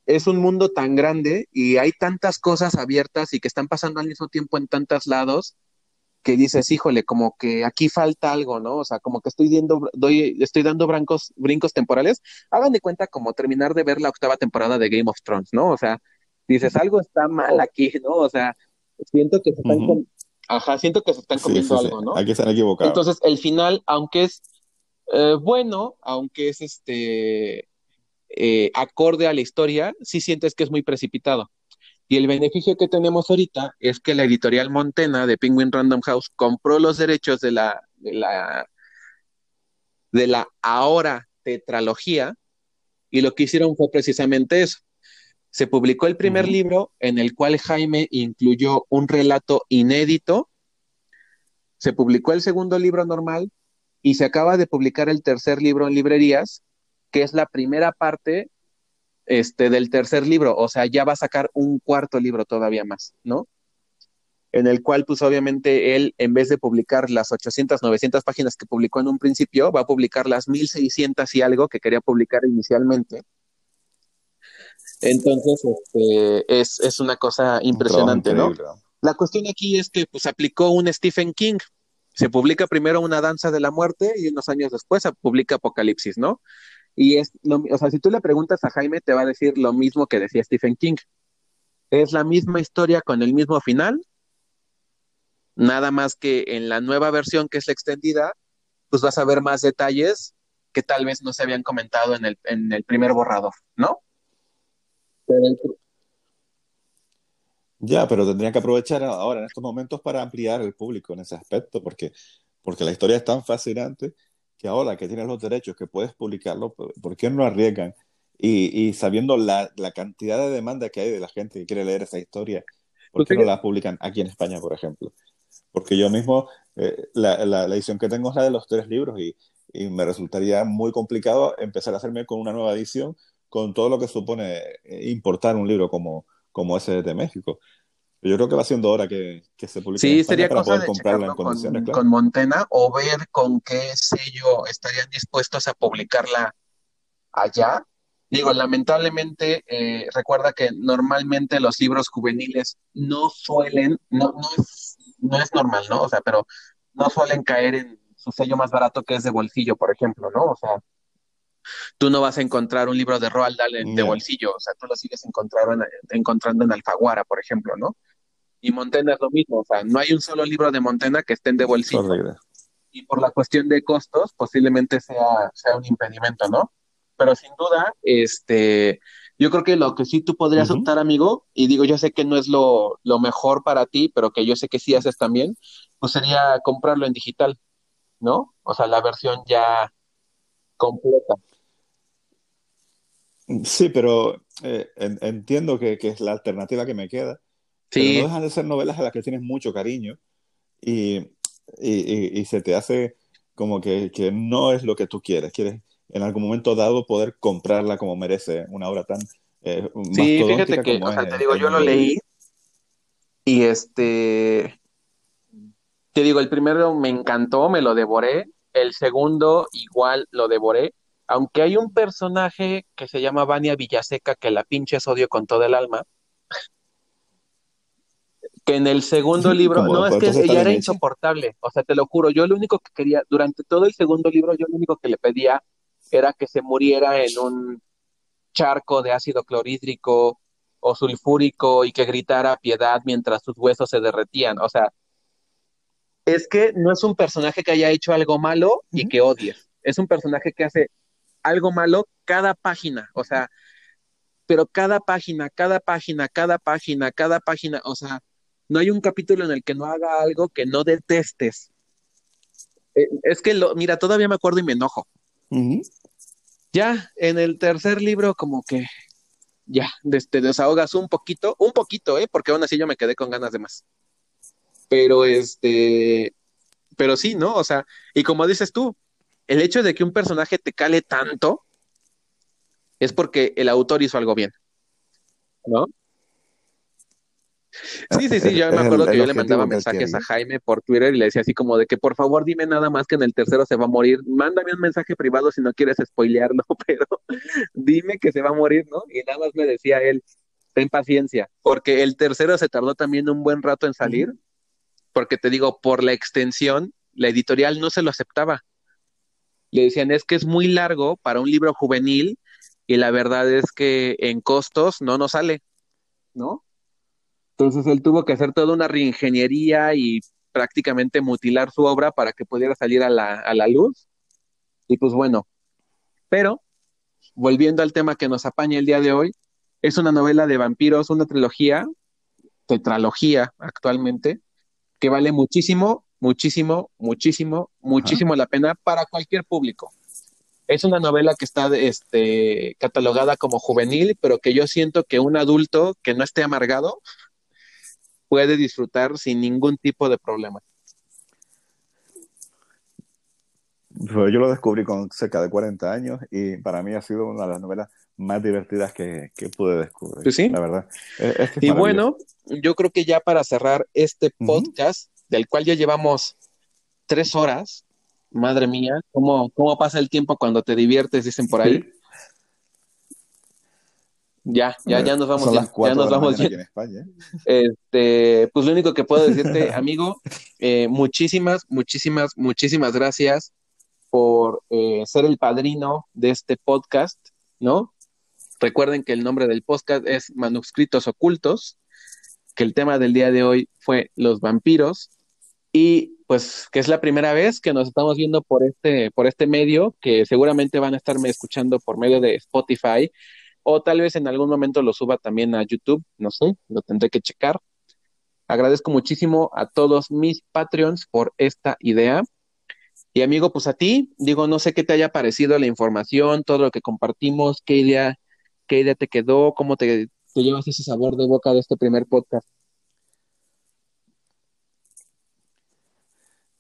es un mundo tan grande y hay tantas cosas abiertas y que están pasando al mismo tiempo en tantos lados que dices, híjole, como que aquí falta algo, ¿no? O sea, como que estoy dando, doy, estoy dando brincos, brincos temporales. Hagan de cuenta como terminar de ver la octava temporada de Game of Thrones, ¿no? O sea, dices, algo está mal aquí, ¿no? O sea, siento que se están, ajá, siento que se están comiendo algo, ¿no? Aquí están equivocados. Entonces, el final, aunque es eh, bueno, aunque es este eh, acorde a la historia, sí sientes que es muy precipitado. Y el beneficio que tenemos ahorita es que la editorial Montena de Penguin Random House compró los derechos de la, de la, de la ahora tetralogía y lo que hicieron fue precisamente eso. Se publicó el primer libro en el cual Jaime incluyó un relato inédito. Se publicó el segundo libro normal y se acaba de publicar el tercer libro en librerías que es la primera parte este, del tercer libro, o sea, ya va a sacar un cuarto libro todavía más, ¿no? En el cual, pues obviamente, él, en vez de publicar las 800, 900 páginas que publicó en un principio, va a publicar las 1600 y algo que quería publicar inicialmente. Entonces, este, es, es una cosa impresionante, ¿no? La cuestión aquí es que, pues, aplicó un Stephen King. Se publica primero una danza de la muerte y unos años después se publica Apocalipsis, ¿no? Y es, lo, o sea, si tú le preguntas a Jaime, te va a decir lo mismo que decía Stephen King. Es la misma historia con el mismo final, nada más que en la nueva versión que es la extendida, pues vas a ver más detalles que tal vez no se habían comentado en el, en el primer borrador, ¿no? Ya, pero tendría que aprovechar ahora en estos momentos para ampliar el público en ese aspecto, porque, porque la historia es tan fascinante que ahora que tienes los derechos, que puedes publicarlo, ¿por qué no arriesgan? Y, y sabiendo la, la, cantidad de demanda que hay de la gente que quiere leer esa historia, ¿por qué no la publican aquí en España, por ejemplo? Porque yo mismo, eh, la, la, edición que tengo es la de los tres libros y, y, me resultaría muy complicado empezar a hacerme con una nueva edición con todo lo que supone eh, importar un libro como, como ese de México. Yo creo que va siendo hora que, se publique sí, sería para poder comprarla en condiciones. Con, con, Montena o ver con qué sello estarían dispuestos a publicarla allá. Digo, lamentablemente, eh, recuerda que normalmente los libros juveniles no suelen, no, no, es, no es normal, ¿no? O sea, pero no suelen caer en su sello más barato que es de bolsillo, por ejemplo, ¿no? O sea, tú no vas a encontrar un libro de Roald Dahl de bolsillo, o sea, tú lo sigues encontrando en, encontrando en Alfaguara, por ejemplo, ¿no? Y Montena es lo mismo, o sea, no hay un solo libro de Montena que estén de bolsillo. Y por la cuestión de costos, posiblemente sea, sea un impedimento, ¿no? Pero sin duda, este, yo creo que lo que sí tú podrías optar, amigo, y digo, yo sé que no es lo, lo mejor para ti, pero que yo sé que sí haces también, pues sería comprarlo en digital, ¿no? O sea, la versión ya completa. Sí, pero eh, entiendo que, que, es la alternativa que me queda. Sí. no dejan de ser novelas a las que tienes mucho cariño y, y, y, se te hace como que, que, no es lo que tú quieres. Quieres en algún momento dado poder comprarla como merece una obra tan... Eh, sí, fíjate que, o sea, te digo, yo lo leí y este... Te digo, el primero me encantó, me lo devoré. El segundo igual lo devoré. Aunque hay un personaje que se llama Vania Villaseca que la pinches odio con todo el alma que en el segundo libro, no, es que ella era insoportable, o sea, te lo juro, yo lo único que quería, durante todo el segundo libro, yo lo único que le pedía era que se muriera en un charco de ácido clorhídrico o sulfúrico y que gritara piedad mientras sus huesos se derretían, o sea, es que no es un personaje que haya hecho algo malo y que odies, es un personaje que hace algo malo cada página, o sea, pero cada página, cada página, cada página, cada página, o sea, no hay un capítulo en el que no haga algo que no detestes. Eh, es que, lo, mira, todavía me acuerdo y me enojo. Ya, en el tercer libro, como que ya, te desahogas un poquito, un poquito, ¿eh? Porque aún así yo me quedé con ganas de más. Pero este, pero sí, ¿no? O sea, y como dices tú, el hecho de que un personaje te cale tanto es porque el autor hizo algo bien, ¿no? Sí, sí, sí, yo me acuerdo que yo le mandaba mensajes a Jaime por Twitter y le decía así como de que por favor dime nada más que en el tercero se va a morir, mándame un mensaje privado si no quieres spoilearlo, pero dime que se va a morir, ¿no? Y nada más me decía él, ten paciencia, porque el tercero se tardó también un buen rato en salir, porque te digo, por la extensión, la editorial no se lo aceptaba. Le decían, es que es muy largo para un libro juvenil y la verdad es que en costos no nos sale, ¿no? Entonces él tuvo que hacer toda una reingeniería y prácticamente mutilar su obra para que pudiera salir a la, a la luz. Y pues bueno, pero volviendo al tema que nos apaña el día de hoy, es una novela de vampiros, una trilogía, tetralogía actualmente, que vale muchísimo, muchísimo, muchísimo, muchísimo la pena para cualquier público. Es una novela que está este, catalogada como juvenil, pero que yo siento que un adulto que no esté amargado puede disfrutar sin ningún tipo de problema. Pues yo lo descubrí con cerca de 40 años y para mí ha sido una de las novelas más divertidas que, pude descubrir. Pues sí. La verdad. y bueno, yo creo que ya para cerrar este podcast, del cual ya llevamos tres horas, madre mía, ¿cómo, cómo pasa el tiempo cuando te diviertes, dicen por ahí. Ya, ya, ya nos vamos ya nos vamos En España. Este, pues lo único que puedo decirte, amigo, eh, muchísimas, muchísimas, muchísimas gracias por eh, ser el padrino de este podcast, ¿no? Recuerden que el nombre del podcast es Manuscritos Ocultos, que el tema del día de hoy fue los vampiros y pues que es la primera vez que nos estamos viendo por este por este medio que seguramente van a estarme escuchando por medio de Spotify o tal vez en algún momento lo suba también a YouTube, no sé, lo tendré que checar. Agradezco muchísimo a todos mis Patreons por esta idea. Y amigo, pues a ti, digo, no sé qué te haya parecido la información, todo lo que compartimos, qué idea, qué idea te quedó, cómo te, te llevas ese sabor de boca de este primer podcast.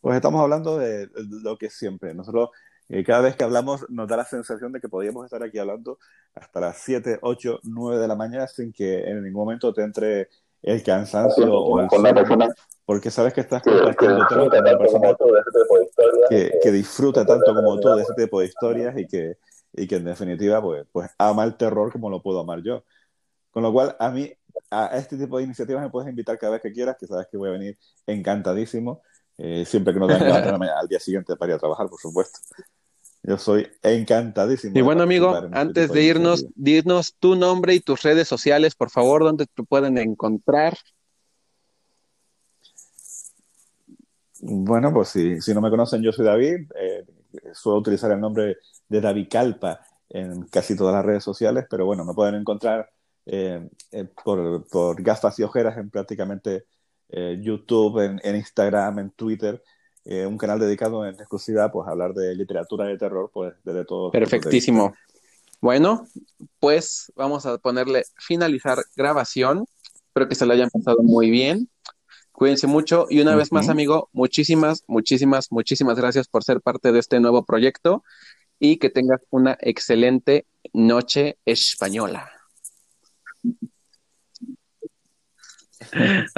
Pues estamos hablando de lo que siempre. Nosotros eh, cada vez que hablamos nos da la sensación de que podríamos estar aquí hablando hasta las 7, 8, 9 de la mañana sin que en ningún momento te entre el cansancio o el sueño, porque sabes que estás compartiendo con una persona que, que disfruta tanto como tú de ese tipo de historias y que, y que en definitiva pues, pues ama el terror como lo puedo amar yo. Con lo cual, a mí, a este tipo de iniciativas me puedes invitar cada vez que quieras, que sabes que voy a venir encantadísimo, eh, siempre que no tenga al día siguiente para ir a trabajar, por supuesto. Yo soy encantadísimo. Y bueno, amigo, este antes de, irnos, dinos tu nombre y tus redes sociales, por favor, donde te pueden encontrar. Bueno, pues si, si no me conocen, yo soy David. Eh, suelo utilizar el nombre de David Calpa en casi todas las redes sociales, pero bueno, me pueden encontrar eh, eh, por, por, gafas y ojeras en prácticamente YouTube, en, en, Instagram, en Twitter eh, un canal dedicado en exclusiva pues, a hablar de literatura y de terror, pues desde todo. Perfectísimo. Bueno, pues vamos a ponerle finalizar grabación. Espero que se lo hayan pasado muy bien. Cuídense mucho y una vez más, amigo, muchísimas, muchísimas, muchísimas gracias por ser parte de este nuevo proyecto y que tengas una excelente noche española.